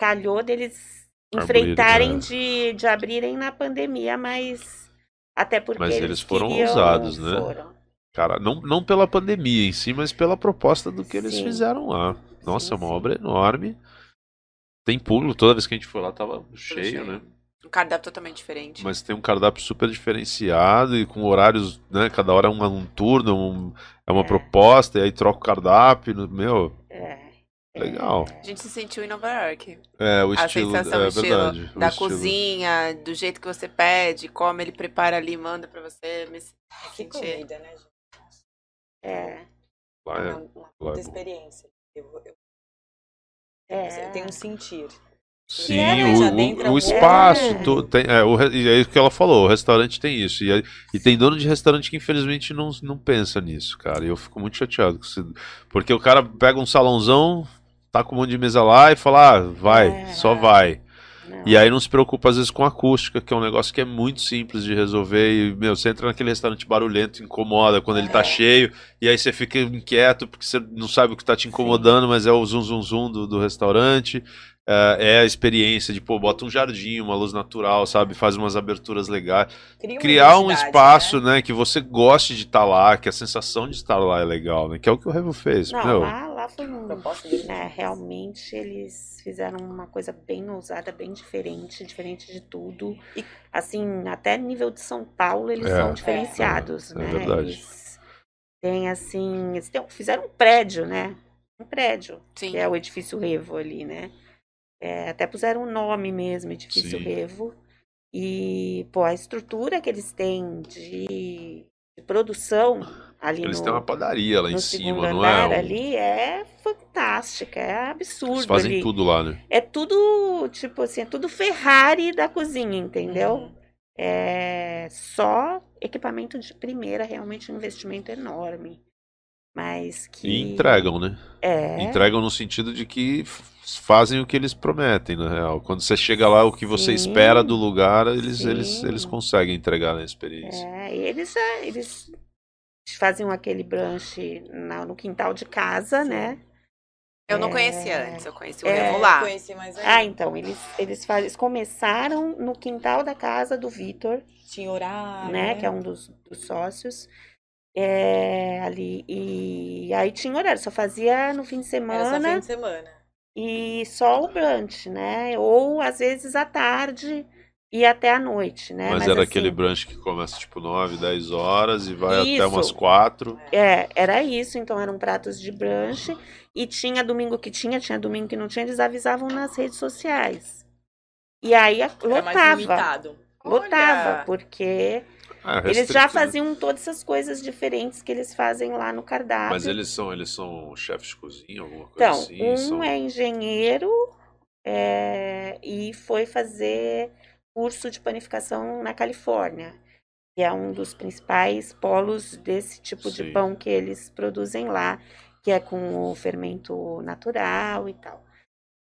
Calhou deles Abrir, enfrentarem né? de, de abrirem na pandemia, mas. Até porque. Mas eles foram queriam- ousados, né? Foram. Cara, não, não pela pandemia em si, mas pela proposta do que eles Sim. fizeram lá. Nossa, é uma obra enorme. Tem pulo, toda vez que a gente foi lá tava cheio, né? Um cardápio totalmente diferente. Mas tem um cardápio super diferenciado e com horários, né? Cada hora é um, um turno, um- é uma proposta, e aí troca o cardápio. Meu, É. legal. A gente se sentiu em Nova York. É, o a estilo- sensação, é o estilo verdade, o da estilo. cozinha, do jeito que você pede, como ele prepara ali, manda pra você. Me, me Que sentir. comida, né, gente? É. Lá é- Uma, uma lá é experiência. Eu, eu, É. Tem um sentir. Sim, É, o, o- o espaço, É. to- tem, é, o, e é isso que ela falou, o restaurante tem isso. E, e tem dono de restaurante que infelizmente não, não pensa nisso, cara. E eu fico muito chateado. com isso. Porque o cara pega um salãozão, tá com um monte de mesa lá e fala, ah, vai, só vai. E aí não se preocupa às vezes com a acústica, que é um negócio que é muito simples de resolver. E, meu, você entra naquele restaurante barulhento, incomoda quando ele tá cheio, e aí você fica inquieto porque você não sabe o que tá te incomodando, mas é o zum zum zum do, do restaurante. É, é a experiência de, pô, bota um jardim, uma luz natural, sabe? Faz umas aberturas legais. Cria Criar um espaço, né? que você goste de estar lá, que a sensação de estar lá é legal, né? Que é o que o Revo fez. Não, meu. lá, lá foi um. Né, realmente eles fizeram uma coisa bem ousada, bem diferente, diferente de tudo. E assim, até nível de São Paulo, eles É, são é, diferenciados, é né? verdade. Eles têm assim. Eles têm- fizeram um prédio, né? Um prédio. Sim. Que é o edifício Revo ali, né? É, até puseram um nome mesmo, edifício Sim. Revo. E, pô, a estrutura que eles têm de, de produção ali Eles no, têm uma padaria lá em no cima, segundo não é? andar um- ali é fantástica, é absurdo Eles fazem ali. tudo lá, né? É tudo, tipo assim, é tudo Ferrari da cozinha, entendeu? Uhum. É só equipamento de primeira, realmente um investimento enorme. Mas que. E entregam, né? É. Entregam no sentido de que fazem o que eles prometem, na real. Quando você chega lá, o que você Sim. espera do lugar, eles, eles, Sim. eles conseguem entregar na experiência. É, e eles já, eles faziam aquele brunch na- no quintal de casa, né? Eu não É, conhecia antes, eu conheci o é, Revo lá. Conheci mais aí. Ah, então, eles, eles, faz, eles começaram no quintal da casa do Vitor, Tinha horário. né, que é um dos, dos sócios, é, ali, e aí tinha horário, só fazia no fim de Era só semana, fim de semana. e só o brunch, né, ou às vezes à tarde e até à noite, né, Mas, era assim, aquele brunch que começa tipo 9, 10 horas e vai até Isso. umas 4. É, era isso, então eram pratos de brunch e tinha domingo que tinha, tinha domingo que não tinha, eles avisavam nas redes sociais. E aí lotava. limitado. Lotava, Olha! porque Ah, eles já faziam todas essas coisas diferentes que eles fazem lá no cardápio. Mas eles são, eles são chefes de cozinha, alguma coisa Então, assim? um são... é engenheiro é, e foi fazer curso de panificação na Califórnia, que é um dos principais polos desse tipo de Sim. pão que eles produzem lá, que é com o fermento natural e tal.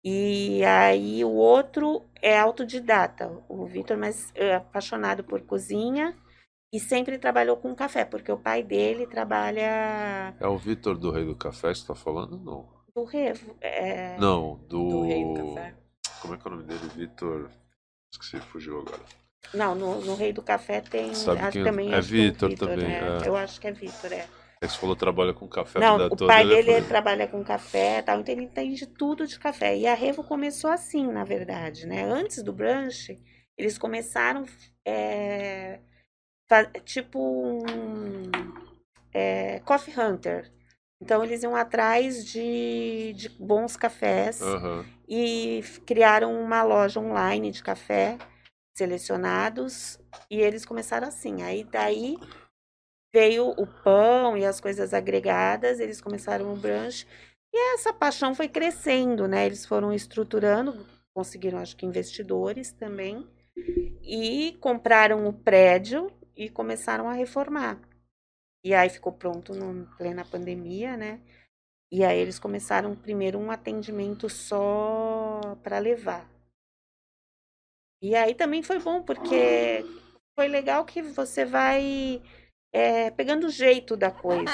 E aí o outro é autodidata, o Vitor, mas é apaixonado por cozinha e sempre trabalhou com café, porque o pai dele trabalha É o Vitor do Rei do Café que você tá falando? Não. do Revo. é, Não, do. Do Rei do Café. Como é que é o nome dele? Vitor. Esqueci, fugiu agora. Não, no, no Rei do Café tem. Sabe acho quem- também é que o Vitor também, né? é. Eu acho que é Vitor, é. É que você falou trabalha com café a Não, o toda. pai é dele falei, trabalha com café e tal, então ele entende tudo de café. E a Revo começou assim, na verdade, né? Antes do brunch, eles começaram é, tipo um é, coffee hunter. Então eles iam atrás de, de bons cafés Aham. e criaram uma loja online de café selecionados e eles começaram assim. Aí daí veio o pão e as coisas agregadas, eles começaram o brunch e essa paixão foi crescendo, né? Eles foram estruturando, conseguiram acho que investidores também e compraram o prédio e começaram a reformar. E aí ficou pronto no plena pandemia, né? E aí eles começaram primeiro um atendimento só para levar. E aí também foi bom, porque foi legal que você vai é, pegando o jeito da coisa.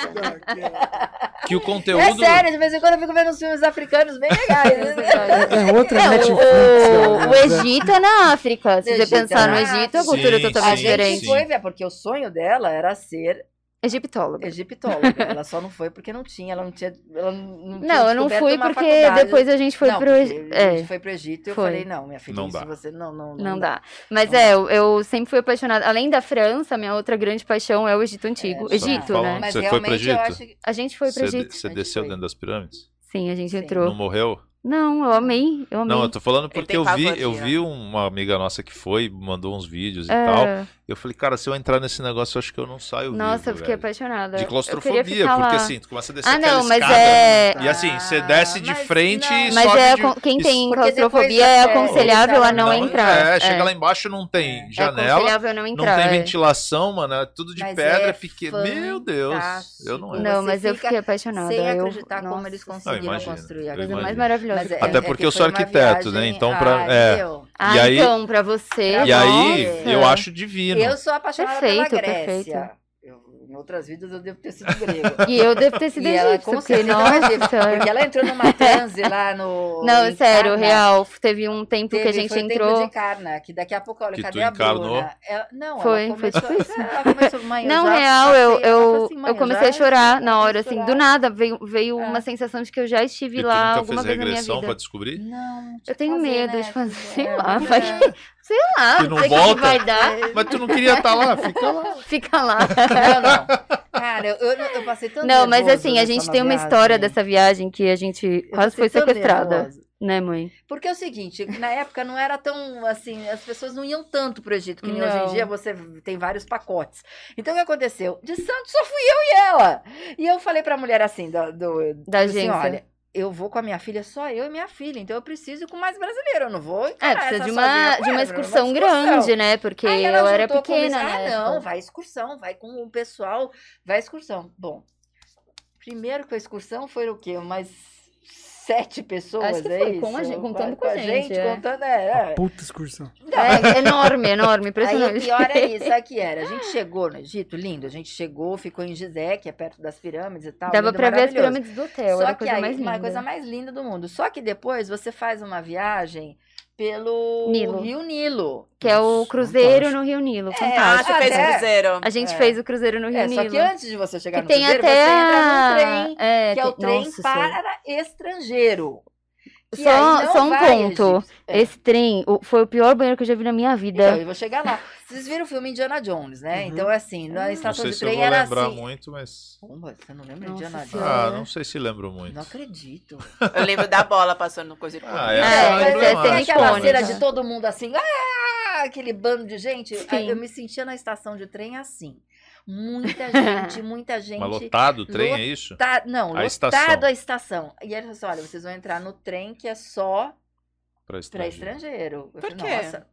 Que o É conteúdo. sério, de vez em quando eu fico vendo uns filmes africanos bem legais. É outra É, Netflix. o, né? o Egito é na África. Se você é pensar no Egito, a cultura é Sim, totalmente gente diferente. foi ver, porque o sonho dela era ser Egiptóloga. egiptóloga. ela só não foi porque não tinha, ela não tinha. Ela não, tinha Não, eu não fui porque faculdade. depois a gente foi não, pro porque Egi- A é, gente foi pro Egito e eu foi. falei, não, minha filha, Não isso dá. você não, não, Não dá. Mas é, eu, eu sempre fui apaixonada. Além da França, minha outra grande paixão é o Egito Antigo. É, Egito, né? Mas você foi pro realmente eu Egito? acho que- A gente foi pro Egito. você desceu dentro das pirâmides? Sim, a gente Não entrou. morreu? Não, eu amei. Eu amei. Não, eu tô falando porque eu vi, eu vi uma amiga nossa que foi, mandou uns vídeos e É. tal. Eu falei, cara, se eu entrar nesse negócio, eu acho que eu não saio Nossa, vivo, eu fiquei velho. apaixonada. De claustrofobia, porque lá. assim, tu começa a descer Ah, não, mas escada, é. E assim, você desce de frente e Mas sobe é de... quem tem Porque claustrofobia é é, aconselhável a não, Não, entrar. É, chega lá embaixo não tem janela, aconselhável não entrar, tem é. ventilação, mano, é tudo de Mas pedra é. Meu Deus, eu não Não, mas eu fiquei apaixonada. Sem eu- acreditar como eles Não, conseguiram construir aquilo. Coisa mais maravilhosa. É- Até é porque que eu sou arquiteto, né? Então, pra. É. Ah, e aí, então, pra você. e aí eu acho divino. Eu sou apaixonada Perfeito, pela Grécia. perfeito. Eu- em outras vidas eu devo ter sido grego. E eu devo ter sido E ela, porque, nossa. é porque ela entrou numa transe lá no. Não, sério, real. Teve um tempo que a Teve- gente foi entrou. tempo de Karnak, que daqui a pouco, olha, Que cadê a encarnou? Bruna? Ela, não, Foi, ela foi começou, tipo isso. ela começou, mãe, Não, já real, eu, eu, assim, eu comecei já a chorar na hora, assim, chorar. do nada. Veio, veio É. uma sensação de que eu já estive E tu lá nunca alguma fez regressão pra descobrir? Não, Eu tenho medo né, de fazer, sei É, lá, é. sei lá, Que não sei volta? que vai dar. Mas tu não queria estar lá, fica lá. Fica lá. Não, não. Cara, eu, eu, eu passei tanto Não, mas assim, a gente tem uma viagem. história dessa viagem que a gente quase foi sequestrada. nervosa. Né, mãe? Porque é o seguinte, na época não era tão assim, as pessoas não iam tanto pro Egito, que nem hoje em dia você tem vários pacotes. Então o que aconteceu? De Santos só fui eu e ela. E eu falei pra mulher assim, do, do Da assim, agência. olha, eu vou com a minha filha, só eu e minha filha, então eu preciso ir com mais brasileiro, eu não vou É, precisa de uma, com de uma ela, excursão grande, né? Porque eu era comigo, pequena, Ah, né? não, vai excursão, vai com o pessoal, vai excursão. Bom, primeiro que a excursão foi o quê? Umas sete pessoas, Acho que é foi, isso? com a gente- contando com a gente, é. contando, é. é. Puta excursão. É, enorme, enorme, Aí impressionante. o pior é isso, sabe que era? A gente chegou no Egito, lindo, a gente chegou, ficou em Gizé, que é perto das pirâmides e tal. Dava lindo, pra ver as pirâmides do hotel, Só era a que coisa aí, mais uma linda. coisa mais linda do mundo. Só que depois você faz uma viagem pelo Nilo. Rio Nilo. Que é o cruzeiro no Rio Nilo, fantástico. Ah, você fez o cruzeiro? A gente É. fez o cruzeiro no Rio É, Nilo. só que antes de você chegar Que no tem cruzeiro, até você entra num trem, é, que é o tem- trem nossa para estrangeiro. Só, não só um ponto. É. Esse trem o- foi o pior banheiro que eu já vi na minha vida. Então, eu vou chegar lá. Vocês viram o filme Indiana Jones, né? Então, assim, na Não estação sei de se eu trem vou era lembrar assim. muito, mas. Pomba, você não lembra Nossa Indiana Jones? Ah, não sei se lembro muito. Não acredito. Eu lembro da bola passando no coisa Ah, é, É, emblemático. tem aquela cena de todo mundo assim, ah, aquele bando de gente. Sim. Aí Eu me sentia na estação de trem assim. Muita gente, muita gente. Mas lotado o trem, é isso? lota- Não, A lotado estação. a estação. E ele falou assim: olha, vocês vão entrar no trem que é só Pra para estrangeiro. estrangeiro. Eu Por falei, quê? Nossa,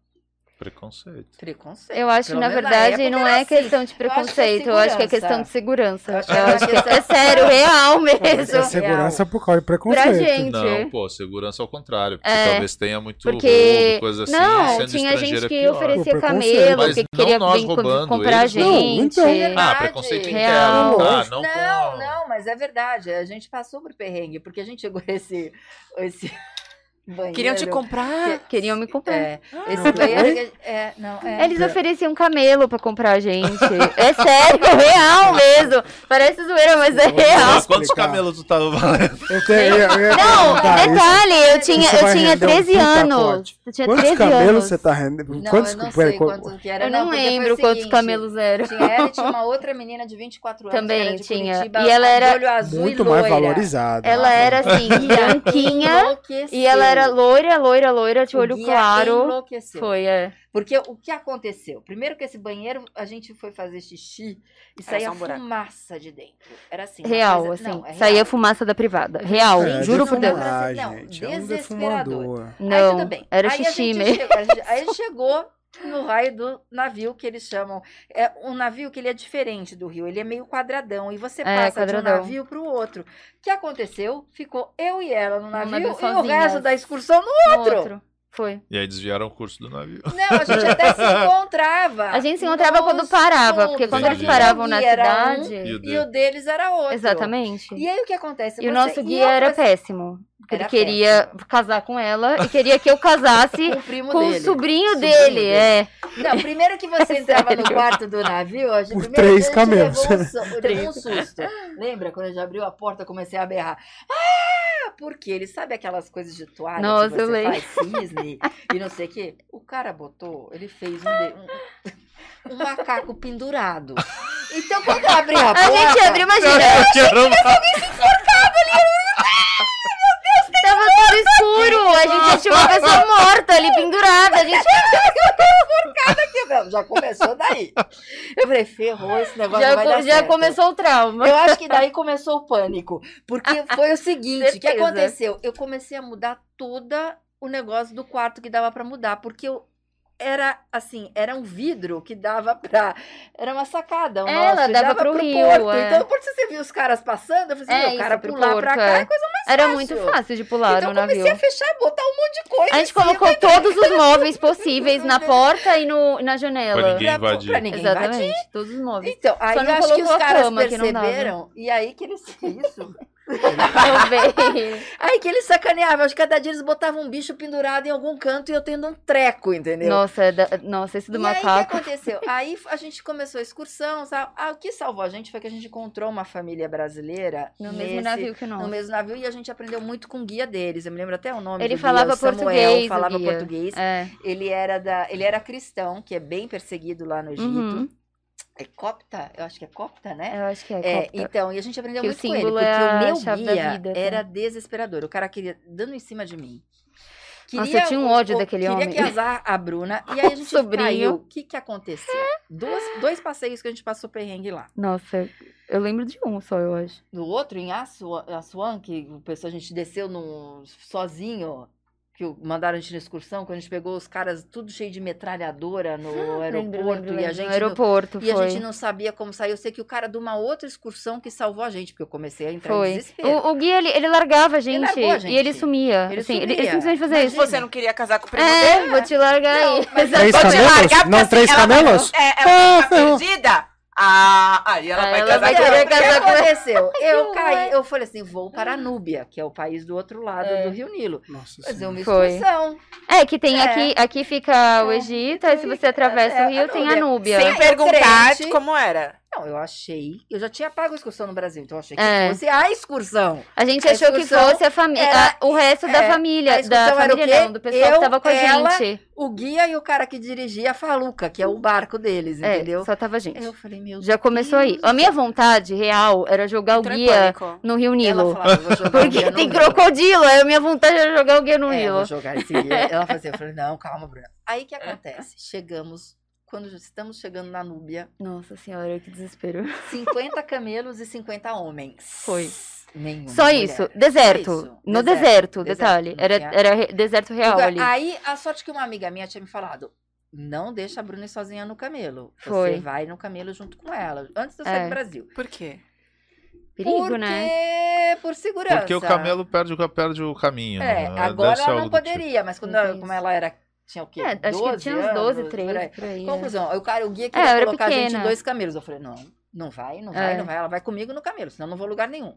Preconceito. preconceito. Eu acho que, na menos verdade, época não é assim. questão de é preconceito. Eu acho que é questão de segurança. Eu acho que acho questão- é sério, real mesmo. É segurança por causa de preconceito. Pra gente. Não, pô, segurança ao contrário. Porque É, talvez tenha muito Porque roubo, coisa assim. não, sendo tinha gente é que oferecia camelo, Mas que não queria nós vir comprar a eles. Não, gente. então. Ah, preconceito Real. interno. Ah, Não, não com... não, mas é verdade. A gente passou por perrengue, porque a gente chegou esse. esse banheiro. Queriam te comprar? que- Queriam me comprar. É, Ah, esse não. banheiro. Que- É, não, é. Eles ofereciam camelo pra comprar a gente. É sério, real mesmo. Parece zoeira, mas é real. Mas quantos camelos tu tava valendo? Eu tenho, eu, ia Não, perguntar isso. detalhe, eu tinha, eu tinha render um 13 puta anos. Eu tinha Quantos 13 camelos anos. você tá rendendo? Não, Quantos, eu não sei qu- quantos que era. Eu não, lembro quantos seguinte, camelos eram. Tinha ela e tinha uma outra menina de 24 anos. Também tinha. Curitiba, E ela era olho azul Muito e mais valorizada. Ela era assim, branquinha. E ela era loira, loira, loira, de O olho guia claro. enlouqueceu. Foi, é. Porque o que aconteceu? Primeiro que esse banheiro, a gente foi fazer xixi e Era saía um fumaça de dentro. Era assim. Real, coisa- assim. não, é saía real. fumaça da privada. Real, É, juro por Deus. defumar, Não, gente. É um desesperador. defumador. Aí Não, tudo bem. era aí xixi mesmo. chegou- aí chegou no raio do navio que eles chamam. É um navio que ele é diferente do rio, ele é meio quadradão e você É, passa de um navio para o outro. O que aconteceu? Ficou eu e ela no navio, navio e o resto da excursão no No outro. outro. Foi. E aí desviaram o curso do navio. Não, a gente até se encontrava. A gente se encontrava quando parava, porque quando Só eles paravam o na cidade. um E o e o deles era outro. Exatamente. E aí o que acontece? E o Você nosso ia guia era pra- péssimo. Porque Era ele queria casar com ela e queria que eu casasse Com o primo com dele. o sobrinho, Sobrinho dele. dele. É. Não, primeiro que você entrava no Sério. quarto do navio, a gente, Por três a gente camelos. levou um, levou um susto. Lembra quando a gente abriu a porta, eu comecei a berrar. Ah, porque ele sabe aquelas coisas de toalha Nossa, que eu você lembro. faz cisne e não sei o quê? O cara botou, ele fez um, de- um, um macaco pendurado. Então quando eu abri a A porta... gente abriu, imagina. Tava tudo escuro. A gente tinha uma pessoa morta ali pendurada. A gente Cada que não, já começou daí. Eu falei, ferrou, esse negócio já, co- já começou o trauma. Eu acho que daí começou o pânico. Porque foi o seguinte: o que aconteceu? Eu comecei a mudar toda o negócio do quarto que dava pra mudar. Porque eu era assim, era um vidro que dava pra. Era uma sacada. Um É, ela nosso, dava pro rio, porto. é. Então, por você viu os caras passando, eu falei assim, É, meu, o cara pro pular porto, pra cá é. é coisa mais Era fácil. muito fácil de pular então, no eu comecei navio. a fechar, botar um monte de coisa. A gente cima. colocou todos os móveis possíveis na porta e no, na janela. Pra ninguém invadir. Pra ninguém Exatamente, invadir. todos os móveis. Então, aí Só eu acho que os caras perceberam. E aí que eles. Isso. Aí que eles sacaneavam. Acho que cada dia eles botavam um bicho pendurado em algum canto e eu tendo um treco, entendeu? Nossa, é da- nossa, esse do e aí o macaco. que aconteceu? Aí a gente começou a excursão. sabe? Ah, o que salvou a gente foi que a gente encontrou uma família brasileira No mesmo navio que o No mesmo navio e a gente aprendeu muito com o guia deles. Eu me lembro até o nome Ele guia, falava Samuel, português, o falava guia. português. É. Ele era da, ele era cristão, que é bem perseguido lá no Egito. Uhum. É copta? Eu acho que é copta, né? Eu acho que é. É, copta. então, e a gente aprendeu Que o muito com ele, porque é a o meu guia vida, tá? era desesperador. O cara queria dando em cima de mim. Nossa, eu tinha um ódio daquele queria homem. que azar a Bruna. E aí a gente caiu. O que que aconteceu? Dois, dois passeios que a gente passou perrengue lá. Nossa, eu lembro de um só, eu acho. No outro, em Assuan, Assuan que o pessoal, a gente desceu no, sozinho. Que mandaram a gente na excursão, quando a gente pegou os caras tudo cheio de metralhadora no aeroporto lembro, lembro, e a lembro. gente No aeroporto, não, e a gente não sabia como sair. Eu sei que o cara de uma outra excursão que salvou a gente, porque eu comecei a entrar em Foi. desespero. O, o guia, ele, ele largava a gente, largou a e gente. ele sumia. Ele assim, ele, ele sumia. simplesmente fazia isso. Você não queria casar com o primo É, dele? vou te largar aí. Três Vou te camelos? largar Não, assim, três? Vai, é, ela Ah, ferrou. perdida? Ah, aí ela Aí vai ela casar vai querer casar com aconteceu? Eu caí, eu falei assim, vou para a Núbia, que é o país do outro lado É. do Rio Nilo. Nossa Fazer uma Foi. excursão. É, que tem É. aqui, aqui fica o Egito, aí se você atravessa é, o rio, a tem a Núbia. Sem perguntar como era. Não, eu achei. Eu já tinha pago a excursão no Brasil, então eu achei que É. fosse a excursão. A gente A achou que fosse a família, o resto da é, família, a da era o família quê? não, do pessoal que Eu, tava com a ela, gente. O guia e o cara que dirigia a Faluca, que é o barco deles, É, entendeu? só tava a gente. Eu falei, meu Já começou aí. A minha vontade real era jogar Entrou o guia no Rio Ela Nilo. falava, "Vou jogar o Porque guia no tem Nilo." crocodilo, aí a minha vontade era jogar o guia no É, Nilo. vou jogar esse guia. Ela fazia, eu falei, não, calma, Bruna. Aí que acontece? Chegamos, quando estamos chegando na Núbia, Nossa senhora, que desespero. 50 camelos e 50 homens. Foi. Nenhuma Só mulher. isso, deserto. Isso, No deserto, detalhe. Não Era, era deserto real lugar. ali. Aí, a sorte que uma amiga minha tinha me falado, não deixa a Bruna sozinha no camelo. Foi. Você vai no camelo junto com ela, antes de eu sair É. do Brasil. Por quê? Perigo, Porque... né? Por segurança. Porque o camelo perde o, perde o caminho. É, né? agora Deve ela não tipo. poderia, mas quando ela, como ela era. Tinha o quê? É, acho que 12 tinha uns 12, anos, 13, por aí. por aí, é. Conclusão, o cara, o guia É, queria era colocar a gente em pequena. dois camelos. Eu falei, não, não vai, não vai, É. não vai. Ela vai comigo no camelo, senão eu não vou lugar nenhum.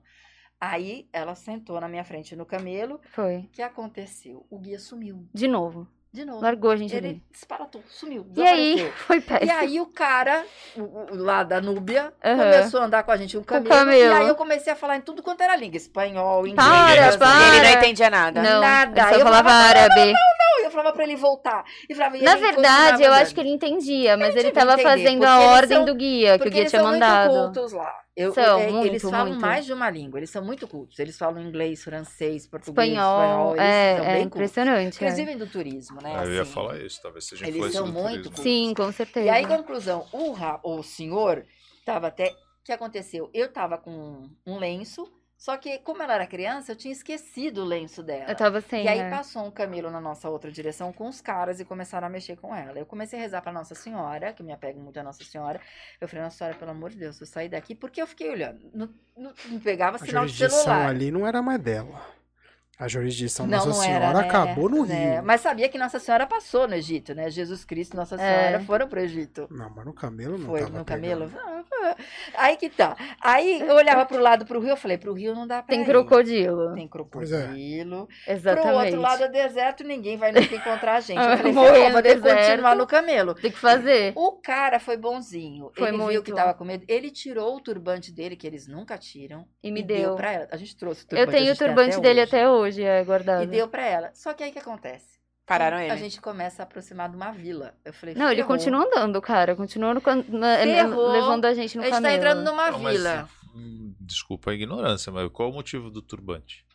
Aí ela sentou na minha frente no camelo. Foi. O que aconteceu? O guia sumiu. De novo. De novo. Largou a gente Ele ali. disparatou, sumiu. E aí, foi E péssimo. aí o cara, o- o- lá da Núbia, Aham. começou a andar com a gente um Com o camelo, camelo. E aí eu comecei a falar em tudo quanto era língua. Espanhol, inglês. Para, para. E ele não entendia nada. Não, Nada. eu só Eu falava falava, árabe. Não, não, eu falava pra ele voltar. E falava, e Na verdade, eu acho que ele entendia, mas ele tava entender, fazendo a eles ordem são- do guia, que o guia eles tinha são mandado. Muito cultos lá. Eu, São, é, muito, eles falam muito. mais de uma língua, eles são muito cultos. Eles falam inglês, francês, português, Espanhol, espanhol. Eles é, são é bem impressionante, Cultos. é. Inclusive do turismo, né? Ah, eu ia assim. falar isso, talvez seja Eles são do muito turismo. cultos. Sim, com certeza. E aí, conclusão, o, ra- o senhor tava até. O que aconteceu? Eu tava com um lenço, só que, como ela era criança, eu tinha esquecido o lenço dela. Eu tava sem, E aí é. passou um camelo na nossa outra direção com os caras e começaram a mexer com ela. Eu comecei a rezar pra Nossa Senhora, que me apego muito a Nossa Senhora. Eu falei, Nossa Senhora, pelo amor de Deus, eu saí daqui porque eu fiquei olhando. Não, não- não pegava A sinal de celular. ali não era mais dela. A jurisdição Não, Nossa não Senhora era, né? acabou no É, Rio. mas sabia que Nossa Senhora passou no Egito, né? Jesus Cristo e Nossa É. Senhora foram pro Egito. Não, mas no camelo não Foi tava no pegando. camelo? Aí que tá. Aí eu olhava pro lado pro rio, eu falei, pro rio não dá pra Tem ir. crocodilo. Tem é. crocodilo. Exatamente. Pro outro lado é deserto, ninguém vai nunca encontrar a gente. Eu falei, morrer "Ferrou, no vou ter que deserto. continuar no camelo. Tem que fazer. O cara foi bonzinho. Foi ele viu muito. que tava com medo. Ele tirou o turbante dele, que eles nunca tiram. E me deu. pra ela. A gente trouxe o Eu turbante. a tenho o turbante dele hoje. até hoje, é guardado. E deu pra ela. Só que aí o que acontece? Pararam A ele. gente começa a aproximar de uma vila. Eu falei, Não, ele continua andando, cara. Continua no na- levando a gente no A gente tá entrando numa Não, mas, vila. hum, desculpa a ignorância, mas qual o motivo do turbante?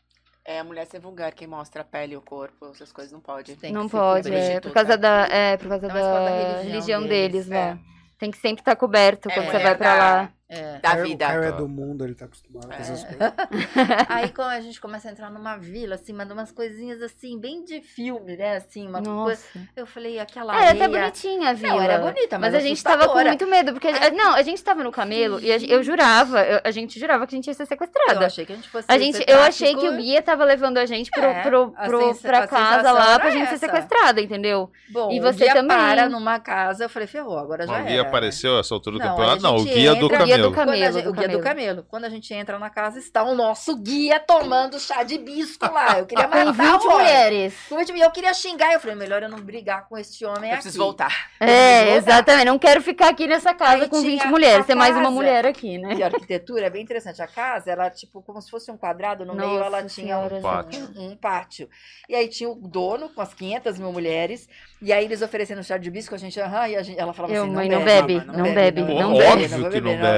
É a mulher ser vulgar, quem mostra a pele e o corpo, essas coisas não pode. Tem Não pode, coberto. é por causa da, é, por causa mas da, da religião, religião deles, deles, lá. Tem que sempre estar coberto É, quando você vai pra da- lá. É. Da vida. Caio é Tá. do mundo, ele tá acostumado com É. essas coisas. Aí quando a gente começa a entrar numa vila, assim, mas umas coisinhas assim, bem de filme, né? Assim, uma Nossa. coisa. Eu falei, aquela Era até areia... bonitinha a vila. Não, era bonita, mas, a gente tava com muito medo, porque. a- Não, a gente tava no camelo e eu jurava, eu- a gente jurava que a gente ia ser sequestrada. Eu achei que a gente fosse A gente, ser eu achei que o guia tava levando a gente pro, É, pro, a pro, pra casa lá pra gente ser essa. sequestrada, entendeu? Bom, e o você guia também. para numa casa, eu falei, ferrou, agora já o era. guia apareceu a essa altura do Não, campeonato? Não, o guia do entra- camelo. Do camelo, gente- do o guia do camelo. camelo. Quando a gente entra na casa, está o nosso guia tomando chá de bisco lá. Eu queria matar Com o 20 homem. mulheres. Com 20 Eu queria xingar. Eu falei, melhor eu não brigar com este homem Eu aqui. preciso voltar. É, exatamente. Não quero ficar aqui nessa casa Aí com 20 tinha mulheres. Tem mais uma mulher aqui, né? E a arquitetura é bem interessante. A casa, ela, tipo, como se fosse um quadrado, no meio Nossa ela tinha um, Pátio. um- um pátio. E aí tinha o dono com as 500 mil mulheres. E aí eles oferecendo chá de bisco, a gente, aham, e a gente, ela falava Eu, assim, mãe, não não bebe, bebe, não bebe, Pô, não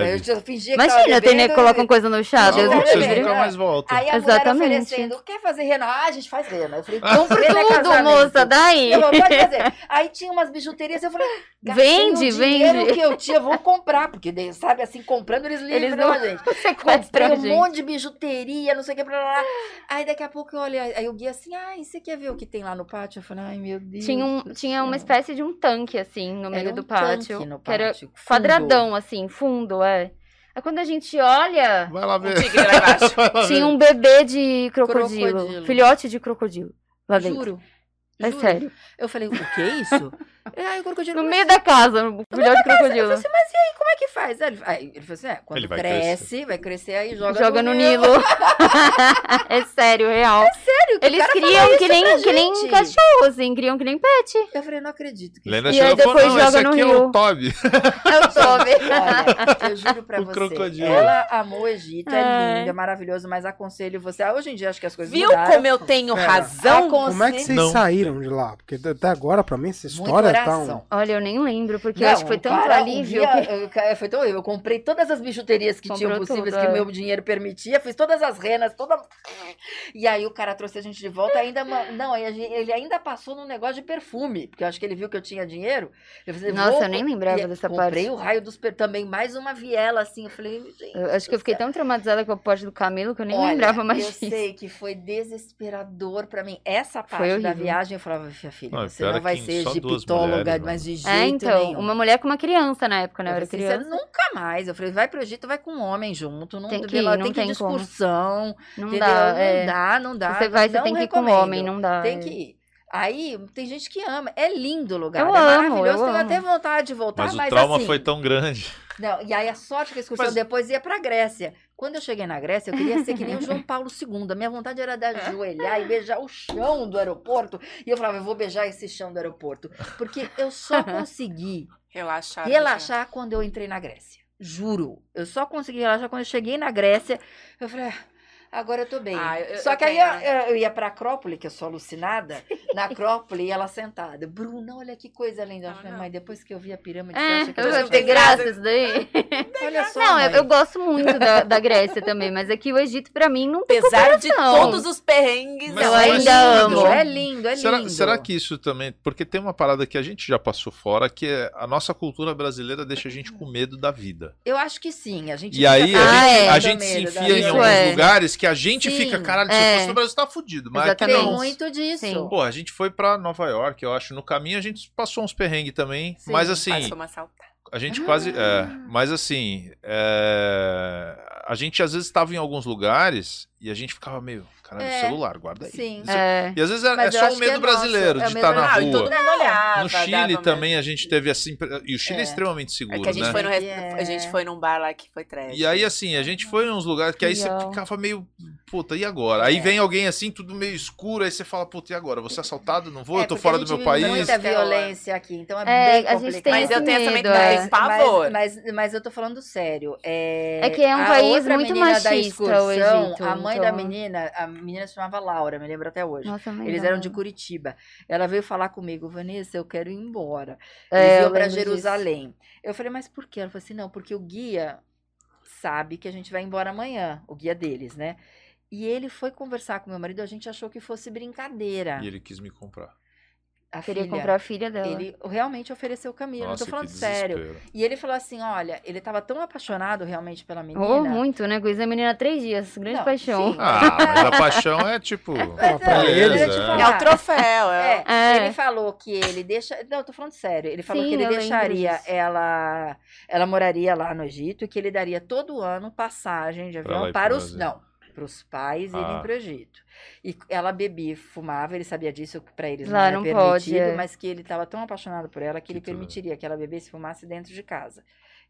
Cara, eu já fingia Imagina, que Imagina, tem nem colocam coisa no chá, não, Deus me livre. Vocês nunca mais voltam. Aí a tá Exatamente. oferecendo, quer fazer rena? Ah, a gente faz rena. Eu falei, compre tudo, é moça, daí. Eu falei, pode fazer. Aí tinha umas bijuterias, eu falei, vende, o dinheiro vende. que eu tinha, vou comprar, porque, né, sabe, assim, comprando eles livram eles não, a gente. Comprei um monte de bijuteria, não sei o que, blá, blá. Aí daqui a pouco eu olhei, aí o guia assim, ai, ah, você quer ver o que tem lá no pátio? Eu falei, ai, meu Deus. Tinha, um, tinha uma espécie de um tanque, assim, no meio um do pátio. Tanque no pátio. Que era fundo. quadradão, assim, fundo, é. É quando a gente olha. Vai lá ver. Um tigre lá embaixo. Tinha um bebê de crocodilo, crocodilo. Filhote de crocodilo. Lá dentro. Juro. É Juro. sério. Eu falei, o que é isso? É, crocodilo. No meio da casa, no filhote de crocodilo. Casa. Eu falei assim, mas e aí, como é que faz? Aí ele, aí, ele falou assim: é, quando cresce, crescer. vai crescer aí joga. Joga no, no Nilo. é sério, real. É sério, que Eles criam que nem, que nem cachorro, assim, criam que nem pet. Eu falei, não acredito. Que Lena e aí depois falou, joga no é Nilo. É o Toby. É o Toby. Olha, eu juro pra o você. Crocodilo. Ela amou o Egito, é lindo, é maravilhoso, mas aconselho você. Hoje em dia acho que as coisas. Viu mudaram. como eu tenho razão? Aconselho... Como é que vocês saíram de lá? Porque até agora, pra mim, essa história coração. Olha, eu nem lembro, porque não, eu acho que foi tanto para, alívio. Um dia, que... eu, foi tão, eu comprei todas as bijuterias que Comprou tinham possíveis, tudo, que o meu dinheiro permitia, fiz todas as renas, toda. E aí o cara trouxe a gente de volta, ainda. não, ele ainda passou num negócio de perfume, porque eu acho que ele viu que eu tinha dinheiro. Eu falei, Nossa, eu nem lembrava dessa comprei parte. Comprei o raio dos per... também, mais uma viela, assim. Eu falei, gente. Eu acho que eu fiquei tão traumatizada com a parte do Camilo que eu nem Olha, lembrava mais eu disso. Eu sei que foi desesperador para mim. Essa parte da viagem, eu falava, minha filha, não, você não vai ser egiptólogo psicóloga, mulher, mas de é, jeito É, então, nenhum. uma mulher com uma criança na época, né? Eu, era criança. nunca mais. Eu falei, vai pro Egito, vai com um homem junto. Não tem que, ir, não tem, tem discursão. Não entendeu? dá, não é. dá, não dá. Você vai, você tem que ir com um homem, não dá. Tem é. que ir. Aí tem gente que ama. É lindo o lugar. Eu é maravilhoso. Eu tenho amo. até vontade de voltar. Mas, mas o trauma assim, foi tão grande. Não, e aí a sorte que a excursão mas... depois ia pra Grécia. Quando eu cheguei na Grécia, eu queria ser que nem o João Paulo II. A minha vontade era de ajoelhar e beijar o chão do aeroporto. E eu falava, eu vou beijar esse chão do aeroporto. Porque eu só consegui relaxar, relaxar né? quando eu entrei na Grécia. Juro. Eu só consegui relaxar quando eu cheguei na Grécia. Eu falei, ah, Agora eu tô bem. Ah, eu, Só eu que tenho... aí eu, eu ia pra Acrópole, que eu sou alucinada, na Acrópole e ela sentada. Bruna, olha que coisa linda. Não. Mãe, depois que eu vi a pirâmide, é, eu vou ter graça isso daí. olha só. Não, eu, gosto muito da, da, Grécia também, mas é aqui o Egito, pra mim, não tem Apesar de todos os perrengues, mas, eu ainda mas, amo. É lindo, é será, lindo. Será que isso também. Porque tem uma parada que a gente já passou fora, que é a nossa cultura brasileira deixa a gente hum. com medo da vida. Eu acho que sim. A gente e aí ah, é. a, gente, a gente, se enfia em alguns é. lugares que que a gente Sim, fica, caralho, se é. fosse no Brasil, tá fudido. Mas Exatamente. aqui não. muito disso. Sim. Pô, a gente foi pra Nova York, eu acho. No caminho a gente passou uns perrengues também. Sim, mas assim. Passou uma salta. A gente ah. quase. É, ah. mas assim. É, a gente às vezes estava em alguns lugares e a gente ficava meio. Caralho, é. celular, guarda aí. Sim. É, é. E às vezes é, é só um medo é brasileiro é de estar tá na rua. Ah, todo mundo olhava, no Chile né? também a gente teve assim. E o Chile é, é. extremamente seguro. que a gente, né? foi no, a gente foi num bar lá que foi trash. E aí, né? assim, a gente foi em uns lugares que aí você ficava meio puta, e agora? Aí é. vem alguém assim, tudo meio escuro, aí você fala, puta, e agora? Você é assaltado? Não vou? É, eu tô fora do meu país. muita violência aqui, então é, é bem a gente tem Mas eu tenho essa mentalidade, pavor. Mas, mas, mas, eu tô falando sério. É, é que é um país muito machista o Egito. A mãe então... da menina, a menina se chamava Laura, me lembro até hoje. Nossa, Eles eram de Curitiba. Ela veio falar comigo, Vanessa, eu quero ir embora. É, Eles é, pra Jerusalém. Disso. Eu falei, mas por quê? Ela falou assim, não, porque o guia sabe que a gente vai embora amanhã, o guia deles, né? E ele foi conversar com meu marido, a gente achou que fosse brincadeira. E ele quis me comprar. A Queria filha, comprar a filha dela. Ele realmente ofereceu o caminho, Nossa, não tô falando sério. E ele falou assim: olha, ele tava tão apaixonado realmente pela menina. Oh, muito, né? Coisa a menina há três dias, grande não, paixão. Sim. Ah, mas a paixão é tipo. É, é. é o troféu. É. é. é. Ele falou que ele deixa. Não, tô falando sério. Ele falou sim, que ele deixaria ela. Ela moraria lá no Egito e que ele daria todo ano passagem de avião para os. Não para os pais ah. irem para o Egito. E ela bebia e fumava, ele sabia disso, para eles Lá não era não permitido, pode, é. mas que ele estava tão apaixonado por ela que, que ele tudo. permitiria que ela bebesse e fumasse dentro de casa.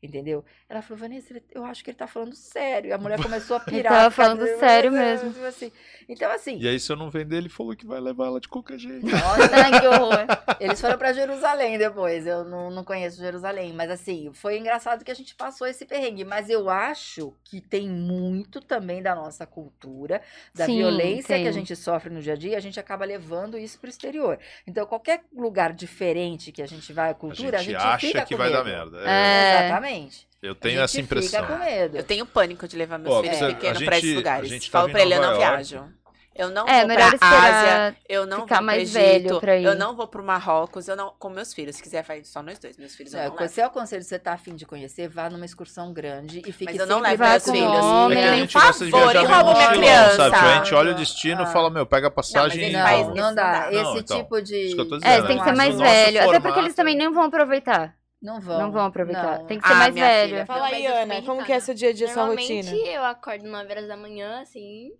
Entendeu? Ela falou, Vanessa, eu acho que ele tá falando sério. E a mulher começou a pirar. ele tava falando cara, sério tipo mesmo. Assim. Então, assim. E aí, se eu não vender, ele falou que vai levar ela de qualquer jeito. Nossa, né, que horror. Eles foram para Jerusalém depois. Eu não, não conheço Jerusalém. Mas, assim, foi engraçado que a gente passou esse perrengue. Mas eu acho que tem muito também da nossa cultura, da Sim, violência tem. que a gente sofre no dia a dia. A gente acaba levando isso pro exterior. Então, qualquer lugar diferente que a gente vai, a cultura, a gente, a gente acha que vai dar merda. É. é. Exatamente. Eu tenho essa impressão. Eu tenho pânico de levar meus Pô, filhos você- a pequenos gente- pra esses a lugares. gente Falo tava em pra ele, eu Nova não York. viajo. Eu não É, vou melhor pra esperar Ásia, eu não ficar vou mais pro Egito, velho pra ir. eu não vou pro Marrocos, eu não com meus filhos. Se quiser, vai só nós dois. Meus filhos eu É, não levo. se eu aconselho você tá afim de conhecer, vá numa excursão grande e fique Mas eu não sempre levo meus com filhos. homem. É que a gente Por gosta de favor, viajar e meio rouba minha mochilão, sabe? Tipo, criança. a gente olha o destino, Ah. fala, meu, pega a passagem Não, e... não, vamos. dá. Não, Esse então, tipo de. isso que eu tô É, dizendo, tem que ser mas mais o nosso velho. Até porque formato- eles também nem vão aproveitar. Não vão. Não vão aproveitar. Não. Tem que ser Ah, mais velho. filha. Fala aí, Mas eu Ana, como que é seu dia a dia, sua Normalmente rotina? eu acordo 9 horas da manhã, assim.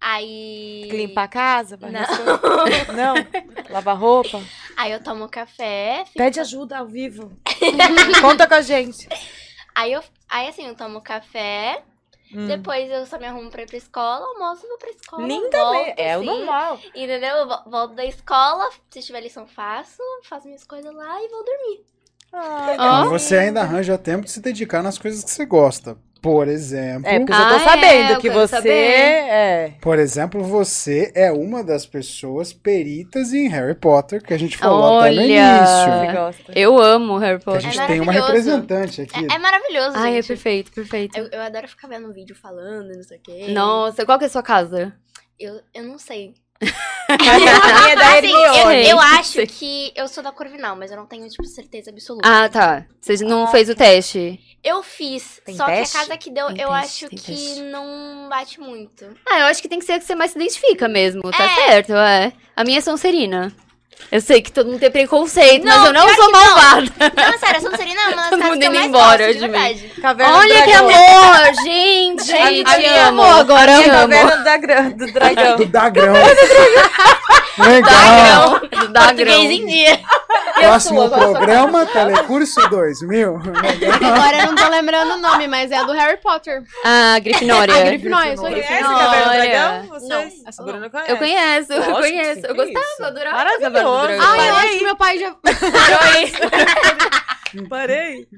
Aí. Limpar a casa? Não. Não? Lavar roupa? Aí eu tomo café. fico- Pede ajuda ao vivo. Conta com a gente. Aí, eu, aí assim, eu tomo café. Hum. Depois eu só me arrumo pra ir pra escola, almoço, vou pra escola. Linda, volto, né? É o assim, normal. Entendeu? Eu vo- volto da escola, se tiver lição, faço, faço minhas coisas lá e vou dormir. Então você ainda arranja tempo de se dedicar nas coisas que você gosta. Por exemplo. É, porque eu já tô Ah, sabendo é, que você saber. é. Por exemplo, você é uma das pessoas peritas em Harry Potter, que a gente falou até no início. Olha, eu amo Harry Que a Potter. gente tem uma representante aqui. É, é maravilhoso, Ai, é gente. perfeito, perfeito. Eu, eu adoro ficar vendo vídeo falando, não sei o quê. Nossa, qual que é a sua casa? Eu, eu não sei. A minha é da Assim, eu, Hermione. eu acho que eu sou da Corvinal, mas eu não tenho, tipo, certeza absoluta. Ah, tá. Você não fez o teste? Eu fiz, Tem só teste? que a casa que deu, Tem eu teste, acho tem que teste. não bate muito. Ah, eu acho que tem que ser a que você mais se identifica mesmo. Tá É. certo, é. A minha é Sonserina. Eu sei que todo mundo tem preconceito, mas eu não sou não. malvada. Não, sério, a Sonserina é uma das Todo casas mundo que eu indo mais embora gosto, de de mim. verdade. Caverna do Olha que Dragão. amor, gente. A te minha amo. amor, agora a amo. caverna do dragão. Do Dagrão. Legal. Do Dagrão. Português em dia. Próximo programa, Telecurso 2000. Legal. Agora eu não tô lembrando o nome, mas é a do Harry Potter. Ah, Grifinória. A Grifinória, eu sou a Conhece Grifinória. Caverna do. Dragão? Vocês? Não, essa a não. Bruna conhece. Eu conheço, eu conheço. Eu gostava, isso. eu adorava Maravilhoso. Ai, eu acho que meu pai já. Parei.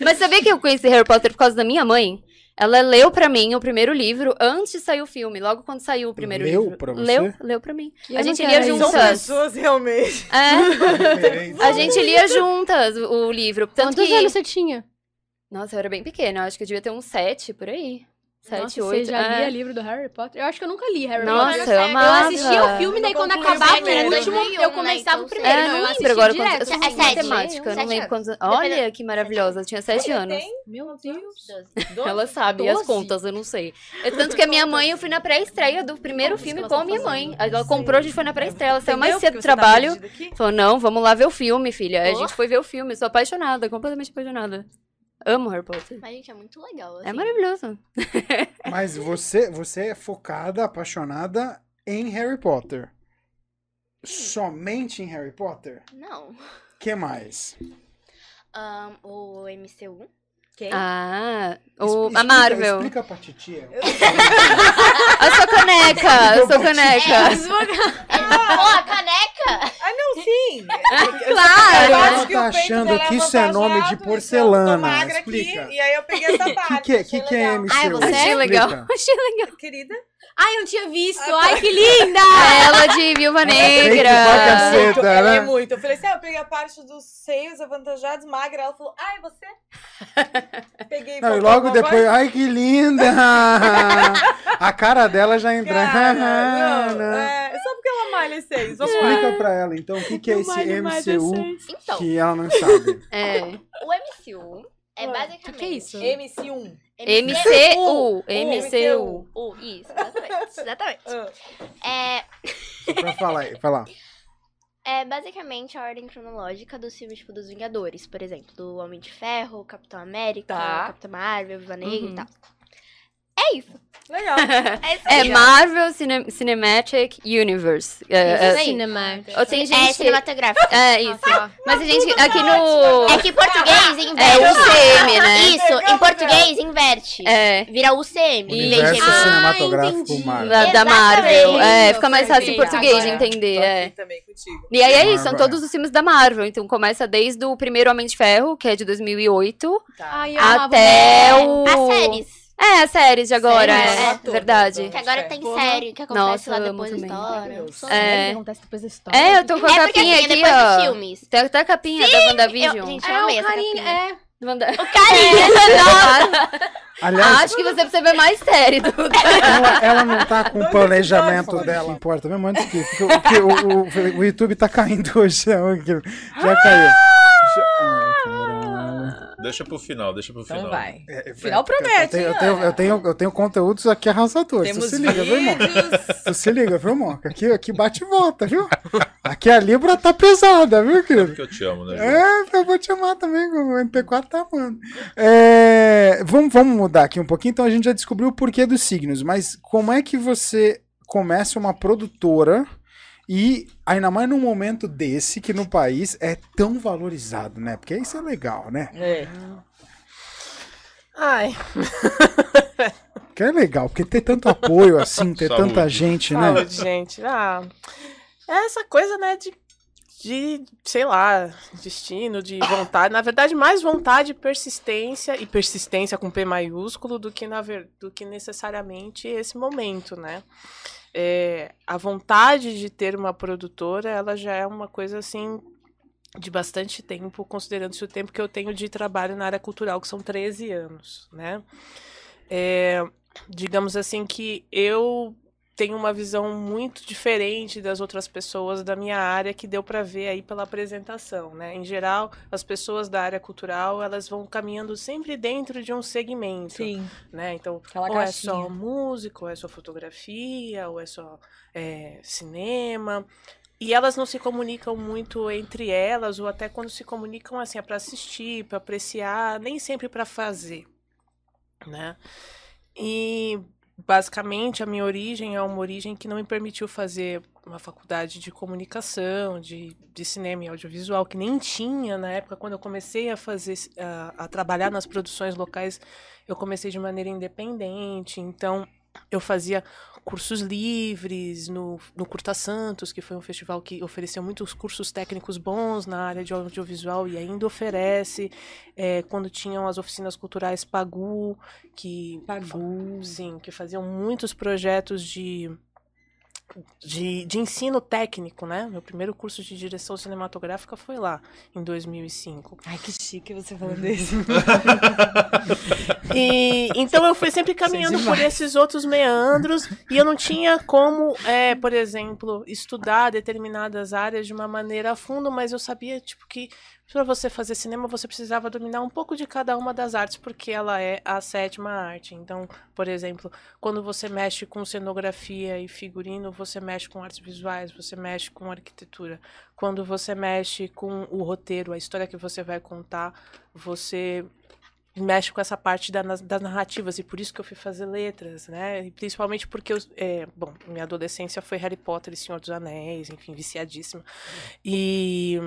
Mas sabia que eu conheci Harry Potter por causa da minha mãe? Ela leu pra mim o primeiro livro antes de sair o filme, logo quando saiu o primeiro Leu livro. pra você? Leu, leu pra mim. E a gente lia isso. São juntas. pessoas realmente. É. A gente lia juntas o, o livro. Tanto Quantos que... anos você tinha? Nossa, eu era bem pequena. Eu acho que eu devia ter uns sete por aí. Sete, Nossa, oito. você já é. lia livro do Harry Potter? Eu acho que eu nunca li Harry Nossa, Potter. eu amava. assistia o filme, daí quando acabava primeiro. o último, 2001, eu começava né? o primeiro. É, não, não eu lembro agora direto. quantos. Eu sou É sete. matemática, eu não lembro quantos. Dependendo- Olha que maravilhosa, eu tinha sete anos. Meu Deus. Ela sabe as contas, eu não sei. É tanto que a minha mãe, eu fui na pré-estreia do primeiro filme com a minha mãe. Ela comprou, a gente foi na pré-estreia. Ela saiu mais cedo do tá trabalho. Falou, não, vamos lá ver o filme, filha. A gente foi ver o filme. Sou apaixonada, completamente apaixonada. Amo Harry Potter. Mas, gente, é muito legal. É assim. maravilhoso. Mas você, você é focada, apaixonada em Harry Potter. Somente em Harry Potter? Não. que mais? Ahn, o MCU. Quem? Ah, o, Explica- a Marvel. Explica pra titia. Eu sou caneca, eu sou caneca. Pô, a caneca! Ah, não, sim. Claro. Eu acho Ela que tá o achando é que isso é nome de avantajado, porcelana. eu tô magra Explica. Aqui, e aí eu peguei essa O parte. que, que, é- que, achei que é legal. MCU? Ai, você? Achei legal. Explica. Achei legal. Querida? Ai, eu não tinha visto. Ah, tá. Ai, que linda! Ela de Viúva é Negra. caceta. Muito, ela né? é muito. Eu falei assim, ah, eu peguei a parte dos seios avantajados, magra. Ela falou, ai, você? Peguei Não, e logo depois, coisa? ai que linda! A cara dela já entra. Cara, não, é, só porque ela malha seios. Vamos lá. Explica pra ela então o que, que é Eu esse MCU vocês. Então, que ela não sabe. É. o MCU é basicamente... que que é isso? MC1. MCU. MCU. MCU. Isso, exatamente. exatamente. Ah. É, Só pra falar aí, falar. é basicamente a ordem cronológica dos filmes, tipo, dos Vingadores, por exemplo. Do Homem de Ferro, Capitão América, Tá. Capitão Marvel, Viva Negra Uhum. e tal. É isso. Legal. É isso É. Marvel Cine- Cinematic Universe. É, Isso é, aí. Cinemático. Ou tem É gente. cinematográfico. É, isso. Mas a gente aqui no. É que em português É inverte. UCM, né? Isso, em português inverte. É. Vira UCM. Universo MC. cinematográfico entendi. Marvel. Da, da. Marvel. É, fica mais fácil em português de entender. É. também contigo. E aí é isso, são todos os filmes da Marvel. Então começa desde o primeiro Homem de Ferro, que é de 2008, Tá. Ai, até o. As séries. É, as séries de agora, Séries, é, todas, verdade. Que agora É. tem Porra. série que acontece Nossa, lá eu depois da história. É. É. acontece depois da história. É, eu tô com a É porque capinha assim, é aqui, depois dos ó. filmes. Tem até a capinha da Eu, WandaVision. gente, eu É, amei o essa carinho, capinha. é. Mandar... O carinha! Aliás- Acho que você precisa ver mais série. Duda. Ela, ela não tá com o planejamento dela. Não importa mesmo antes que. Porque, o- porque o, o, o YouTube tá caindo hoje. Já, já caiu. Deixa pro final, deixa pro Então final. vai. É, Final Eu promete, tenho, eu, tenho, eu, tenho, eu tenho conteúdos aqui arrasadores. Temos tu se liga, viu, irmão? Tu se liga, viu, irmão? Aqui, aqui bate e volta, viu? Aqui a Libra tá pesada, viu, querido? Porque eu te amo, né? Ju? É, eu vou te amar também, o MP4 tá amando. É, vamos, vamos mudar aqui um pouquinho. Então a gente já descobriu o porquê dos signos, mas como é que você começa uma produtora e ainda mais num momento desse que no país é tão valorizado, né? Porque isso é legal, né? É. Ai. Que é legal, porque ter tanto apoio assim, ter Saúde. tanta gente, né? Saúde, gente. Ah, é essa coisa, né, de, de, sei lá, destino, de vontade. Na verdade, mais vontade, persistência, e persistência com P maiúsculo, do que, na ver, do que necessariamente esse momento, né? É, a vontade de ter uma produtora, ela já é uma coisa, assim, de bastante tempo, considerando-se o tempo que eu tenho de trabalho na área cultural, que são 13 anos, né? É, digamos assim que eu tenho uma visão muito diferente das outras pessoas da minha área que deu para ver aí pela apresentação, né? Em geral, as pessoas da área cultural, elas vão caminhando sempre dentro de um segmento, Sim. né? Então, Aquela ou é só caixinha. música, ou é só fotografia, ou é só é, cinema. E elas não se comunicam muito entre elas, ou até quando se comunicam assim, é para assistir, para apreciar, nem sempre para fazer, né? E basicamente a minha origem é uma origem que não me permitiu fazer uma faculdade de comunicação, de, de cinema e audiovisual, que nem tinha na época. Quando eu comecei a fazer a, a trabalhar nas produções locais, eu comecei de maneira independente, então eu fazia cursos livres no, no Curta Santos, que foi um festival que ofereceu muitos cursos técnicos bons na área de audiovisual e ainda oferece. É, quando tinham as oficinas culturais Pagu, que Pagu. sim, que faziam muitos projetos de de, de ensino técnico, né? Meu primeiro curso de direção cinematográfica foi lá, em 2005. Ai, que chique você falando isso. E, então eu fui sempre caminhando por esses outros meandros e eu não tinha como, é, por exemplo, estudar determinadas áreas de uma maneira a fundo, mas eu sabia tipo que para você fazer cinema você precisava dominar um pouco de cada uma das artes porque ela é a sétima arte. Então, por exemplo, quando você mexe com cenografia e figurino, você mexe com artes visuais, você mexe com arquitetura. Quando você mexe com o roteiro, a história que você vai contar, você mexe com essa parte da, das narrativas e por isso que eu fui fazer letras, né? E principalmente porque eu, é, bom, minha adolescência foi Harry Potter e Senhor dos Anéis, enfim, viciadíssima. E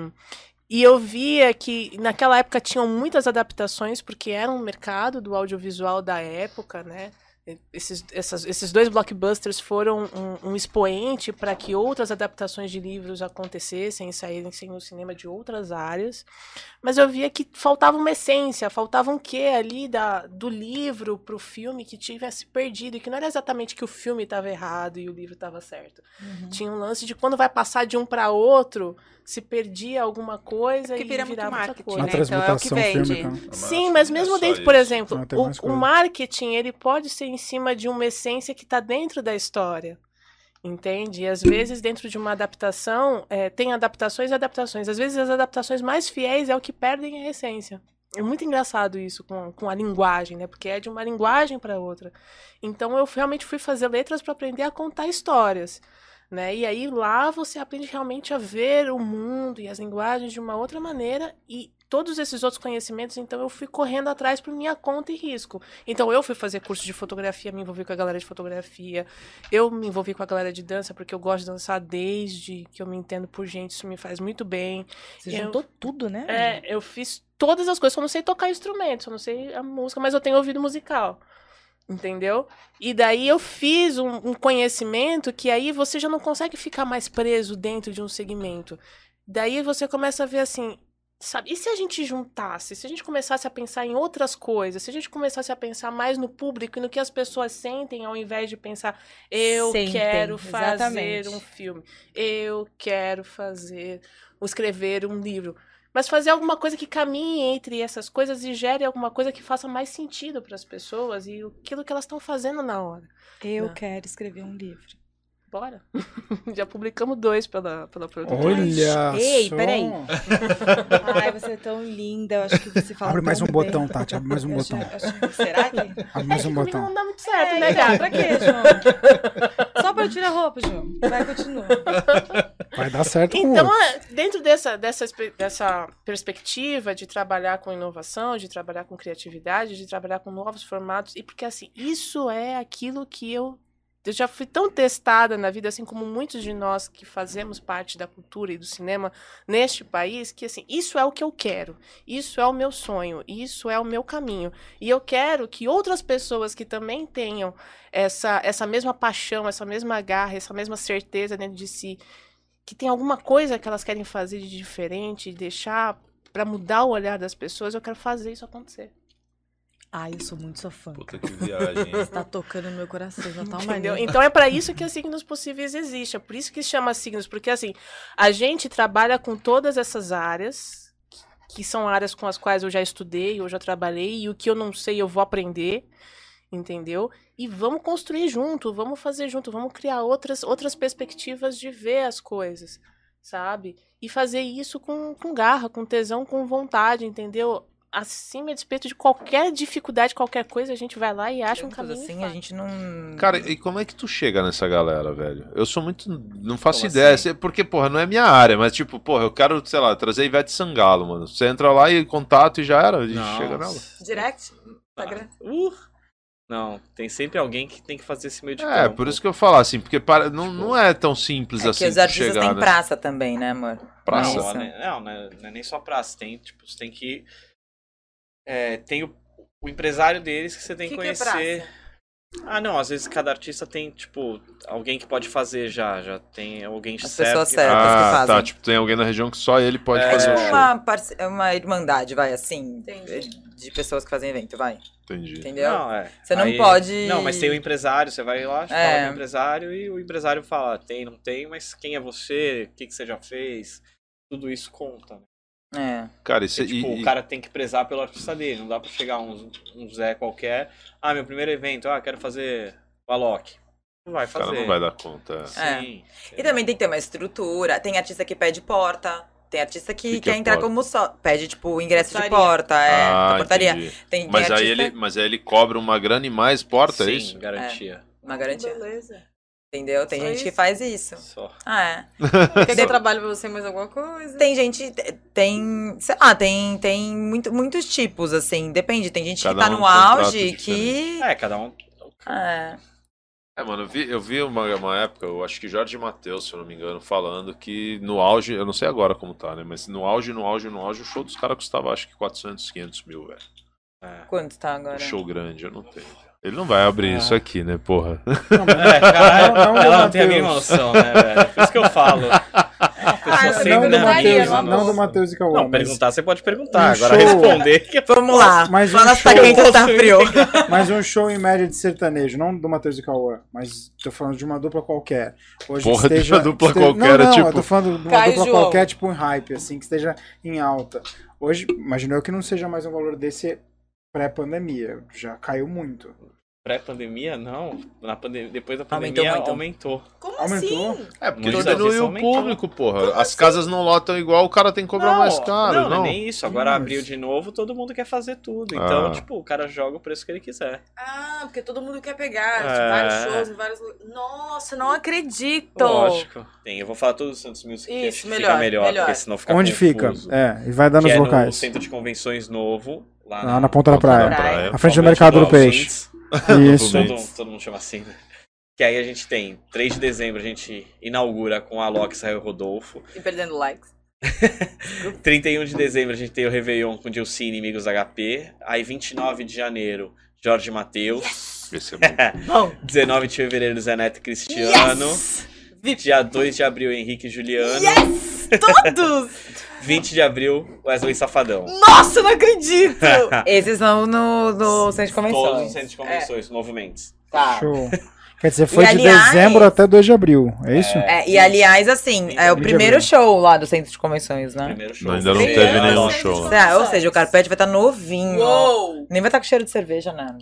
e eu via que naquela época tinham muitas adaptações porque era um mercado do audiovisual da época, né? Esses, essas- esses dois blockbusters foram um, um expoente para que outras adaptações de livros acontecessem e saíssem no cinema de outras áreas. Mas eu via que faltava uma essência, faltava um quê ali da, do livro para o filme que tivesse perdido. E que não era exatamente que o filme estava errado e o livro estava certo. Tinha um lance de quando vai passar de um para outro, se perdia alguma coisa Que e vira muito virava outra marketing, coisa. Uma né? Então é o que vende. fílmica. Sim, mas mesmo só dentro, por isso. exemplo, o, o coisa. marketing ele pode ser em cima de uma essência que está dentro da história. Entende? E às vezes, dentro de uma adaptação, é, tem adaptações e adaptações. Às vezes, as adaptações mais fiéis é o que perdem a essência. É muito engraçado isso com, com a linguagem, né? Porque é de uma linguagem para outra. Então, eu realmente fui fazer letras para aprender a contar histórias. Né? E aí lá você aprende realmente a ver o mundo e as linguagens de uma outra maneira e todos esses outros conhecimentos, então eu fui correndo atrás por minha conta e risco. Então eu fui fazer curso de fotografia, me envolvi com a galera de fotografia. Eu me envolvi com a galera de dança porque eu gosto de dançar desde que eu me entendo por gente, isso me faz muito bem. Você Eu- juntou tudo, né? É, eu fiz todas as coisas, só não sei tocar instrumento, só não sei a música, mas eu tenho ouvido musical. Entendeu? E daí eu fiz um, um conhecimento que aí você já não consegue ficar mais preso dentro de um segmento. Daí você começa a ver assim, sabe? E se a gente juntasse, se a gente começasse a pensar em outras coisas, se a gente começasse a pensar mais no público e no que as pessoas sentem, ao invés de pensar, eu Sentem, quero fazer exatamente. um filme, eu quero fazer, escrever um livro. Mas fazer alguma coisa que caminhe entre essas coisas e gere alguma coisa que faça mais sentido para as pessoas e aquilo que elas estão fazendo na hora. Eu né? quero escrever um livro. Bora. Já publicamos dois pela, pela produtora. Olha Ei, só. peraí. Ai, você é tão linda. Eu acho que você fala Abre mais um bem. botão, Tati. Abre mais um Eu botão. acho- acho- será que? Abre mais um botão. Não dá muito certo, É, né, gata? pra quê, João? Só pra eu tirar a roupa, João. Vai, continua. Vai dar certo com Então, é, dentro dessa, dessa, dessa perspectiva de trabalhar com inovação, de trabalhar com criatividade, de trabalhar com novos formatos, e porque assim, isso é aquilo que eu. Eu já fui tão testada na vida, assim como muitos de nós que fazemos parte da cultura e do cinema neste país, que assim, isso é o que eu quero, isso é o meu sonho, isso é o meu caminho. E eu quero que outras pessoas que também tenham essa, essa mesma paixão, essa mesma garra, essa mesma certeza dentro de si, que tem alguma coisa que elas querem fazer de diferente, deixar pra mudar o olhar das pessoas, eu quero fazer isso acontecer. Ai, eu sou muito sua fã. Puta que viagem. Você tá tocando no meu coração de uma tal maneira. Então é pra isso que a Signos Possíveis existe. É por isso que se chama Signos, porque assim, a gente trabalha com todas essas áreas, que são áreas com as quais eu já estudei, eu já trabalhei, e o que eu não sei eu vou aprender, entendeu? E vamos construir junto, vamos fazer junto, vamos criar outras, outras perspectivas de ver as coisas, sabe? E fazer isso com, com garra, com tesão, com vontade, entendeu? Acima a despeito de qualquer dificuldade, qualquer coisa, a gente vai lá e acha um caminho. assim, a gente não. Cara, e como é que tu chega nessa galera, velho? Eu sou muito. Não faço Como ideia. assim? Porque, porra, não é minha área, mas, tipo, porra, eu quero, sei lá, trazer Ivete Sangalo, mano. Você entra lá e contato e já era. E Nossa. chega nela. Direct? Instagram? Uh, não, tem sempre alguém que tem que fazer esse meio de É, campo. por isso que eu falo assim, porque para, não, não é tão simples É assim que os artistas chegar têm nessa- praça também, né, amor? Praça? Não, Isso. né, não, não é, não é nem só praça. Tem, tipo, você tem que. É, tem o, o empresário deles que você tem que, Que que é conhecer. ah, não, às vezes cada artista tem, tipo, alguém que pode fazer já. Já tem alguém As certo. pessoas certas que Ah, fazem. tá. Tipo, tem alguém na região que só ele pode É, fazer o É show. uma, parce- é uma irmandade, vai, assim, de pessoas que fazem evento, vai. Entendi. Entendeu? Não, é. Você não Aí- pode. Não, mas tem o empresário, você vai lá, fala É. com o empresário e o empresário fala, tem, não tem, mas quem é você? O que, que você já fez? Tudo isso conta, né? É. Cara, isso Porque, tipo, e- o cara tem que prezar pelo artista dele, não dá pra chegar um, um Zé qualquer, ah, meu primeiro evento, ah, quero fazer o Alok. Não vai O cara fazer. não vai dar conta. É. Sim. E também tem que ter uma estrutura. Tem artista que pede porta. Tem artista que, Que que quer é entrar porta? como só. Pede, tipo, ingresso Portaria. de porta. É, Ah, da portaria. Tem, tem mas, aí artista- ele, mas aí ele cobra uma grana e mais porta, Sim, é isso? garantia. Uma garantia. Beleza. Entendeu? Tem Só gente que isso? faz isso. Só. Ah, é. Quer que eu trabalhe pra você mais alguma coisa? Tem gente, tem, sei lá, tem, tem muito, muitos tipos, assim, depende. Tem gente Cada que tá um no um auge que. É, cada um. É. É, mano, eu vi, eu vi uma, uma época, eu acho que Jorge Matheus, se eu não me engano, falando que no auge, eu não sei agora como tá, né? Mas no auge, no auge, no auge, o show dos caras custava acho que 400, 500 mil, velho. Quanto tá agora? Um show grande, eu não tenho. Ele não vai abrir isso aqui, né, porra? É, cara, Não, não, ela não tem a mínima noção, né, velho? Por isso que eu falo. A pessoa não sempre do Matheus, mínima não do. Matheus e Cauã. Não, mas- perguntar você pode perguntar, Um agora show- responder que Vamos lá. Mas um Fala se tá show- quente ou tá frio. Mas um show em média de sertanejo, não do Matheus e Cauã, mas tô falando de uma dupla qualquer. Hoje Porra, que de esteja, uma dupla esteja- qualquer, não, é não, tipo- eu tô falando de uma Caio dupla João. qualquer, tipo em hype, assim, que esteja em alta. Hoje, imagino eu que não seja mais um valor desse pré-pandemia. Já caiu muito. Pré-pandemia, não. Na pandemia, depois da Aumentou pandemia, muito. aumentou. Como Aumentou? assim? É, porque Muitas o aumentou. público, porra. As casas não lotam igual, o cara tem que cobrar mais caro, não, não. não é nem isso. Agora abriu de novo, todo mundo quer fazer tudo. Então, Ah. tipo, o cara joga o preço que ele quiser. Ah, porque todo mundo quer pegar É. vários shows em vários lugares. Nossa, não acredito. Lógico. Tem, eu vou falar todos os Santos Music, que Isso, que melhor, fica melhor, melhor. porque senão fica Onde confuso. fica? É, e vai dar Que nos é locais. no Centro de Convenções Novo, lá Lá na Ponta da Praia. Praia. À frente do Mercado do Peixe. Ouvintes. Isso. todo, mundo- todo mundo chama assim, né? Que aí a gente tem, 3 de dezembro, a gente inaugura com a Alok Israel Rodolfo. E perdendo likes. 31 de dezembro a gente tem o Réveillon com Dilcine e Amigos HP. Aí 29 de janeiro, Jorge Matheus. Esse é bom. 19 de fevereiro, Zé Neto e Cristiano. Dia 2 de abril, Henrique e Juliano. Yes! Todos! 20 de abril, Wesley Safadão. Nossa, não acredito! Esses são no, no centro de Todos convenções. os centros de convenções, Novo Mendes. Tá. Show. Quer dizer, foi E, de aliás- dezembro até 2 de abril, é isso? É, e aliás, assim, é o primeiro show lá do centro de convenções, né? Primeiro show. Ainda não teve nenhum show. É, ou seja, o carpete vai estar novinho. Uou! Nem vai estar com cheiro de cerveja, nada.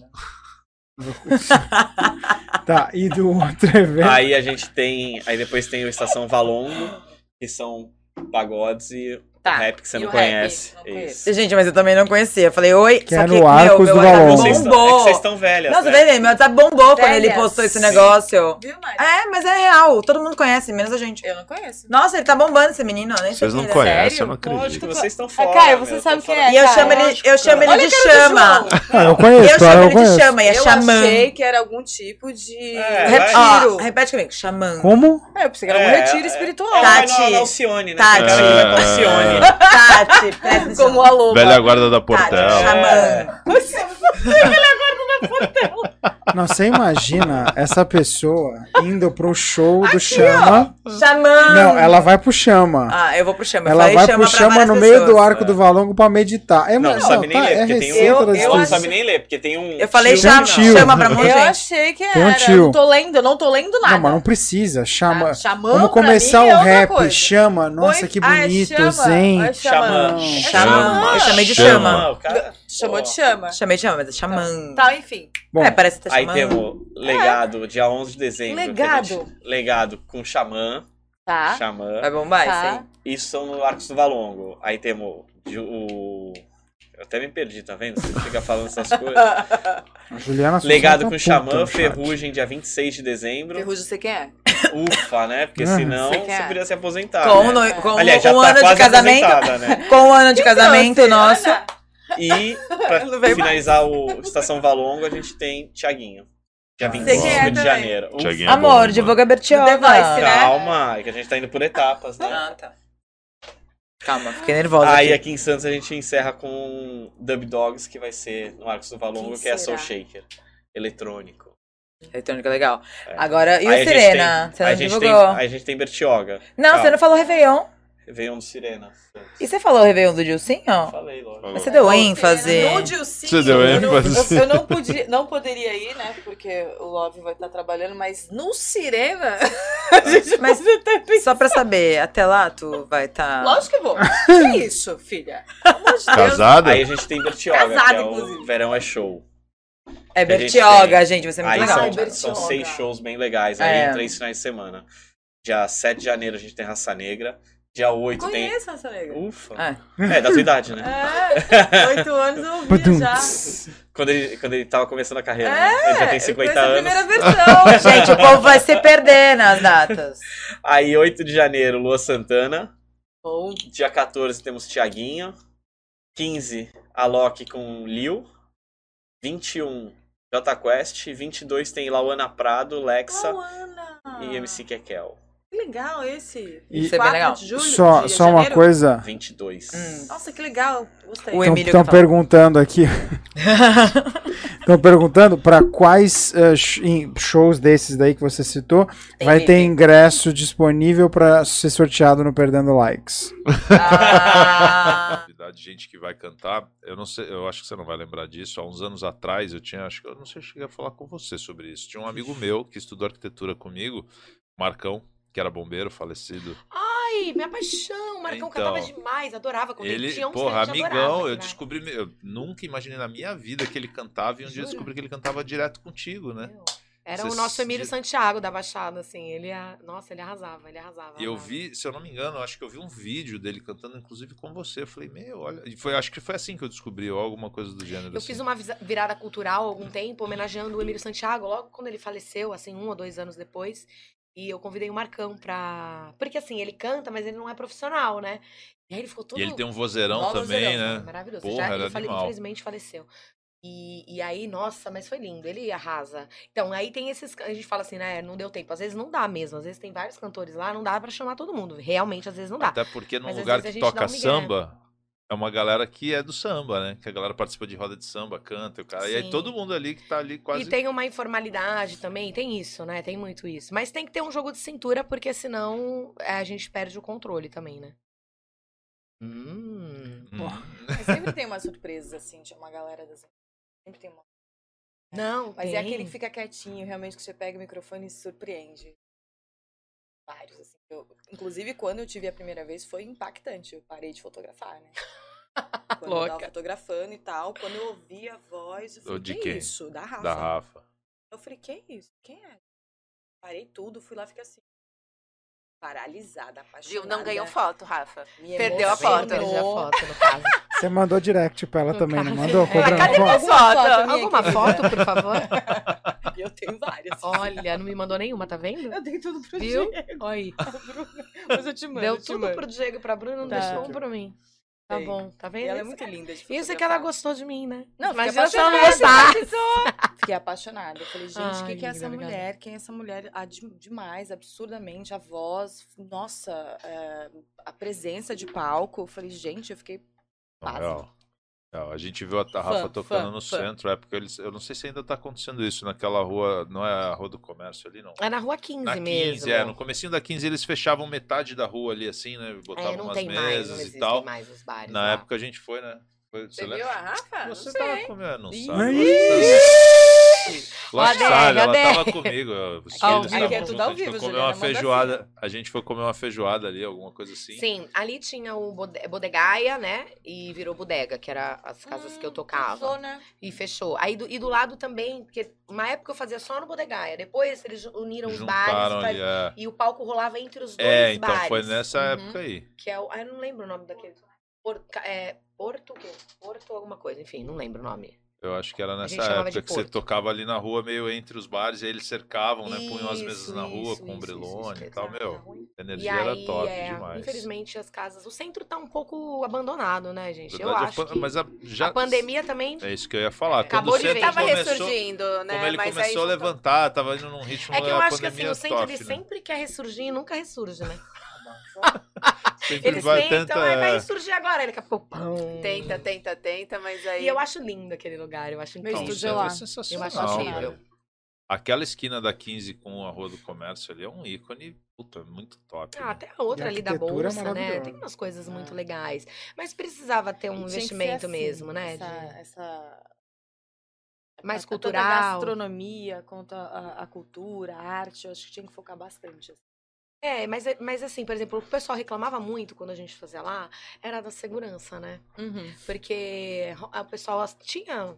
Tá, e do outro evento. Aí a gente tem. Aí depois tem o Estação Valongo, que são pagodes e Tá. rap que você E não rap? conhece. Isso. Gente, mas eu também não conhecia. Falei, oi, Que só é que, no Arcos meu, do meu WhatsApp. Vocês estão- bombou. é vocês estão velhas, Não, você né? tá entendendo? Meu WhatsApp bombou quando ele Velhas. postou esse Sim. negócio. Viu, Mari? É, mas é real. Todo mundo conhece, menos a gente. Eu não conheço. Nossa, ele tá bombando esse menino. eu Nem sei Vocês não é. conhecem, eu não Lógico acredito. que vocês estão Ah, fora. Caio, você meu, sabe quem é? E eu chamo ele, eu chamo ele de cara chama. Ah, eu conheço, Eu chamo eu ele de chama, e é eu xamã. achei que era algum tipo de É, retiro. repete comigo, xamã. Como? É, eu pensei que era um É, retiro é. espiritual. É, Tati. na Alcione, né? Tati. Cara pra Alcione. Tati, presta atenção. Como a loba. Velha guarda da Tati, Portela. xamã. Não, você imagina essa pessoa indo pro show do Chama. Xamã. Não, ela vai pro Chama. Ah, eu vou pro chama. Eu ela vai chama pro Chama no meio do pessoas. arco do Valongo pra meditar. É, Não, não sabe nem tá, ler, é porque tem um. da Não distância. sabe nem ler, porque tem um. Eu falei tio chama, tio. chama pra muita Eu gente. achei que Tem um era. tio. Eu não tô lendo, eu não tô lendo nada. Não, mas não precisa. Chama. Ah, xamã, Vamos pra começar mim, é o rap. coisa. Chama. Nossa, Oi? que Ah, é bonito, chama. zen. Xamã. Xamã. Eu chamei de Chama, chama. Chamou de chama. Chamei de chama, mas é xamã. Tá, enfim. Bom, É, parece que tá Aí chamando. temos legado, dia 11 de dezembro. Legado. gente- legado com Xamã. Tá. Xamã. Vai bombar Tá. isso aí. Isso são no Arcos do Valongo. Aí temos de- o. Eu até me perdi, tá vendo? Você fica falando essas coisas. Juliana Legado tá com Xamã. Ferrugem, dia 26 de dezembro. Ferrugem, você quem é? Ufa, né? Porque Ah. senão Você você, quer? podia se aposentar. Com, né? no- com Aliás, já um tá ano de casamento. né? Com um ano de casamento Então, nosso. Ana, E pra finalizar o Estação Valongo, a gente tem Tiaguinho. Dia Você 25 quem é de janeiro. Tiaguinho é Amor, bom, divulga Bertioga. Né? Calma, é que a gente tá indo por etapas, né? Ah, tá. Calma, fiquei nervosa Aí aqui. aqui em Santos a gente encerra com Dub Dogs, que vai ser no Arcos do Valongo, que é? Soul Shaker. Eletrônico. Eletrônica legal. É. Agora, e Aí a o gente Sirena? tem- Você aí não a gente divulgou? Tem, a gente tem Bertioga. Não, Calma. você não falou Réveillon. Um do Sirena. E você falou Réveillon do Dilcinho? Falei, lógico. Mas você deu ênfase. No Dilcinho, Você deu eu não- ênfase. Eu, eu não, podia, não poderia ir, né? Porque o Love vai estar trabalhando, mas no Sirena, a gente Mas até só pra saber, até lá tu vai estar. Lógico que vou. Que isso, filha? De. Casada? Aí a gente tem Bertioga, Casada, que é inclusive. o Verão é Show. É Bertioga, tem- gente, vai ser muito Aí legal. são, Bertioga. são seis shows bem legais. Aí É. em três finais de semana. Dia 7 de janeiro a gente tem Raça Negra. Dia 8 tem. Conheço essa negra. Ufa. É. É, da tua idade, né? É, oito anos eu ouvia já. Quando ele, quando ele tava começando a carreira, É, né? Ele já tem eu 50 conheço a anos. primeira versão. Gente, o povo vai se perder nas datas. Aí, 8 de janeiro, Lua Santana. Bom. Dia 14 temos Tiaguinho. 15, Alok com Liu. 21, Jota Quest. 22 tem Lauana Prado, Lexa Lauana. e MC Kekel. Que legal esse. E- 24 bem legal. de julho, Só, de só uma coisa. 22. Hum. Nossa, que legal. Gostei. Estão perguntando aqui. Estão perguntando para quais em- shows desses daí que você citou Tem vai ter ingresso disponível para ser sorteado no Perdendo Likes. Ah, de gente que vai cantar. Eu não sei, eu acho que você não vai lembrar disso. Há uns anos atrás eu tinha, acho que eu não sei se eu cheguei a falar com você sobre isso. Tinha um amigo meu que estudou arquitetura comigo, Marcão, que era bombeiro, falecido. Ai, minha paixão. O Marcão Então, cantava demais, adorava quando ele, Ele, tinha um porra, amigão, adorava, eu né? descobri, eu nunca imaginei na minha vida que ele cantava e um dia eu Jura? descobri que ele cantava direto contigo, né? Era Você o nosso se- Emílio Santiago da Baixada, assim. Ele, nossa, ele arrasava, ele arrasava. E eu arrasava. vi, se eu não me engano, acho que eu vi um vídeo dele cantando, inclusive com você. Eu falei, meu, olha. E foi, acho que foi assim que eu descobri, ou alguma coisa do gênero. Eu assim. fiz uma virada cultural há algum tempo, homenageando o Emílio Santiago, logo quando ele faleceu, assim, um ou dois anos depois. E eu convidei o Marcão pra. Porque assim, ele canta, mas ele não é profissional, né? E aí ele ficou todo. E ele tem um vozeirão também, vozeirão, né? Maravilhoso. Porra, Já, ele fale- infelizmente faleceu. E, e aí, nossa, mas foi lindo, ele arrasa. Então, aí tem esses. A gente fala assim, né? Não deu tempo. Às vezes não dá mesmo. Às vezes tem vários cantores lá, não dá pra chamar todo mundo. Realmente, às vezes não dá. Até porque num Mas lugar que toca samba, é uma galera que é do samba, né? Que a galera participa de roda de samba, canta, e o cara. E aí Sim. todo mundo ali que tá ali quase. E tem uma informalidade também, tem isso, né? Tem muito isso. Mas tem que ter um jogo de cintura, porque senão é, a gente perde o controle também, né? Hum. Mas sempre tem umas surpresas, assim, tinha uma galera das... Sempre tem uma... Não, mas é tem. aquele que fica quietinho, realmente, que você pega o microfone e se surpreende. Vários, assim. Eu- inclusive, quando eu tive a primeira vez, foi impactante. Eu parei de fotografar, né? Quando eu tava Louca. fotografando e tal, quando eu ouvi a voz, eu falei, de que quem? isso? Da Rafa. Da Rafa. Eu falei, que isso? Quem é? Parei tudo, fui lá, fiquei assim. Paralisada, apaixonada. Viu? Não ganhou foto, Rafa. Me Perdeu a foto. Perdi a foto, no caso. Você mandou direct pra ela também, não mandou? É, Cobrando cadê foto? minha foto? minha, Alguma foto, por favor? Eu tenho várias. Olha, não me mandou nenhuma, tá vendo? Eu dei tudo pro Viu? Diego. Olha aí. Mas eu te mando, Deu eu tudo mando. pro Diego e pra Bruna, não Tá. deixou um pra mim. Tá bom, tá vendo? E ela é muito linda de Isso é que ela gostou de mim, né? Não, Imagina se ela não gostasse. Fiquei apaixonada. Eu falei, gente, o que, que é essa obrigada. mulher? Quem é essa mulher? Ah, de- demais, absurdamente. A voz, nossa, é, a presença de palco. Eu falei, gente, eu fiquei Não, pasma. real. Real. A gente viu a Rafa Fã, tocando fã, no fã. centro, é porque eles, eu não sei se ainda tá acontecendo isso naquela rua, não é a rua do comércio ali, não. É na rua 15 Na 15, mesmo. é. No comecinho da 15 eles fechavam metade da rua ali, assim, né? Botavam É, não umas tem mais, mesas não e tal. mais os bares Na lá. época a gente foi, né? Foi, Você lembra? viu a Rafa? Você não tava sei. comigo, não Ih. Lá Ó, sabe, ela tava comigo. Ao vivo. Aqui é tudo ao a gente foi vivo, comer uma feijoada. A gente foi comer uma feijoada ali, alguma coisa assim. Sim, ali tinha o bode- Bodegaia, né? E virou bodega, que era as casas que eu tocava. fechou, né? E fechou. Aí do, e do lado também, porque uma época eu fazia só no Bodegaia. Depois eles uniram os bares e, faz- ali, é. e o palco rolava entre os dois É, então bares. foi nessa Uhum. época aí. Que é o. Ah, eu não lembro o nome daquele. Por, é, Porto o quê? Porto alguma coisa, enfim, não lembro o nome. Eu acho que era nessa época que você tocava ali na rua, meio entre os bares, e aí eles cercavam, né? Punham as mesas Isso, na rua isso, com isso, ombrelone isso, e tal, meu. A energia aí, era top é, demais. infelizmente, as casas. O centro tá um pouco abandonado, né, gente? eu Verdade, a acho pan- que mas a- já- a pandemia também. É isso que eu ia falar. Acabou Quando o de ver. Tava começou, ressurgindo, né? Como ele Mas aí começou a levantar, tava indo num ritmo É que eu acho que assim, o centro top, ele né? sempre quer ressurgir e nunca ressurge, né? Sempre Eles vai tentam, tentar, "Ai, vai é. ressurgir agora, ele daqui a pouco. pão. Tenta, tenta, tenta, mas aí. E eu acho lindo aquele lugar, eu acho Não, incrível. o centro é Eu sensacional, acho incrível. Aquela esquina da 15 com a Rua do Comércio ali é um ícone, puta, muito top. Ah, né? até a outra E a ali da é bolsa, né? Tem umas coisas muito legais. Mas precisava ter um investimento assim, mesmo, né? Essa, de- essa Mais a- cultural. Tanto a gastronomia quanto a, a- a cultura, a arte, eu acho que tinha que focar bastante. assim. É, mas, mas assim, por exemplo, o pessoal reclamava muito quando a gente fazia lá era da segurança, né? Uhum. Porque o pessoal tinha.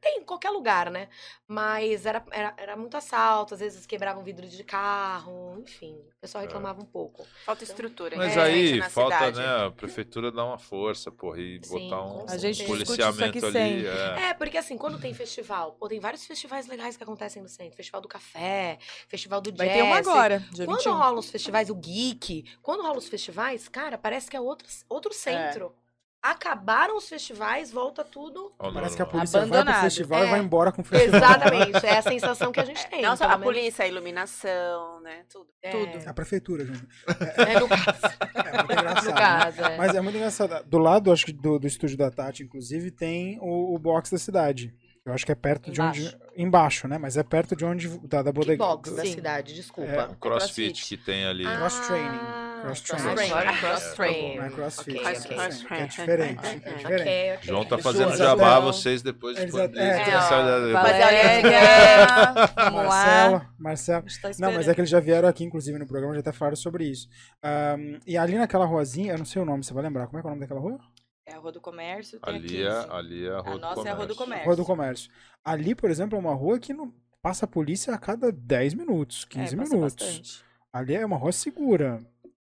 Tem em qualquer lugar, né? Mas era, era, era muito assalto, às vezes quebravam vidro de carro, enfim. O pessoal É. reclamava um pouco. Falta estrutura, Mas infelizmente, aí na falta, cidade. né, a prefeitura dar uma força, porra, e Sim, botar um isso policiamento ali. É. É, porque assim, quando tem festival, pô, tem vários festivais legais que acontecem no centro. Festival do café, festival do Vai jazz. ter um agora, dia Quando 21. rolam os festivais, o geek, quando rolam os festivais, cara, parece que é outro, outro centro. Acabaram os festivais, volta tudo. Parece que a polícia vai pro Abandonado. festival e É. vai embora com o festival. Exatamente, é a sensação que a gente tem. Não só a menos. polícia, a iluminação, né? Tudo. Tudo. A prefeitura, gente. É, no caso. É muito engraçado. No né? caso, é. Mas é muito engraçado. Do lado, acho que do, do estúdio da Tati, inclusive, tem o, o box da cidade. Eu acho que é perto de onde. Embaixo, né? Mas é perto de onde. Da, da bodega. box da cidade, desculpa. É, O crossfit que tem ali. Cross training. Cross training. Ah, cross training. Não é crossfit. Ok, é ok. cross é diferente. É diferente. ok. João tá fazendo até- jabá, vocês depois Eles até- eles é, a- Valéria. Marcela, Marcela. gente tá não, mas é que eles já vieram aqui, inclusive, no programa, já até falaram sobre isso. Ahn, e ali naquela ruazinha, eu não sei o nome, você vai lembrar? Como é que é o nome daquela rua? É a Rua do Comércio, tem Ali é, a 15. ali é a Rua do nossa é a Rua do Comércio. Rua do Comércio. Ali, por exemplo, é uma rua que não passa a polícia a cada 10 minutos, 15 É, passa minutos. bastante. Ali é uma rua segura.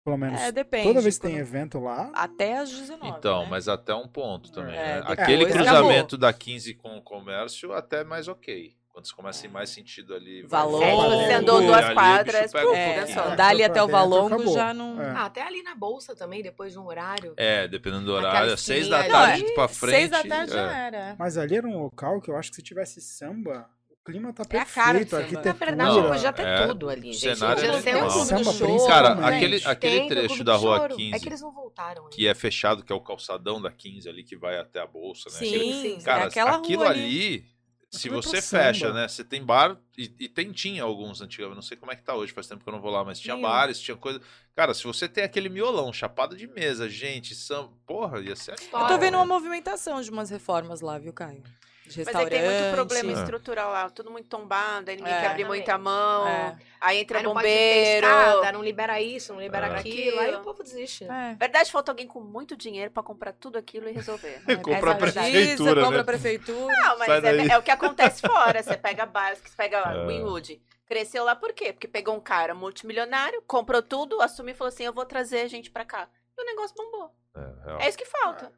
Pelo menos. É, depende, Toda vez que tem evento lá. Até às 19. Então, mas até um ponto também. É, né? depois Aquele acabou. cruzamento da 15 com o comércio, até mais ok. Quando você começa a ir mais sentido ali. pra É, Valongo, você andou duas ali, quadras, um é, é, dali até o Valongo acabou. já não. É. Ah, até ali na bolsa também, depois de um horário. É, dependendo do horário. Seis da tarde ali, pra seis frente. da tarde já é. era. Mas ali era um local que eu acho que se tivesse samba, clima tá É a cara perfeito. do a samba. arquitetura. Na verdade, Não, podia ter é, tudo ali, o gente. cenário Podia é ser um clube do choro. Cara, aquele, aquele Tem trecho da rua Choro. 15. É que eles não voltaram. que é fechado, que é o calçadão da 15 ali que vai até a bolsa, né? Sim, Aquele- sim, Cara, é aquilo rua ali, se é você fecha, né? Você tem bar e, e tem tinha alguns antigamente, não sei como é que tá hoje, faz tempo que eu não vou lá, mas tinha Nenhum. bares, tinha coisa. Cara, se você tem aquele miolão, chapado de mesa, gente, samba, porra, ia ser Eu tô vendo né? uma movimentação de umas reformas lá, viu, Caio? Mas é que tem muito problema É. estrutural lá, tudo muito tombado, aí ninguém É. quer abrir muita mão, É. aí entra Aí não bombeiro. não libera isso, não libera É. aquilo, aí o povo desiste. É. Verdade, falta alguém com muito dinheiro pra comprar tudo aquilo e resolver. Compra a Essa é verdade. prefeitura, compra né? a prefeitura. Não, mas é, é o que acontece fora. Você pega você pega É. Winwood. Cresceu lá por quê? Porque pegou um cara multimilionário, comprou tudo, assumiu e falou assim: eu vou trazer gente pra cá. E o negócio bombou. É isso que falta.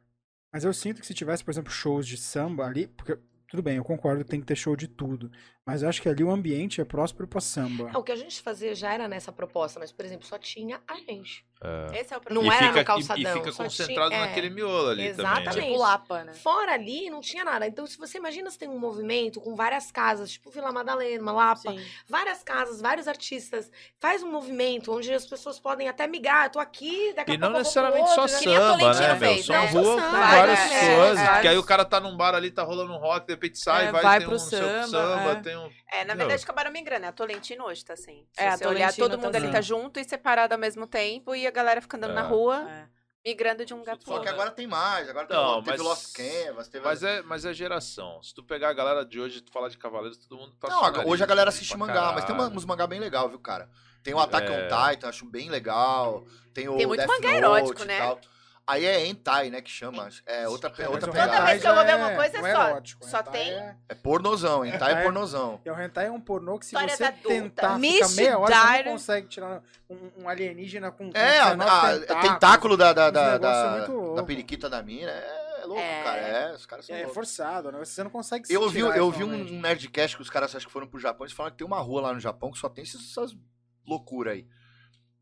Mas eu sinto que se tivesse, por exemplo, shows de samba ali, porque tudo bem, eu concordo que tem que ter show de tudo, mas eu acho que ali o ambiente é próspero pra samba. É, o que a gente fazia já era nessa proposta, mas, por exemplo, só tinha a gente. É. Esse é o Não E era fica- no calçadão. E, e fica só concentrado tinha- é, naquele miolo ali também. Exatamente. né? Tipo Lapa, né? Fora ali, não tinha nada. Então, se você imagina se tem um movimento com várias casas, tipo Vila Madalena, uma Lapa, várias casas, vários artistas, faz um movimento onde as pessoas podem até migrar. Eu tô aqui, daqui a E não pouco eu vou pro necessariamente só samba, né, meu? São né? rua com várias é, coisas. é, Que aí o cara tá num bar ali, tá rolando um rock, de repente sai, É, vai, vai tem pro um seu samba, samba, é. tem um. É, na verdade acabaram migrando. A Tolentino hoje tá assim. Se É, a você olhar, todo mundo tá ali assim. tá junto e separado ao mesmo tempo e a galera fica andando na É. rua, migrando de um lugar pro Só que outro. agora tem mais, agora tem, Não, teve mas- Lost Canvas, teve... Mas é, mas é geração. Se tu pegar a galera de hoje e tu falar de Cavaleiros, todo mundo tá Não, hoje a galera assiste mangá, mas tem uma- caralho. uns mangá bem legal, viu, cara? Tem o Attack É. on Titan, acho bem legal. Tem o Tem muito Death mangá Note erótico, né? tal. Aí é hentai, né, que chama. É outra, é outra pegada. Toda vez que eu vou ver uma é- coisa é é só. erótico, só tem. é- É pornozão, hentai é pornozão. E o hentai é um pornô que se Histórias você tentar ficar meia hora, você não consegue tirar um, um alienígena com, com É, a, 19 a- tentáculos. tentáculo da, da, da, da, da periquita da mina. É, louco, É. cara. É, os caras são É loucos. forçado, né? Você não consegue Eu vi, tirar eu vi um, um Nerdcast que os caras acho que foram pro Japão. Eles falaram que tem uma rua lá no Japão que só tem essas, essas loucuras aí.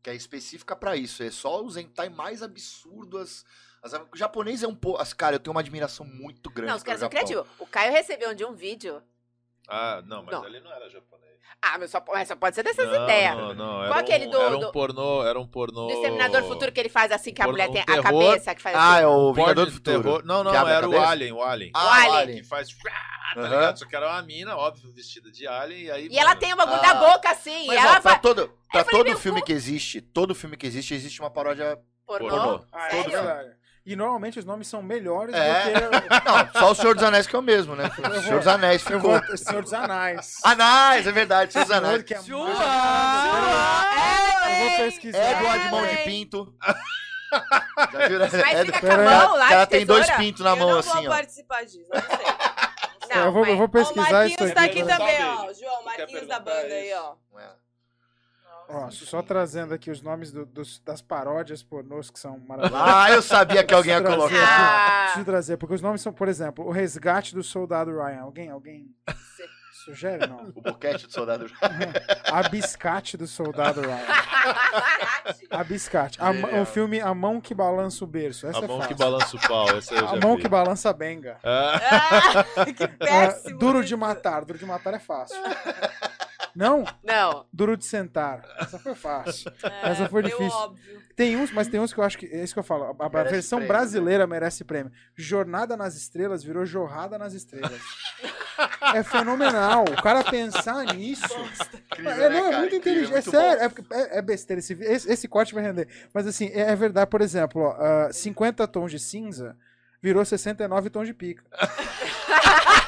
Que é específica pra isso. É só os hentai mais absurdos. As, as- o japonês é um pouco. Cara, eu tenho uma admiração muito grande. Não, os caras são criativos. O Caio recebeu de um vídeo. Ah, não, mas Não. ali não era japonês. Ah, mas só, mas só pode ser dessas não, ideias. Não, não, era Qual aquele um, do- Era um pornô, era um pornô... Do Exterminador Futuro que ele faz assim, que a Um mulher pornô- tem um a terror. cabeça, que faz Ah, assim. é o Vingador de do Futuro. terror. Não, não, a era o? Alien, o Alien. Ah, O Alien. Alien. Que faz... Tá ligado? Só que era uma mina, óbvio, vestida de Alien, e aí... E ela tem o bagulho Ah. da boca assim. Mas, e ela ó, pra todo, pra todo filme que existe, todo filme que existe, existe uma paródia Pornô? pornô. Ah, é Sério? verdade. E normalmente os nomes são melhores É. do que. Não, só o Senhor dos Anéis que é o mesmo, né? O Senhor dos Anéis Eu ficou. vou. Senhor dos Anais. Anais, é verdade, Senhor dos Senhor Anéis. que é Senhor- Eu vou pesquisar. Edward Mão de Pinto. Já viu, né? Mas fica com a mão lá O de tem dois pintos na eu mão não assim, vou ó. participar disso, eu não sei. Não, eu, vou, eu vou o pesquisar Marquinhos isso aqui. tá aqui também, ó. João, Marquinhos da banda aí, ó. Ó, só trazendo aqui os nomes do- dos- das paródias pornôs que são maravilhosas. Ah, eu sabia que alguém ia colocar. Ah. Deixa eu trazer, porque os nomes são, por exemplo, o resgate do soldado Ryan. Alguém, alguém sugere? Não. O boquete do soldado. A biscate do soldado Ryan. A biscate. A o filme A Mão que Balança o Berço. Essa A é mão fácil. que balança o pau, essa eu já A mão vi. que balança a benga. Ah. que Ah, péssimo. duro de matar. Duro de matar é fácil. Não? Não. Duro de sentar. Essa foi fácil. É, Essa foi difícil. óbvio. Tem uns, mas tem uns que eu acho que. É isso que eu falo. A, a versão prêmio, né? brasileira merece prêmio. Jornada nas Estrelas virou Jorrada nas Estrelas. é fenomenal. O cara pensar nisso. Incrível, É, né, não, é cara? muito Incrível, inteligente. É muito sério. É, é- é besteira. Esse, esse, esse corte vai render. Mas assim, é, é verdade. Por exemplo, ó, ah, 50 tons de cinza virou 69 tons de pica.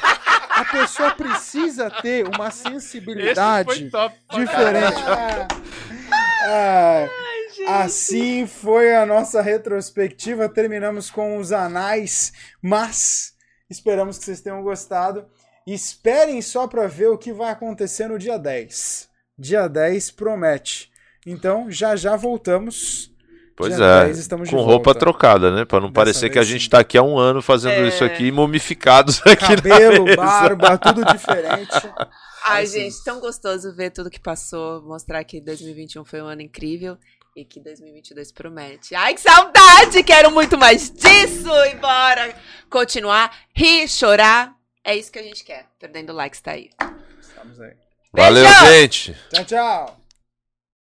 A pessoa precisa ter uma sensibilidade top diferente. Ah, assim foi a nossa retrospectiva. Terminamos com os anais, mas esperamos que vocês tenham gostado. Esperem só para ver o que vai acontecer no dia 10. Dia 10 promete. Então, já já voltamos. Pois Dia é, 10 estamos de com roupa volta. trocada, né? Pra não Dessa parecer que a gente sim. tá aqui há um ano fazendo É. isso aqui, mumificados aqui Cabelo, na mesa. barba, tudo diferente. Ai, Assim. gente, tão gostoso ver tudo que passou, mostrar que 2021 foi um ano incrível e que 2022 promete. Ai, que saudade! Quero muito mais disso! E bora continuar, rir, chorar. É isso que a gente quer. Perdendo likes, tá aí. Estamos aí. Valeu, Beijo! gente! Tchau, tchau.